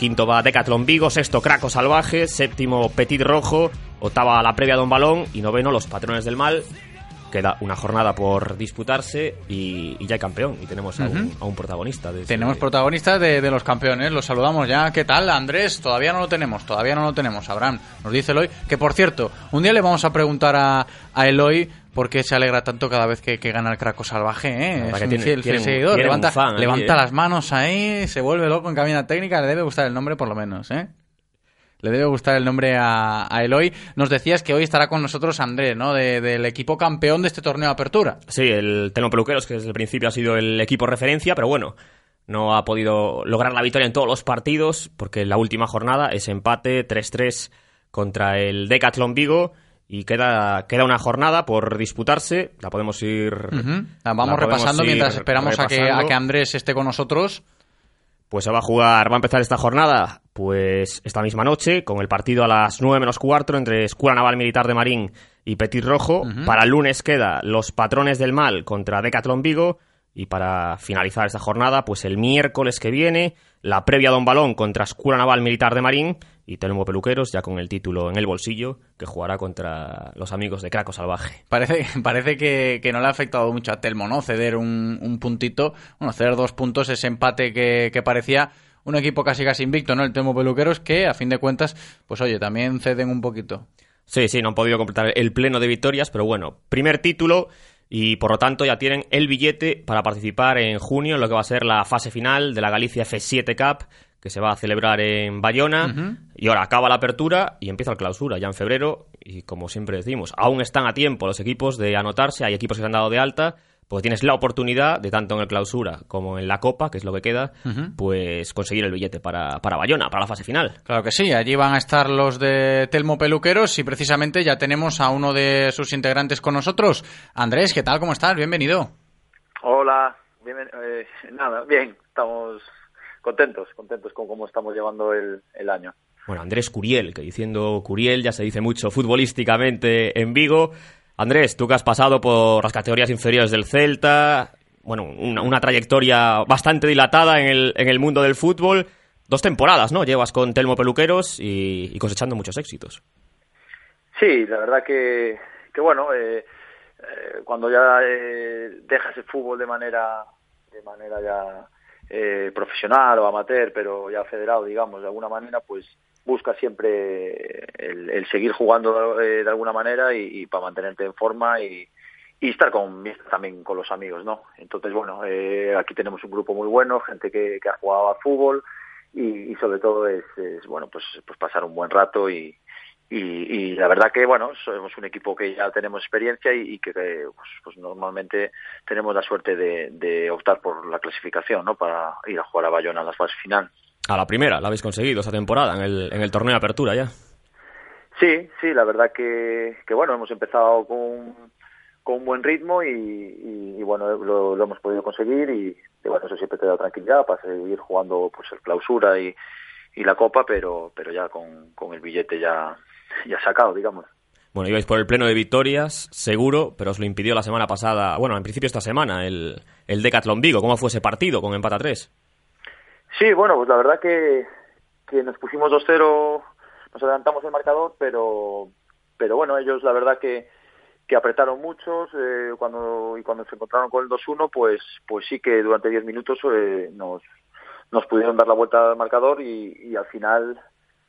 quinto va Decathlon Vigo, sexto Craco Salvaje, séptimo Petit Rojo, octava la previa Don Balón y noveno los Patrones del Mal. Queda una jornada por disputarse y, y ya hay campeón y tenemos a, un, a un protagonista. de Tenemos protagonistas de, de los campeones, los saludamos ya. ¿Qué tal, Andrés? Todavía no lo tenemos, todavía no lo tenemos. Abraham nos dice Eloy que, por cierto, un día le vamos a preguntar a, a Eloy por qué se alegra tanto cada vez que, que gana el Craco Salvaje. ¿eh? La verdad Es que un tiene- fiel, tiene seguidor. tiene Levanta, fan ahí, levanta ¿eh? las manos ahí, se vuelve loco en cabina técnica. Le debe gustar el nombre, por lo menos. ¿eh? Le debe gustar el nombre a, a Eloy. Nos decías que hoy estará con nosotros Andrés, ¿no? De- del equipo campeón de este torneo de apertura. Sí, el Telmo Peluqueros, que desde el principio ha sido el equipo referencia, pero bueno, no ha podido lograr la victoria en todos los partidos, porque en la última jornada es empate 3-3 contra el Decathlon Vigo. Y queda, queda una jornada por disputarse. La podemos ir. La la vamos podemos repasando ir mientras esperamos a que, a que Andrés esté con nosotros. Pues se va a jugar, va a empezar esta jornada, pues esta misma noche, con el partido a las 9 menos cuarto entre Escuela Naval Militar de Marín y Petit Rojo. Para el lunes queda Los Patrones del Mal contra Decathlon Vigo. Y para finalizar esta jornada, pues el miércoles que viene, la previa Don Balón contra Escuela Naval Militar de Marín y Telmo Peluqueros, ya con el título en el bolsillo, que jugará contra los amigos de Craco Salvaje. Parece, parece que, que no le ha afectado mucho a Telmo, ¿no? Ceder un, un puntito, bueno, ceder dos puntos, ese empate que, que parecía un equipo casi casi invicto, ¿no? El Telmo Peluqueros, que a fin de cuentas, pues oye, también ceden un poquito. Sí, sí, no han podido completar el pleno de victorias, pero bueno, primer título y por lo tanto ya tienen el billete para participar en junio en lo que va a ser la fase final de la Galicia F7 Cup que se va a celebrar en Bayona. Y ahora acaba la apertura y empieza la clausura ya en febrero y como siempre decimos, aún están a tiempo los equipos de anotarse, hay equipos que se han dado de alta, pues tienes la oportunidad de tanto en el clausura como en la copa, que es lo que queda, pues conseguir el billete para, para Bayona, para la fase final. Claro que sí, allí van a estar los de Telmo Peluqueros y precisamente ya tenemos a uno de sus integrantes con nosotros. Andrés, ¿qué tal? ¿Cómo estás? Bienvenido. Hola, bien, eh, nada, bien, estamos contentos, contentos con cómo estamos llevando el, el año. Bueno, Andrés Curiel, que diciendo Curiel ya se dice mucho futbolísticamente en Vigo. Andrés, tú que has pasado por las categorías inferiores del Celta, bueno, una, trayectoria bastante dilatada en el, en el mundo del fútbol. Dos temporadas, ¿no? Llevas con Telmo Peluqueros y, y cosechando muchos éxitos. Sí, la verdad que, que bueno, eh, eh, cuando ya eh, dejas el fútbol de manera, de manera ya eh, profesional o amateur, pero ya federado, digamos, de alguna manera, pues busca siempre el, el seguir jugando eh, de alguna manera y, y para mantenerte en forma y, y estar con también con los amigos, ¿no? Entonces, bueno, eh, aquí tenemos un grupo muy bueno, gente que, que ha jugado al fútbol y, y sobre todo es, es, bueno, pues, pues pasar un buen rato y, y, y la verdad que bueno somos un equipo que ya tenemos experiencia y, y que que, pues, pues normalmente tenemos la suerte de, de optar por la clasificación no para ir a jugar a Bayona en la fase final A la primera, la habéis conseguido esta temporada, en el, en el torneo de apertura ya. sí sí la verdad que, que bueno hemos empezado con, con un buen ritmo y, y, y bueno lo, lo hemos podido conseguir y, y bueno eso siempre te da tranquilidad para seguir jugando pues el clausura y, y la copa pero pero ya con, con el billete ya ya sacado digamos Bueno, ibais por el pleno de victorias, seguro, pero os lo impidió la semana pasada, bueno, en principio esta semana, el, el Decathlon Vigo. ¿Cómo fue ese partido con empate a 3? Sí, bueno, pues la verdad que, que nos pusimos 2-0, nos adelantamos el marcador, pero pero bueno, ellos la verdad que, que apretaron muchos eh, cuando y cuando se encontraron con el 2-1, pues pues sí que durante 10 minutos eh, nos nos pudieron dar la vuelta al marcador y, y al final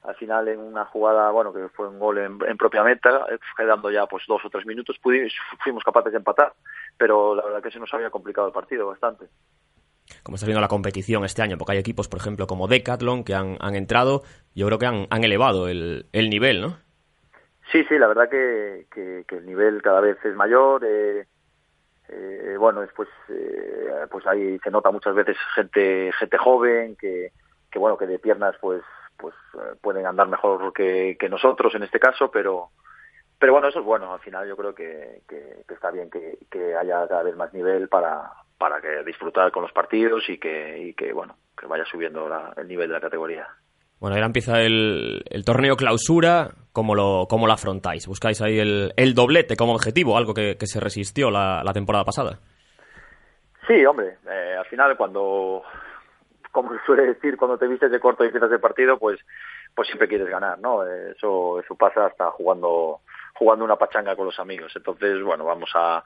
al final en una jugada, bueno, que fue un gol en, en propia meta, eh, quedando ya pues dos o tres minutos, pudimos, fuimos capaces de empatar, pero la verdad que se nos había complicado el partido bastante. ¿Cómo está viendo la competición este año? Porque hay equipos, por ejemplo, como Decathlon, que han, han entrado, yo creo que han, han elevado el, el nivel, ¿no? Sí, sí, la verdad que, que, que el nivel cada vez es mayor. Eh, eh, bueno, después eh, pues ahí se nota muchas veces gente gente joven que, que bueno que de piernas pues pues eh, pueden andar mejor que, que nosotros en este caso, pero pero bueno, eso es bueno. Al final yo creo que, que, que está bien que, que haya cada vez más nivel para, para que disfrutar con los partidos y que, y que bueno, que vaya subiendo la- el nivel de la categoría. Bueno, ahora empieza el, el torneo clausura. ¿Cómo lo, cómo lo afrontáis? ¿Buscáis ahí el, el doblete como objetivo? Algo que, que se resistió la, la temporada pasada. Sí, hombre, eh, al final cuando, como se suele decir, cuando te vistes de corto y empiezas el partido, pues, pues siempre quieres ganar, ¿no? Eso, eso pasa hasta jugando, jugando una pachanga con los amigos. Entonces, bueno, vamos a,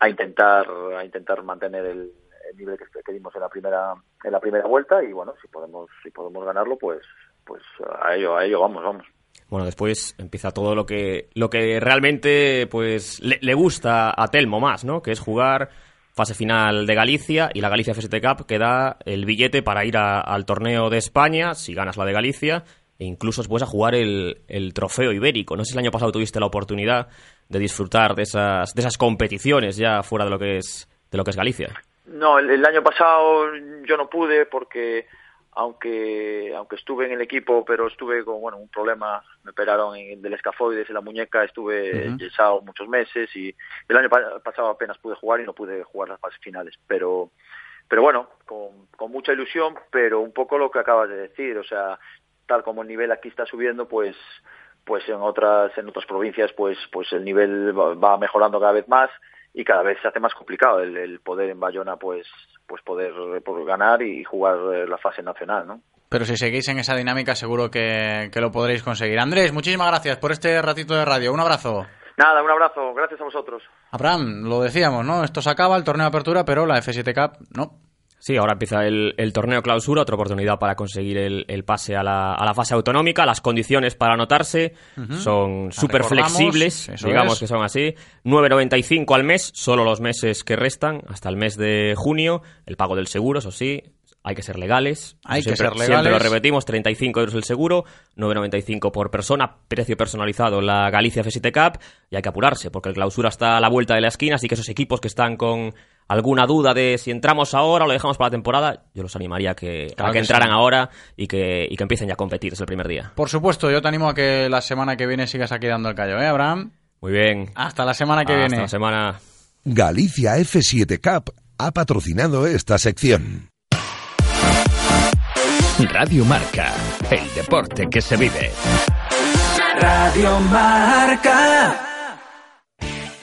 a intentar, a intentar mantener el, el nivel que, que dimos en la primera, en la primera vuelta y bueno, si podemos, si podemos ganarlo, pues, pues a ello, a ello vamos, vamos. Bueno, después empieza todo lo que, lo que realmente pues le, le gusta a Telmo más, ¿no? Que es jugar fase final de Galicia y la Galicia FST Cup que da el billete para ir a- al torneo de España, si ganas la de Galicia, e incluso después a jugar el, el trofeo ibérico. No sé si el año pasado tuviste la oportunidad de disfrutar de esas, de esas competiciones ya fuera de lo que es, de lo que es Galicia. No, el, el año pasado yo no pude porque aunque aunque estuve en el equipo, pero estuve con bueno un problema, me operaron en- del escafoides en la muñeca, estuve yesado muchos meses y el año pa- pasado apenas pude jugar y no pude jugar las fases finales, pero pero bueno, con, con mucha ilusión, pero un poco lo que acabas de decir, o sea, tal como el nivel aquí está subiendo, pues pues en otras en otras provincias pues pues el nivel va, va mejorando cada vez más y cada vez se hace más complicado el, el poder en Bayona pues pues poder, poder ganar y jugar eh, la fase nacional, ¿no? Pero si seguís en esa dinámica, seguro que, que lo podréis conseguir. Andrés, muchísimas gracias por este ratito de radio. Un abrazo. Nada, un abrazo, gracias a vosotros. Abraham, lo decíamos, ¿no? Esto se acaba, el torneo de apertura, pero la F7 Cup, no. Sí, ahora empieza el, el torneo clausura, otra oportunidad para conseguir el, el pase a la, a la fase autonómica. Las condiciones para anotarse son súper flexibles, digamos es. que son así. 9,95 al mes, solo los meses que restan, hasta el mes de junio. El pago del seguro, eso sí, hay que ser legales. Hay que ser Siempre lo legales. repetimos, 35 euros el seguro, 9,95 por persona, precio personalizado la Galicia F7 Cup. Y hay que apurarse, porque el clausura está a la vuelta de la esquina, así que esos equipos que están con alguna duda de si entramos ahora o lo dejamos para la temporada, yo los animaría a que, Claro a que que entraran sí. ahora y que, y que empiecen ya a competir desde el primer día. Por supuesto, yo te animo a que la semana que viene sigas aquí dando el callo, ¿eh, Abraham? Muy bien. Hasta la semana que Hasta viene. la semana. Galicia F7 Cup ha patrocinado esta sección. Radio Marca, el deporte que se vive. Radio Marca.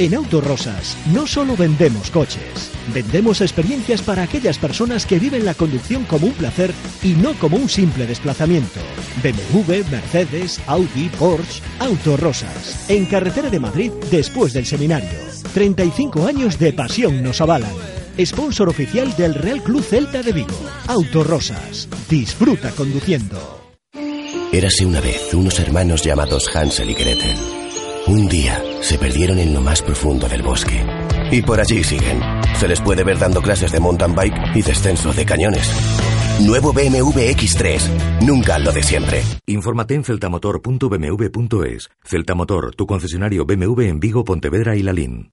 En Autorosas no solo vendemos coches, vendemos experiencias para aquellas personas que viven la conducción como un placer y no como un simple desplazamiento. BMW, Mercedes, Audi, Porsche, Autorosas. En carretera de Madrid después del seminario. 35 años de pasión nos avalan. Sponsor oficial del Real Club Celta de Vigo. Autorosas. Disfruta conduciendo. Érase una vez unos hermanos llamados Hansel y Gretel. Un día se perdieron en lo más profundo del bosque. Y por allí siguen. Se les puede ver dando clases de mountain bike y descenso de cañones. Nuevo BMW X3. Nunca lo de siempre. Infórmate en celtamotor.bmw.es. Celtamotor, tu concesionario BMW en Vigo, Pontevedra y Lalín.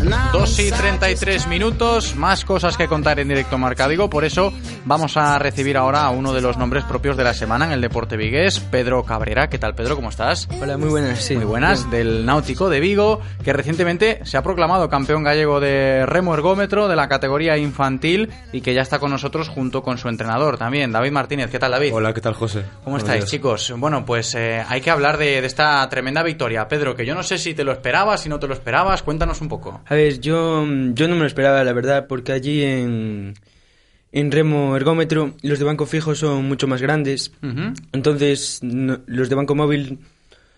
2 y 33 minutos, más cosas que contar en directo Marca Vigo, por eso Vamos a recibir ahora a uno de los nombres propios de la semana en el deporte vigués, Pedro Cabrera. ¿Qué tal, Pedro? ¿Cómo estás? Hola, muy buenas, sí. Muy buenas, del Náutico de Vigo, que recientemente se ha proclamado campeón gallego de remo ergómetro de la categoría infantil y que ya está con nosotros junto con su entrenador también, David Martínez. ¿Qué tal, David? Hola, ¿qué tal, José? ¿Cómo Buenos estáis, días. chicos? Bueno, pues eh, hay que hablar de, de esta tremenda victoria. Pedro, que yo no sé si te lo esperabas, si no te lo esperabas, cuéntanos un poco. A ver, yo, yo no me lo esperaba, la verdad, porque allí en, en remo ergómetro los de banco fijo son mucho más grandes. Ujú. Entonces, no- los de banco móvil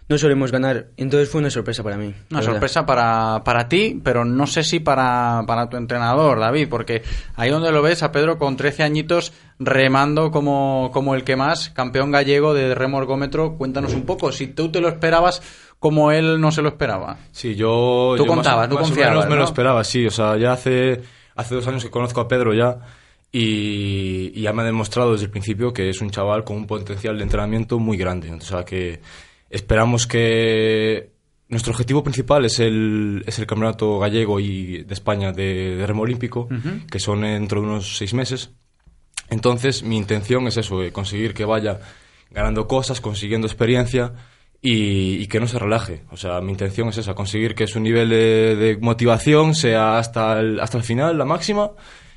no solemos ganar. Entonces fue una sorpresa para mí. Una sorpresa para, para ti, pero no sé si para, para tu entrenador, David, porque ahí donde lo ves a Pedro con 13 añitos remando como, como el que más, campeón gallego de remo ergómetro, cuéntanos un poco, si tú te lo esperabas como él no se lo esperaba. Sí, yo... Tú yo contabas, tú más o confiabas, menos me lo esperaba, sí. O sea, ya hace, hace dos años que conozco a Pedro ya y, y ya me ha demostrado desde el principio que es un chaval con un potencial de entrenamiento muy grande. O sea, que esperamos que... Nuestro objetivo principal es el, es el Campeonato Gallego y de España de, de Remo Olímpico, que son dentro de unos seis meses. Entonces, mi intención es eso, conseguir que vaya ganando cosas, consiguiendo experiencia y, y que no se relaje. O sea, mi intención es esa, conseguir que su nivel de, de motivación sea hasta el, hasta el final, la máxima,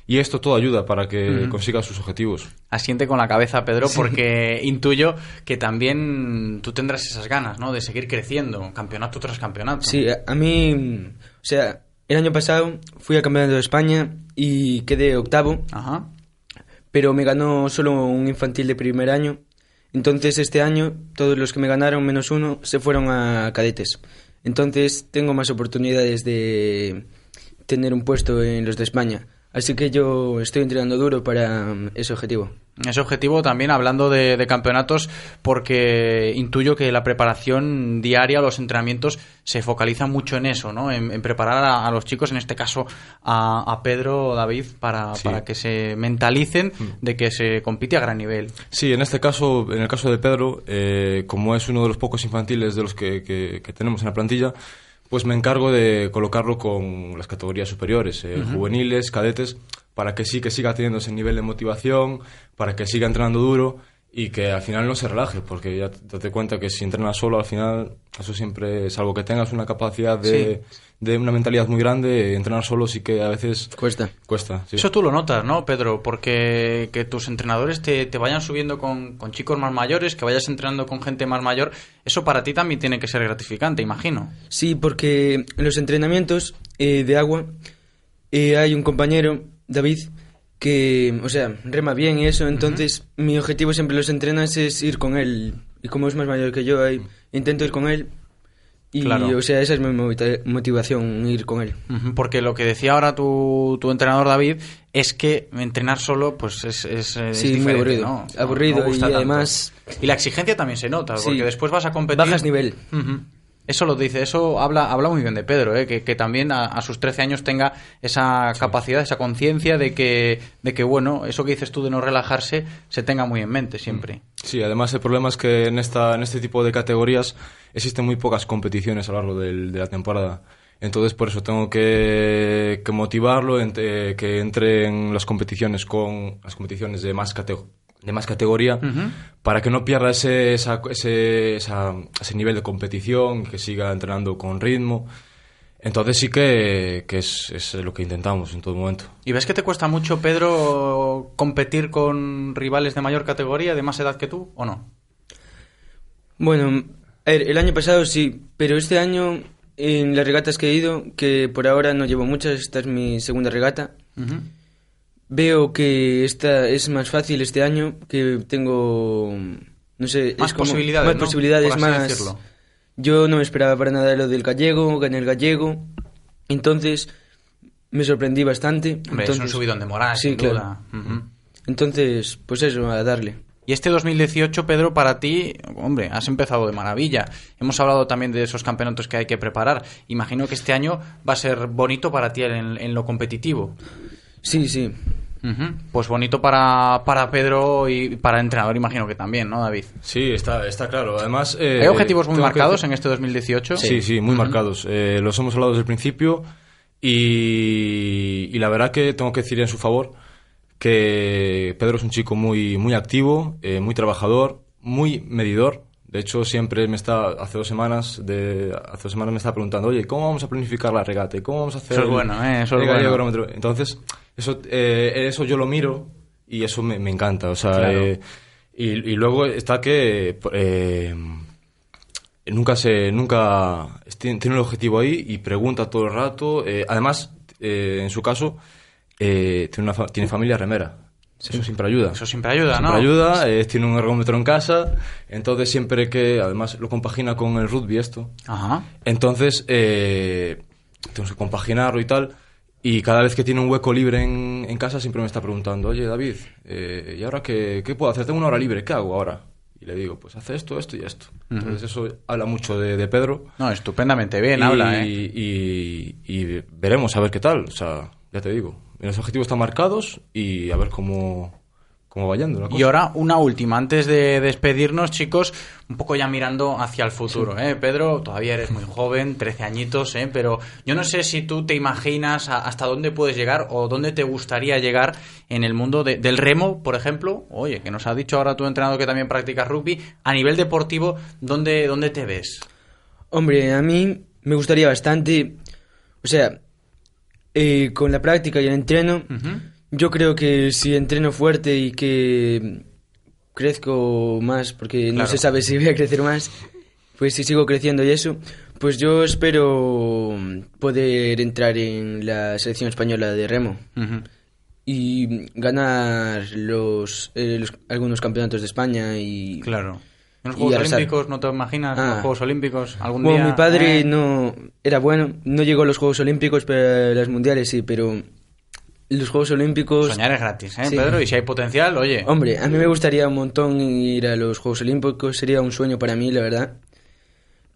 y esto todo ayuda para que Ujú. consiga sus objetivos. Asiente con la cabeza, Pedro, Sí. porque intuyo que también tú tendrás esas ganas, ¿no? De seguir creciendo, campeonato tras campeonato. Sí, a, a mí, o sea, el año pasado fui al Campeonato de España y quedé octavo. Ajá. Pero me ganó solo un infantil de primer año. Entonces este año todos los que me ganaron menos uno se fueron a cadetes. Entonces tengo más oportunidades de tener un puesto en los de España. Así que yo estoy entrenando duro para mm, ese objetivo. Ese objetivo también hablando de, de campeonatos porque intuyo que la preparación diaria, los entrenamientos se focalizan mucho en eso, ¿no? En, en preparar a, a los chicos, en este caso a, a Pedro David, para, Sí. para que se mentalicen de que se compite a gran nivel. Sí, en este caso, en el caso de Pedro, eh, como es uno de los pocos infantiles de los que, que- que tenemos en la plantilla, pues me encargo de colocarlo con las categorías superiores, eh, juveniles, cadetes, para que sí que siga teniendo ese nivel de motivación, para que siga entrenando duro y que al final no se relaje, porque ya te- date cuenta que si entrenas solo, al final, eso siempre, salvo que tengas una capacidad de, de una mentalidad muy grande, entrenar solo sí que a veces... Cuesta. Cuesta, sí. Eso tú lo notas, ¿no, Pedro? Porque que tus entrenadores te, te vayan subiendo con, con chicos más mayores, que vayas entrenando con gente más mayor, eso para ti también tiene que ser gratificante, imagino. Sí, porque en los entrenamientos eh, de agua eh, hay un compañero, David, que, o sea, rema bien y eso, entonces mi objetivo siempre los entrenas es ir con él. Y como es más mayor que yo, ahí, intento ir con él. Y, Claro. o sea, esa es mi motivación, ir con él. Porque lo que decía ahora tu, tu entrenador David es que entrenar solo pues es, es, es Sí, muy aburrido. ¿no? No- Aburrido no gusta y tanto. además- Y la exigencia también se nota, Sí. porque después vas a competir... Bajas nivel. Ujú. Eso lo dice, eso habla, habla muy bien de Pedro, ¿eh? que, que también a, a sus 13 años tenga esa capacidad, esa conciencia de que, de que, bueno, eso que dices tú de no relajarse, se tenga muy en mente siempre. Sí, además el problema es que en, esta, en este tipo de categorías existen muy pocas competiciones a lo largo del- de la temporada. Entonces por eso tengo que, que motivarlo, ent- que entre en las competiciones con las competiciones de más, categ- de más categoría Ujú. para que no pierda ese, esa- ese, esa- ese nivel de competición, que siga entrenando con ritmo. Entonces sí que, que es, es lo que intentamos en todo momento. ¿Y ves que te cuesta mucho, Pedro, competir con rivales de mayor categoría, de más edad que tú, o no? Bueno, a ver, el año pasado sí, pero este año en las regatas que he ido, que por ahora no llevo muchas, esta es mi segunda regata, Ujú. Veo que esta es más fácil este año, que tengo, no sé, Más es como- posibilidades, más ¿no? posibilidades, más. Yo no me esperaba para nada lo del gallego, gané el gallego, entonces me sorprendí bastante. Hombre, es un entonces- subidón de moral, sí, sin claro. duda. Ujú. Entonces, pues eso, a darle. Y este 2018, Pedro, para ti, hombre, has empezado de maravilla. Hemos hablado también de esos campeonatos que hay que preparar. Imagino que este año va a ser bonito para ti en, en lo competitivo. Sí, sí. Ujú. Pues bonito para, para Pedro y para el entrenador, imagino que también, ¿no, David? Sí, está, está claro. Además, eh, ¿Hay objetivos muy que marcados en este 2018? Sí, sí, muy Ujú. marcados. Eh, los hemos hablado desde el principio y, y la verdad que tengo que decir en su favor que Pedro es un chico muy, muy activo, eh, muy trabajador, muy medidor. De hecho, siempre me está, hace dos semanas, de, hace dos semanas me está preguntando, oye, ¿cómo vamos a planificar la regata? ¿Y ¿Cómo vamos a hacer Eso es bueno, ¿eh? Eso es bueno. Entonces, eso, eh, eso yo lo miro y eso me, me encanta. O sea, Claro. eh, y, y luego está que eh, nunca se nunca tiene, tiene el objetivo ahí y pregunta todo el rato. eh, además, eh, en su caso, eh, tiene, una tiene familia remera. Eso siempre ayuda. Eso siempre ayuda, Siempre ¿no? ayuda, eh, tiene un ergómetro en casa, entonces siempre que, además lo compagina con el rugby esto, Ajá. entonces eh, tenemos que compaginarlo y tal, y cada vez que tiene un hueco libre en, en casa siempre me está preguntando, oye David, eh, ¿y ahora qué, qué puedo hacer? Tengo una hora libre, ¿qué hago ahora? Y le digo, pues hace esto, esto y esto. Entonces eso habla mucho de, de Pedro. No, estupendamente bien y, habla, ¿eh? Y, y veremos a ver qué tal, o sea, ya te digo, los objetivos están marcados y a ver cómo, cómo va yendo la cosa. Y ahora una última, antes de despedirnos, chicos, un poco ya mirando hacia el futuro. ¿eh? Pedro, todavía eres muy joven, 13 añitos, ¿eh? pero yo no sé si tú te imaginas a- hasta dónde puedes llegar o dónde te gustaría llegar en el mundo de- del remo, por ejemplo. Oye, que nos ha dicho ahora tu entrenador que también practicas rugby. A nivel deportivo, ¿dónde, dónde te ves? Hombre, a mí me gustaría bastante, o sea, eh, con la práctica y el entreno, yo creo que si entreno fuerte y que crezco más, porque no se sabe si voy a crecer más, pues si sigo creciendo y eso, pues yo espero poder entrar en la selección española de remo y ganar los, eh, los- algunos campeonatos de España y claro ¿En los Juegos. Olímpicos no te imaginas? Ah. ¿Los Juegos Olímpicos? ¿Algún Bueno, día? mi padre Eh, no era bueno, no llegó a los Juegos Olímpicos, pero a los mundiales sí, pero los Juegos Olímpicos Soñar es gratis, ¿eh, Sí. Pedro? Y si hay potencial, oye. Hombre, a mí me gustaría un montón ir a los Juegos Olímpicos, sería un sueño para mí, la verdad.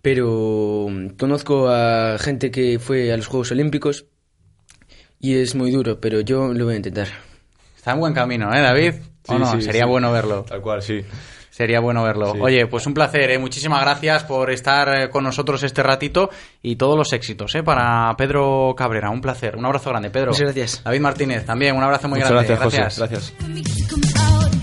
Pero conozco a gente que fue a los Juegos Olímpicos y es muy duro, pero yo lo voy a intentar. Está en buen camino, ¿eh, David? ¿O Sí, no? sí, Sería sí. bueno verlo. Tal cual, sí. Sería bueno verlo. Sí. Oye, pues un placer, ¿eh? Muchísimas gracias por estar eh, con nosotros este ratito y todos los éxitos, ¿eh? Para Pedro Cabrera. Un placer. Un abrazo grande, Pedro. Muchas gracias. David Martínez, también. Un abrazo muy Muchas grande. gracias, José. Gracias.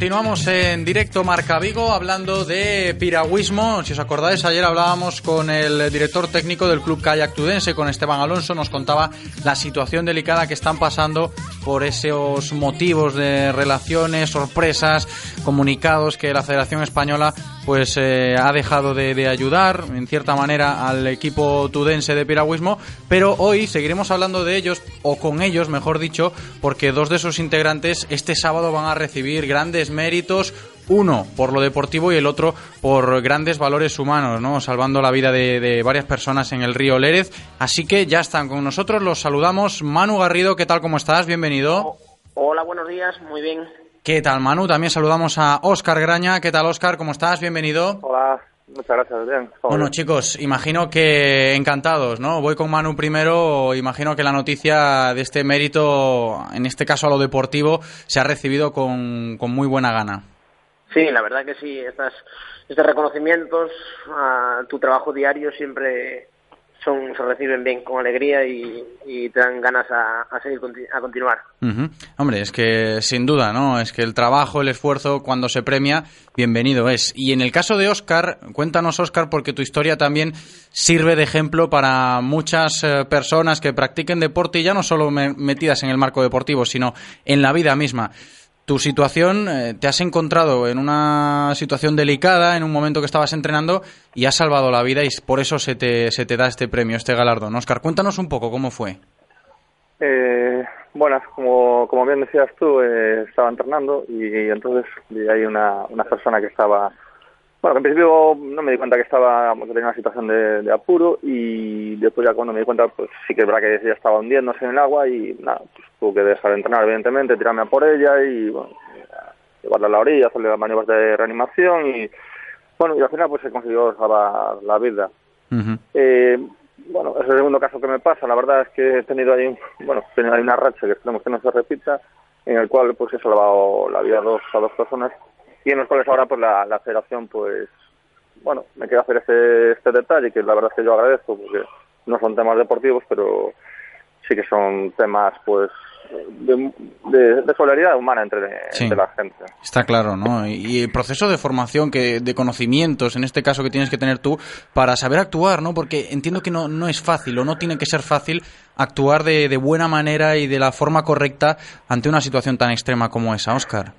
Continuamos en directo Marca Vigo hablando de piragüismo. Si os acordáis, ayer hablábamos con el director técnico del Club Kayak Tudense, con Esteban Alonso. Nos contaba la situación delicada que están pasando por esos motivos de relaciones, sorpresas, comunicados que la Federación Española pues eh, ha dejado de, ayudar en cierta manera al equipo tudense de piragüismo. Pero hoy seguiremos hablando de ellos, o con ellos, mejor dicho, porque dos de sus integrantes este sábado van a recibir grandes méritos. Uno por lo deportivo y el otro por grandes valores humanos, ¿no? Salvando la vida de, de varias personas en el río Lérez. Así que ya están con nosotros, los saludamos. Manu Garrido, ¿qué tal? ¿Cómo estás? Bienvenido. Hola, buenos días, muy bien. ¿Qué tal, Manu? También saludamos a Óscar Graña. ¿Qué tal, Óscar? ¿Cómo estás? Bienvenido. Hola, muchas gracias, bien. Bueno, chicos, imagino que encantados, ¿no? Voy con Manu primero. Imagino que la noticia de este mérito, en este caso a lo deportivo, se ha recibido con, con muy buena gana. Sí, la verdad que sí, estas, estos reconocimientos a tu trabajo diario siempre son, se reciben bien, con alegría y, y te dan ganas a, a seguir a continuar. Hombre, es que sin duda, ¿no? Es que el trabajo, el esfuerzo, cuando se premia, bienvenido es. Y en el caso de Óscar, cuéntanos, Óscar, porque tu historia también sirve de ejemplo para muchas eh, personas que practiquen deporte y ya no solo me- metidas en el marco deportivo, sino en la vida misma. Tu situación, eh, te has encontrado en una situación delicada, en un momento que estabas entrenando y has salvado la vida y por eso se te, se te da este premio, este galardón. Óscar, cuéntanos un poco cómo fue. Eh, bueno, como, como bien decías tú, eh, estaba entrenando y, entonces ahí una, una persona que estaba, bueno, en principio no me di cuenta que estaba, que tenía una situación de, de apuro y después ya cuando me di cuenta, pues sí que es verdad que ya estaba hundiéndose en el agua y nada, pues tuve que dejar de entrenar evidentemente, tirarme a por ella y bueno, llevarla a la orilla, hacerle las maniobras de reanimación y bueno, y al final pues se consiguió salvar la vida. Eh, bueno, es el segundo caso que me pasa. La verdad es que he tenido ahí, un- bueno, he tenido ahí una racha que esperemos que no se repita, en el cual pues he salvado la vida a dos, a dos personas y en los cuales ahora pues la, la federación pues, bueno, me quiere hacer este, este detalle que la verdad es que yo agradezco porque no son temas deportivos, pero sí que son temas pues de, de- de solidaridad humana entre, Sí. entre la gente. Está claro, ¿no? Y y el proceso de formación, que de conocimientos, en este caso que tienes que tener tú, para saber actuar, ¿no? Porque entiendo que no, no es fácil o no tiene que ser fácil actuar de, de buena manera y de la forma correcta ante una situación tan extrema como esa, Oscar.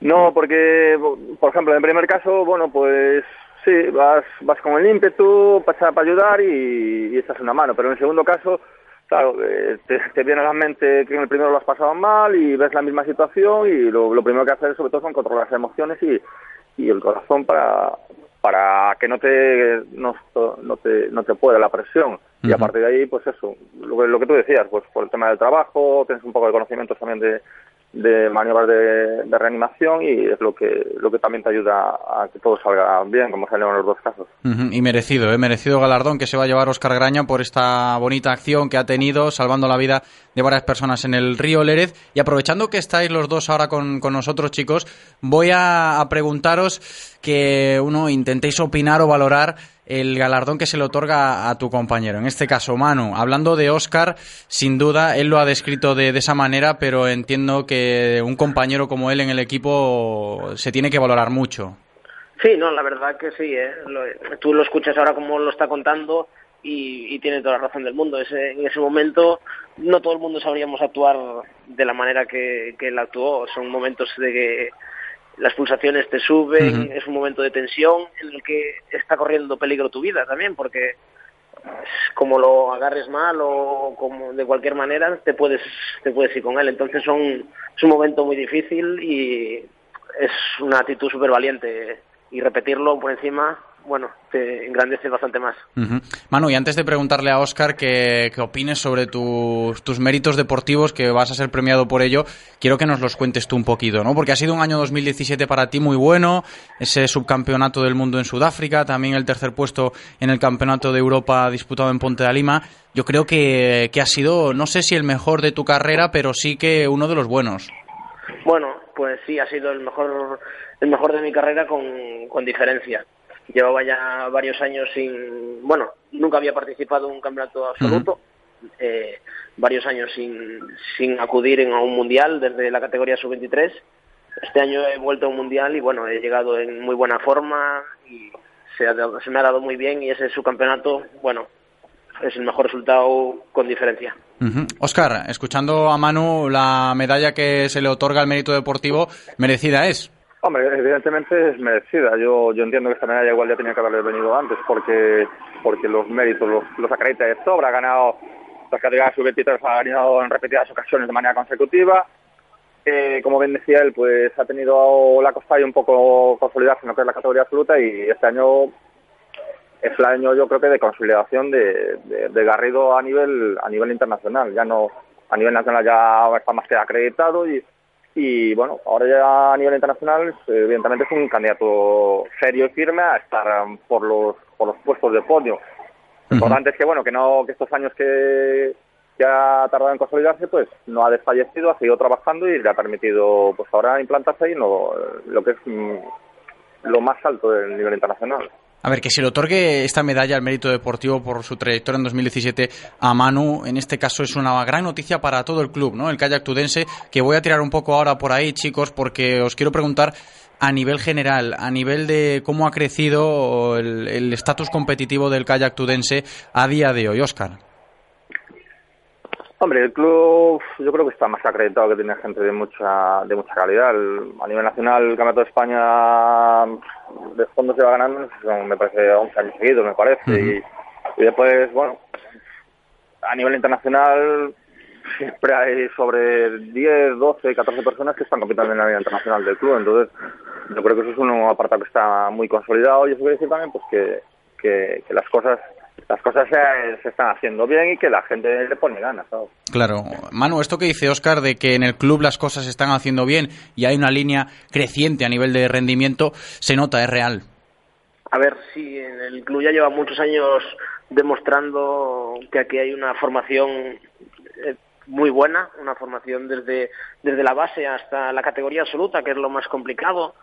No, porque, por ejemplo, en el primer caso, bueno, pues sí, vas, vas con el ímpetu para, para ayudar y, y echas una mano, pero en el segundo caso, claro, eh, te, te viene a la mente que en el primero lo has pasado mal y ves la misma situación y lo, lo primero que hacer sobre todo son controlar las emociones y, y el corazón para, para que no te, no, no te, no te pueda la presión. Y a partir de ahí, pues eso, lo, que- lo que tú decías, pues por el tema del trabajo, tienes un poco de conocimientos también de, de maniobras de, reanimación y es lo que lo que también te ayuda a que todo salga bien, como salieron los dos casos. Y merecido, ¿eh? merecido galardón que se va a llevar Oscar Graña por esta bonita acción que ha tenido, salvando la vida de varias personas en el río Lérez. Y aprovechando que estáis los dos ahora con, con nosotros, chicos, voy a, a preguntaros que uno intentéis opinar o valorar el galardón que se le otorga a tu compañero. En este caso, Manu, hablando de Oscar, sin duda, él lo ha descrito de, de esa manera, pero entiendo que un compañero como él en el equipo se tiene que valorar mucho. Sí, no, la verdad que sí. ¿eh? Lo- tú lo escuchas ahora como lo está contando y, tiene toda la razón del mundo. Ese, en ese momento no todo el mundo sabríamos actuar de la manera que él actuó. Son momentos de que las pulsaciones te suben, es un momento de tensión en el que está corriendo peligro tu vida también, porque como lo agarres mal o como de cualquier manera te puedes te puedes ir con él. Entonces son es un momento muy difícil y es una actitud súper valiente y repetirlo por encima, bueno, te engrandece bastante más. Manu, y antes de preguntarle a Oscar que, que opines sobre tus, tus méritos deportivos, que vas a ser premiado por ello, quiero que nos los cuentes tú un poquito, ¿no? Porque ha sido un año 2017 para ti muy bueno, ese subcampeonato del mundo en Sudáfrica, también el tercer puesto en el campeonato de Europa disputado en Ponte de Lima. Yo creo que, que ha sido, no sé si el mejor de tu carrera, pero sí que uno de los buenos. Bueno, pues sí, ha sido el mejor, el mejor de mi carrera con, con diferencia. Llevaba ya varios años sin, bueno, nunca había participado en un campeonato absoluto, eh, varios años sin, sin acudir en- a un mundial desde la categoría sub-23. Este año he vuelto a un mundial y bueno, he llegado en muy buena forma y se, ha se me ha dado muy bien y ese subcampeonato, bueno, es el mejor resultado con diferencia. Oscar, escuchando a Manu, la medalla que se le otorga al mérito deportivo, merecida es. Hombre, evidentemente es merecida. Yo, yo entiendo que esta medalla igual ya tenía que haberle venido antes porque porque los méritos los, los acredita de sobra. Ha ganado las categorías sub-23, ha ganado en repetidas ocasiones de manera consecutiva. Eh, como bien decía él, pues ha tenido la costa y un poco consolidarse en lo que es la categoría absoluta y este año es el año yo creo que de consolidación de, de, de Garrido a nivel a nivel internacional. Ya no a nivel nacional ya está más que acreditado y y bueno, ahora ya a nivel internacional, evidentemente es un candidato serio y firme a estar por los por los puestos de podio. Lo importante es que bueno, que no que estos años que, que ha tardado en consolidarse, pues no ha desfallecido, ha seguido trabajando y le ha permitido pues ahora implantarse ahí en lo, lo que es mm, lo más alto del nivel internacional. A ver, que se le otorgue esta medalla al mérito deportivo por su trayectoria en 2017 a Manu, en este caso es una gran noticia para todo el club, ¿no? El kayak tudense, que voy a tirar un poco ahora por ahí, chicos, porque os quiero preguntar a nivel general, a nivel de cómo ha crecido el estatus competitivo del kayak tudense a día de hoy, Oscar. Hombre, el club yo creo que está más acreditado que tiene gente de mucha de mucha calidad. A nivel nacional, el Campeonato de España de fondo se va ganando, son, me parece, 11 años seguidos, me parece. y, y después, bueno, a nivel internacional siempre hay sobre 10, 12, 14 personas que están compitiendo en la vida internacional del club. Entonces, yo creo que eso es un apartado que está muy consolidado y eso quiere decir también pues que, que, que las cosas las cosas se, se están haciendo bien y que la gente le pone ganas, ¿sabes? Claro. Manu, esto que dice Oscar de que en el club las cosas se están haciendo bien y hay una línea creciente a nivel de rendimiento, se nota, es real. A ver, sí, en el club ya lleva muchos años demostrando que aquí hay una formación eh, muy buena, una formación desde, desde la base hasta la categoría absoluta, que es lo más complicado,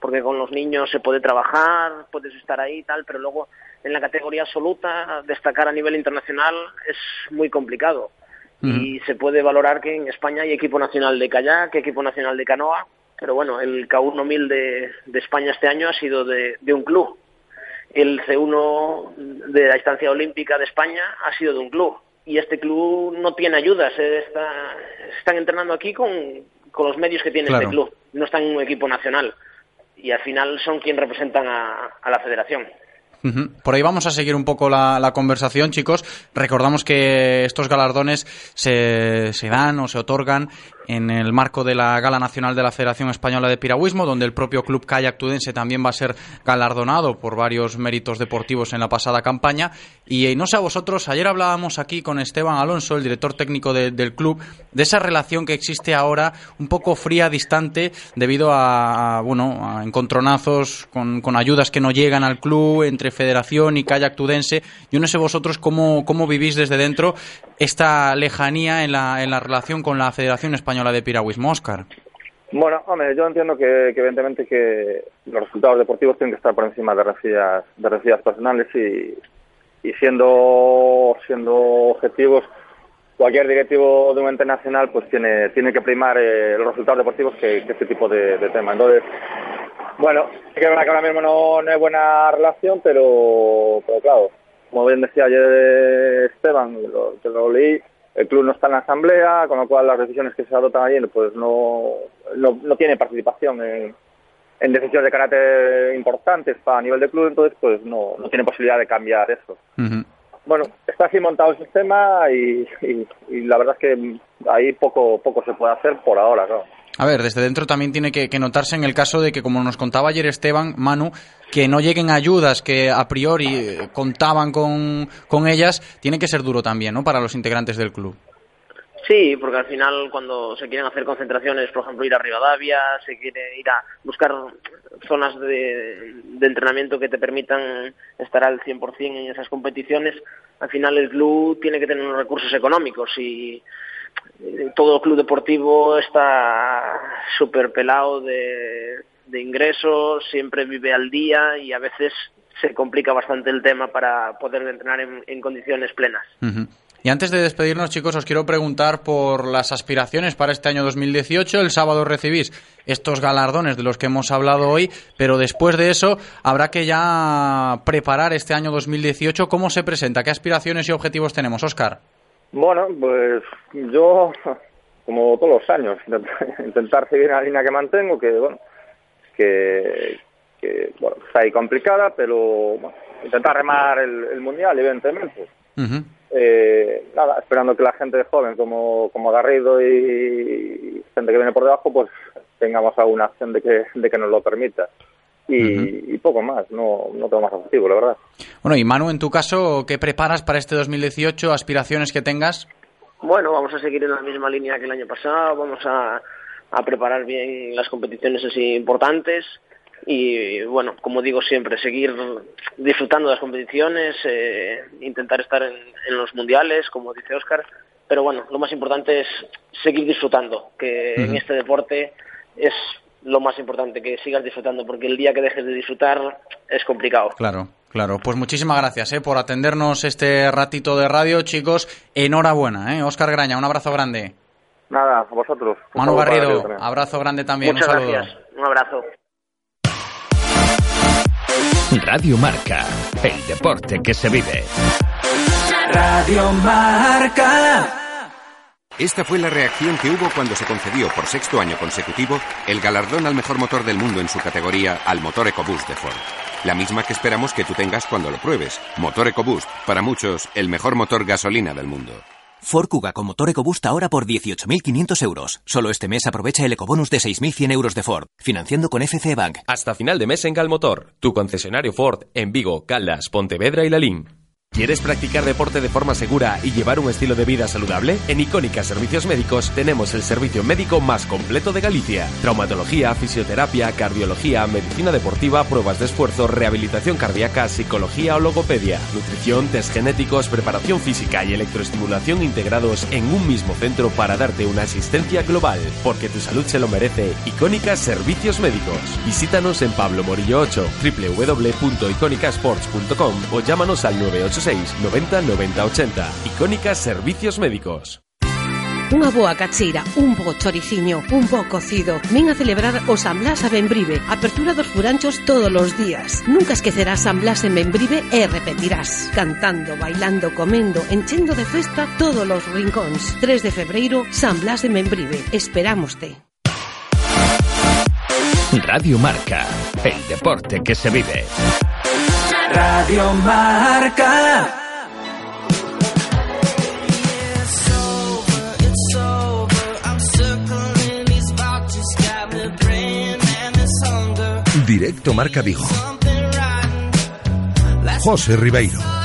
porque con los niños se puede trabajar, puedes estar ahí y tal, pero luego en la categoría absoluta destacar a nivel internacional es muy complicado. Y se puede valorar que en España hay equipo nacional de kayak, equipo nacional de canoa, pero bueno, el K1 1000 de, de España este año ha sido de, de un club. El C1 de la instancia olímpica de España ha sido de un club. Y este club no tiene ayudas. eh, está- están entrenando aquí con, con los medios que tiene Claro. este club. No están en un equipo nacional. Y al final son quien representan a, a la federación. Por ahí vamos a seguir un poco la, la conversación, chicos. Recordamos que estos galardones se, se dan o se otorgan en el marco de la Gala Nacional de la Federación Española de Piragüismo, donde el propio Club Kayak Tudense también va a ser galardonado por varios méritos deportivos en la pasada campaña. Y eh, no sé a vosotros, ayer hablábamos aquí con Esteban Alonso, el director técnico de- del club, de esa relación que existe ahora un poco fría, distante, debido a, a, bueno, a encontronazos con, con ayudas que no llegan al club entre federación y kayak tudense. Yo no sé vosotros cómo, cómo vivís desde dentro esta lejanía en la, en la relación con la Federación Española de Piragüismo, Óscar. Bueno, hombre, yo entiendo que, evidentemente que los resultados deportivos tienen que estar por encima de referías, de personales y, y siendo, siendo objetivos, cualquier directivo de un ente nacional pues tiene, tiene que primar eh, los resultados deportivos que, este tipo de, de tema. Entonces, bueno, es que ahora mismo no, no hay buena relación, pero, pero claro, como bien decía ayer Esteban, lo, que lo leí, el club no está en la asamblea, con lo cual las decisiones que se adoptan allí pues no, no, no tiene participación en, en decisiones de carácter importantes para a nivel de club, entonces pues no, no tiene posibilidad de cambiar eso. Bueno, está así montado el sistema y, y, y la verdad es que ahí poco, poco se puede hacer por ahora, claro. A ver, desde dentro también tiene que, notarse en el caso de que, como nos contaba ayer Esteban, Manu, que no lleguen ayudas que a priori eh, contaban con, con ellas, tiene que ser duro también, ¿no? Para los integrantes del club. Sí, porque al final cuando se quieren hacer concentraciones, por ejemplo, ir a Rivadavia, se quiere ir a buscar zonas de, de entrenamiento que te permitan estar al 100% en esas competiciones, al final el club tiene que tener unos recursos económicos y todo club deportivo está súper pelado de, ingresos, siempre vive al día y a veces se complica bastante el tema para poder entrenar en, condiciones plenas. Y antes de despedirnos, chicos, os quiero preguntar por las aspiraciones para este año 2018. El sábado recibís estos galardones de los que hemos hablado hoy, pero después de eso habrá que ya preparar este año 2018. ¿Cómo se presenta? ¿Qué aspiraciones y objetivos tenemos, Óscar? Bueno, pues yo, como todos los años, intentar- seguir la línea que mantengo, que bueno, que, que bueno, está ahí complicada, pero bueno, intentar remar el, el mundial, evidentemente. Eh, nada, esperando que la gente joven como, como Garrido y gente que viene por debajo, pues tengamos alguna acción de que, de que nos lo permita. Y, y poco más, no, no tengo más objetivo, la verdad. Bueno, y Manu, en tu caso, ¿qué preparas para este 2018? ¿Aspiraciones que tengas? Bueno, vamos a seguir en la misma línea que el año pasado, vamos a, a preparar bien las competiciones así importantes y, bueno, como digo siempre, seguir disfrutando de las competiciones, eh, intentar estar en, en los mundiales, como dice Oscar, pero bueno, lo más importante es seguir disfrutando, que en este deporte es lo más importante, que sigas disfrutando, porque el día que dejes de disfrutar es complicado. Claro, claro. Pues muchísimas gracias eh, por atendernos este ratito de radio, chicos. Enhorabuena, ¿eh? Óscar Graña, un abrazo grande. Nada, a vosotros. Un Manu Garrido, abrazo grande también. Muchas un saludo. gracias, un abrazo. Radio Marca, el deporte que se vive. Radio Marca. Esta fue la reacción que hubo cuando se concedió por sexto año consecutivo el galardón al mejor motor del mundo en su categoría al motor EcoBoost de Ford. La misma que esperamos que tú tengas cuando lo pruebes. Motor EcoBoost, para muchos, el mejor motor gasolina del mundo. Ford Kuga con motor EcoBoost ahora por 18.500 euros. Solo este mes aprovecha el ecobonus de 6.100 euros de Ford, financiando con FC Bank. Hasta final de mes en Galmotor, tu concesionario Ford en Vigo, Caldas, Pontevedra y Lalín. ¿Quieres practicar deporte de forma segura y llevar un estilo de vida saludable? En Icónica Servicios Médicos tenemos el servicio médico más completo de Galicia. Traumatología, fisioterapia, cardiología, medicina deportiva, pruebas de esfuerzo, rehabilitación cardíaca, psicología o logopedia, nutrición, test genéticos, preparación física y electroestimulación integrados en un mismo centro para darte una asistencia global. Porque tu salud se lo merece. Icónica Servicios Médicos. Visítanos en Pablo Morillo 8, www.iconicasports.com o llámanos al 986 90 90 80. Icónica Servicios Médicos. Unha boa cacheira, un bo choriciño, un bo cocido. Ven a celebrar o San Blas a Benbrive. Apertura dos furanchos todos os días. Nunca esquecerás San Blas en Benbrive e repetirás. Cantando, bailando, comendo, enchendo de festa todos os rincóns. 3 de febreiro, San Blas en Benbrive. Esperámoste. Radio Marca, el deporte que se vive. Radio Marca. Directo Marca Vigo. José Ribeiro.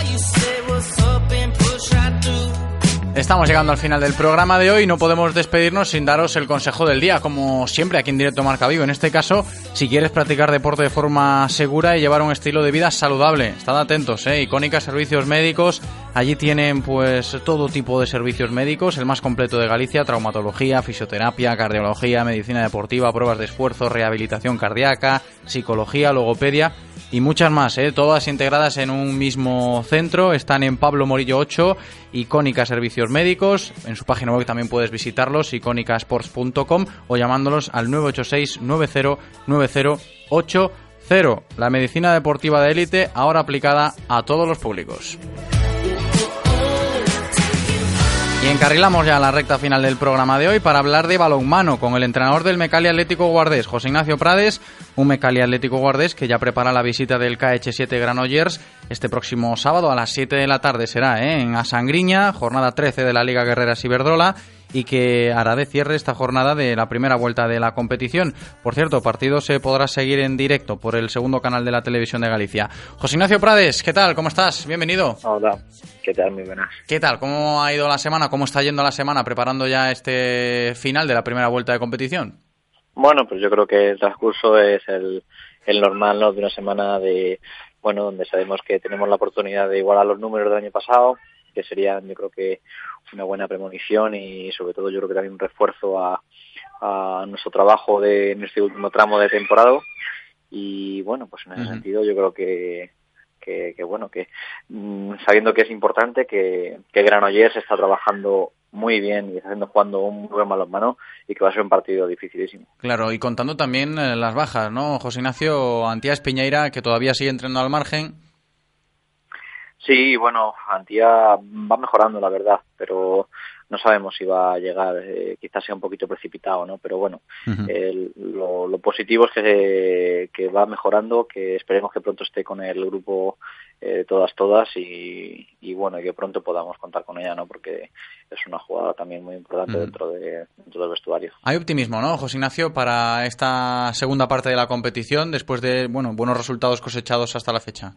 Estamos llegando al final del programa de hoy. No podemos despedirnos sin daros el consejo del día, como siempre aquí en directo Marca Vigo. En este caso, si quieres practicar deporte de forma segura y llevar un estilo de vida saludable, estad atentos, ¿eh? Icónica Servicios Médicos. Allí tienen pues todo tipo de servicios médicos, el más completo de Galicia, traumatología, fisioterapia, cardiología, medicina deportiva, pruebas de esfuerzo, rehabilitación cardíaca, psicología, logopedia y muchas más, ¿eh? todas integradas en un mismo centro. Están en Pablo Morillo 8, Icónica Servicios Médicos. En su página web también puedes visitarlos, icónicasports.com o llamándolos al 986 90 9080. La medicina deportiva de élite ahora aplicada a todos los públicos. Y encarrilamos ya la recta final del programa de hoy para hablar de balonmano con el entrenador del Mecali Atlético Guardés, José Ignacio Prades, un Mecali Atlético Guardés que ya prepara la visita del KH7 Granollers este próximo sábado a las 7 de la tarde será ¿eh? en Asangriña, jornada 13 de la Liga Guerreras Iberdrola y que hará de cierre esta jornada de la primera vuelta de la competición. Por cierto, partido se podrá seguir en directo por el segundo canal de la televisión de Galicia. José Ignacio Prades, ¿qué tal? ¿Cómo estás? Bienvenido. Hola, ¿qué tal? Muy buenas. ¿Qué tal? ¿Cómo ha ido la semana? ¿Cómo está yendo la semana preparando ya este final de la primera vuelta de competición? Bueno, pues yo creo que el transcurso es el, el normal, ¿no? De una semana de, bueno, donde sabemos que tenemos la oportunidad de igualar los números del año pasado, que sería, yo creo que una buena premonición y sobre todo yo creo que también un refuerzo a, a nuestro trabajo de, en este último tramo de temporada y bueno, pues en ese sentido yo creo que que, que, bueno, que mm, sabiendo que es importante que, que Granollers está trabajando muy bien y está haciendo jugando un buen balonmano y que va a ser un partido dificilísimo. Claro, y contando también eh, las bajas, ¿no? José Ignacio Antías Piñeira, que todavía sigue entrenando al margen. Sí, bueno, Antía va mejorando, la verdad, pero no sabemos si va a llegar, eh, quizás sea un poquito precipitado, ¿no? Pero bueno, Ujú. el- lo, lo positivo es que, que va mejorando, que esperemos que pronto esté con el grupo eh, todas, todas y, y bueno, y que pronto podamos contar con ella, ¿no? Porque es una jugada también muy importante dentro, de, dentro del vestuario. Hay optimismo, ¿no, José Ignacio, para esta segunda parte de la competición después de, bueno, buenos resultados cosechados hasta la fecha?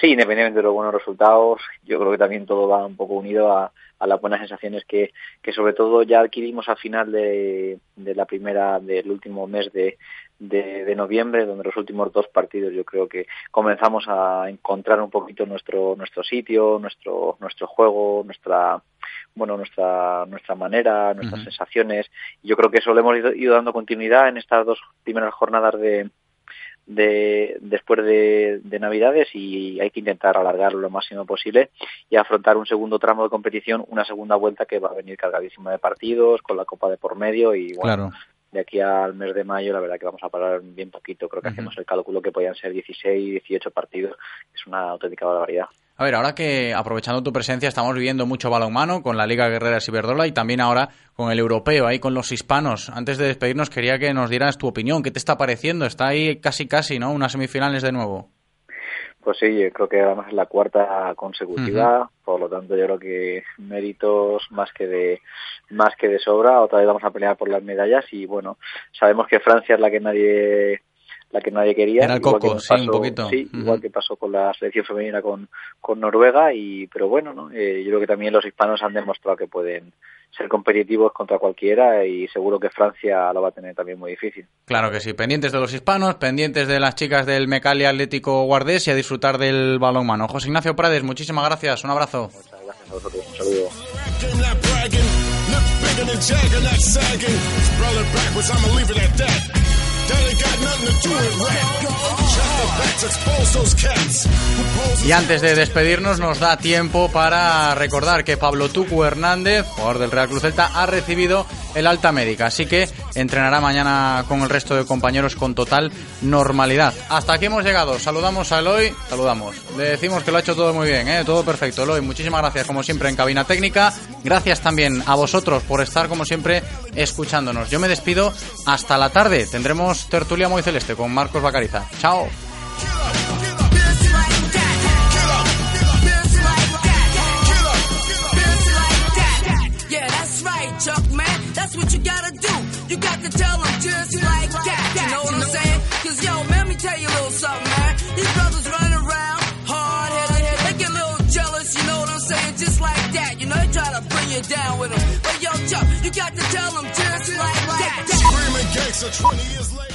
Sí, independientemente de los buenos resultados, yo creo que también todo va un poco unido a, a las buenas sensaciones que, que sobre todo ya adquirimos al final de, de la primera, del último mes de, de, de noviembre, donde los últimos dos partidos yo creo que comenzamos a encontrar un poquito nuestro, nuestro sitio, nuestro, nuestro juego, nuestra, bueno, nuestra, nuestra manera, nuestras Ujú. sensaciones. Y yo creo que eso le hemos ido, ido dando continuidad en estas dos primeras jornadas de, de después de, de Navidades y hay que intentar alargarlo lo máximo posible y afrontar un segundo tramo de competición, una segunda vuelta que va a venir cargadísima de partidos, con la Copa de por medio y bueno, Claro. de aquí al mes de mayo la verdad que vamos a parar bien poquito, creo que hacemos el cálculo que podían ser 16, 18 partidos, es una auténtica barbaridad. A ver, ahora que aprovechando tu presencia estamos viviendo mucho balonmano con la Liga Guerreras Iberdrola y también ahora con el europeo, ahí con los hispanos. Antes de despedirnos quería que nos dieras tu opinión. ¿Qué te está pareciendo? Está ahí casi casi, ¿no? Unas semifinales de nuevo. Pues sí, yo creo que además es la cuarta consecutiva, por lo tanto yo creo que méritos más que de más que de sobra. Otra vez vamos a pelear por las medallas y bueno, sabemos que Francia es la que nadie la que nadie quería. Era el igual que coco, nos sí, un pasó- poquito. Sí, Ujú. igual que pasó con la selección femenina con, con Noruega, y pero bueno, ¿no? Eh, yo creo que también los hispanos han demostrado que pueden ser competitivos contra cualquiera y seguro que Francia lo va a tener también muy difícil. Claro que sí, pendientes de los hispanos, pendientes de las chicas del Mecalia Atlético Guardés y a disfrutar del balón mano. José Ignacio Prades, muchísimas gracias, un abrazo. Gracias a vosotros, un saludo. That ain't got nothing to do with rap. Y antes de despedirnos nos da tiempo para recordar que Pablo Tucu Hernández, jugador del Real Cruz Celta, ha recibido el alta médica, así que entrenará mañana con el resto de compañeros con total normalidad. Hasta aquí hemos llegado, saludamos a Eloy, saludamos. Le decimos que lo ha hecho todo muy bien, ¿eh? todo perfecto. Eloy, muchísimas gracias como siempre en cabina técnica. Gracias también a vosotros por estar como siempre escuchándonos. Yo me despido hasta la tarde. Tendremos tertulia muy celeste con Marcos Bacariza. Chao. Yeah, that's right, Chuck, man. That's what you gotta do. You got to tell them just like that. You know what I'm saying? Cause yo, let me tell you a little something, man. These brothers running around, hard headed, they get a little jealous, you know what I'm saying? Just like that. You know, they try to bring you down with them. But yo, Chuck, you got to tell them just like that. Screaming gangster 20 years later.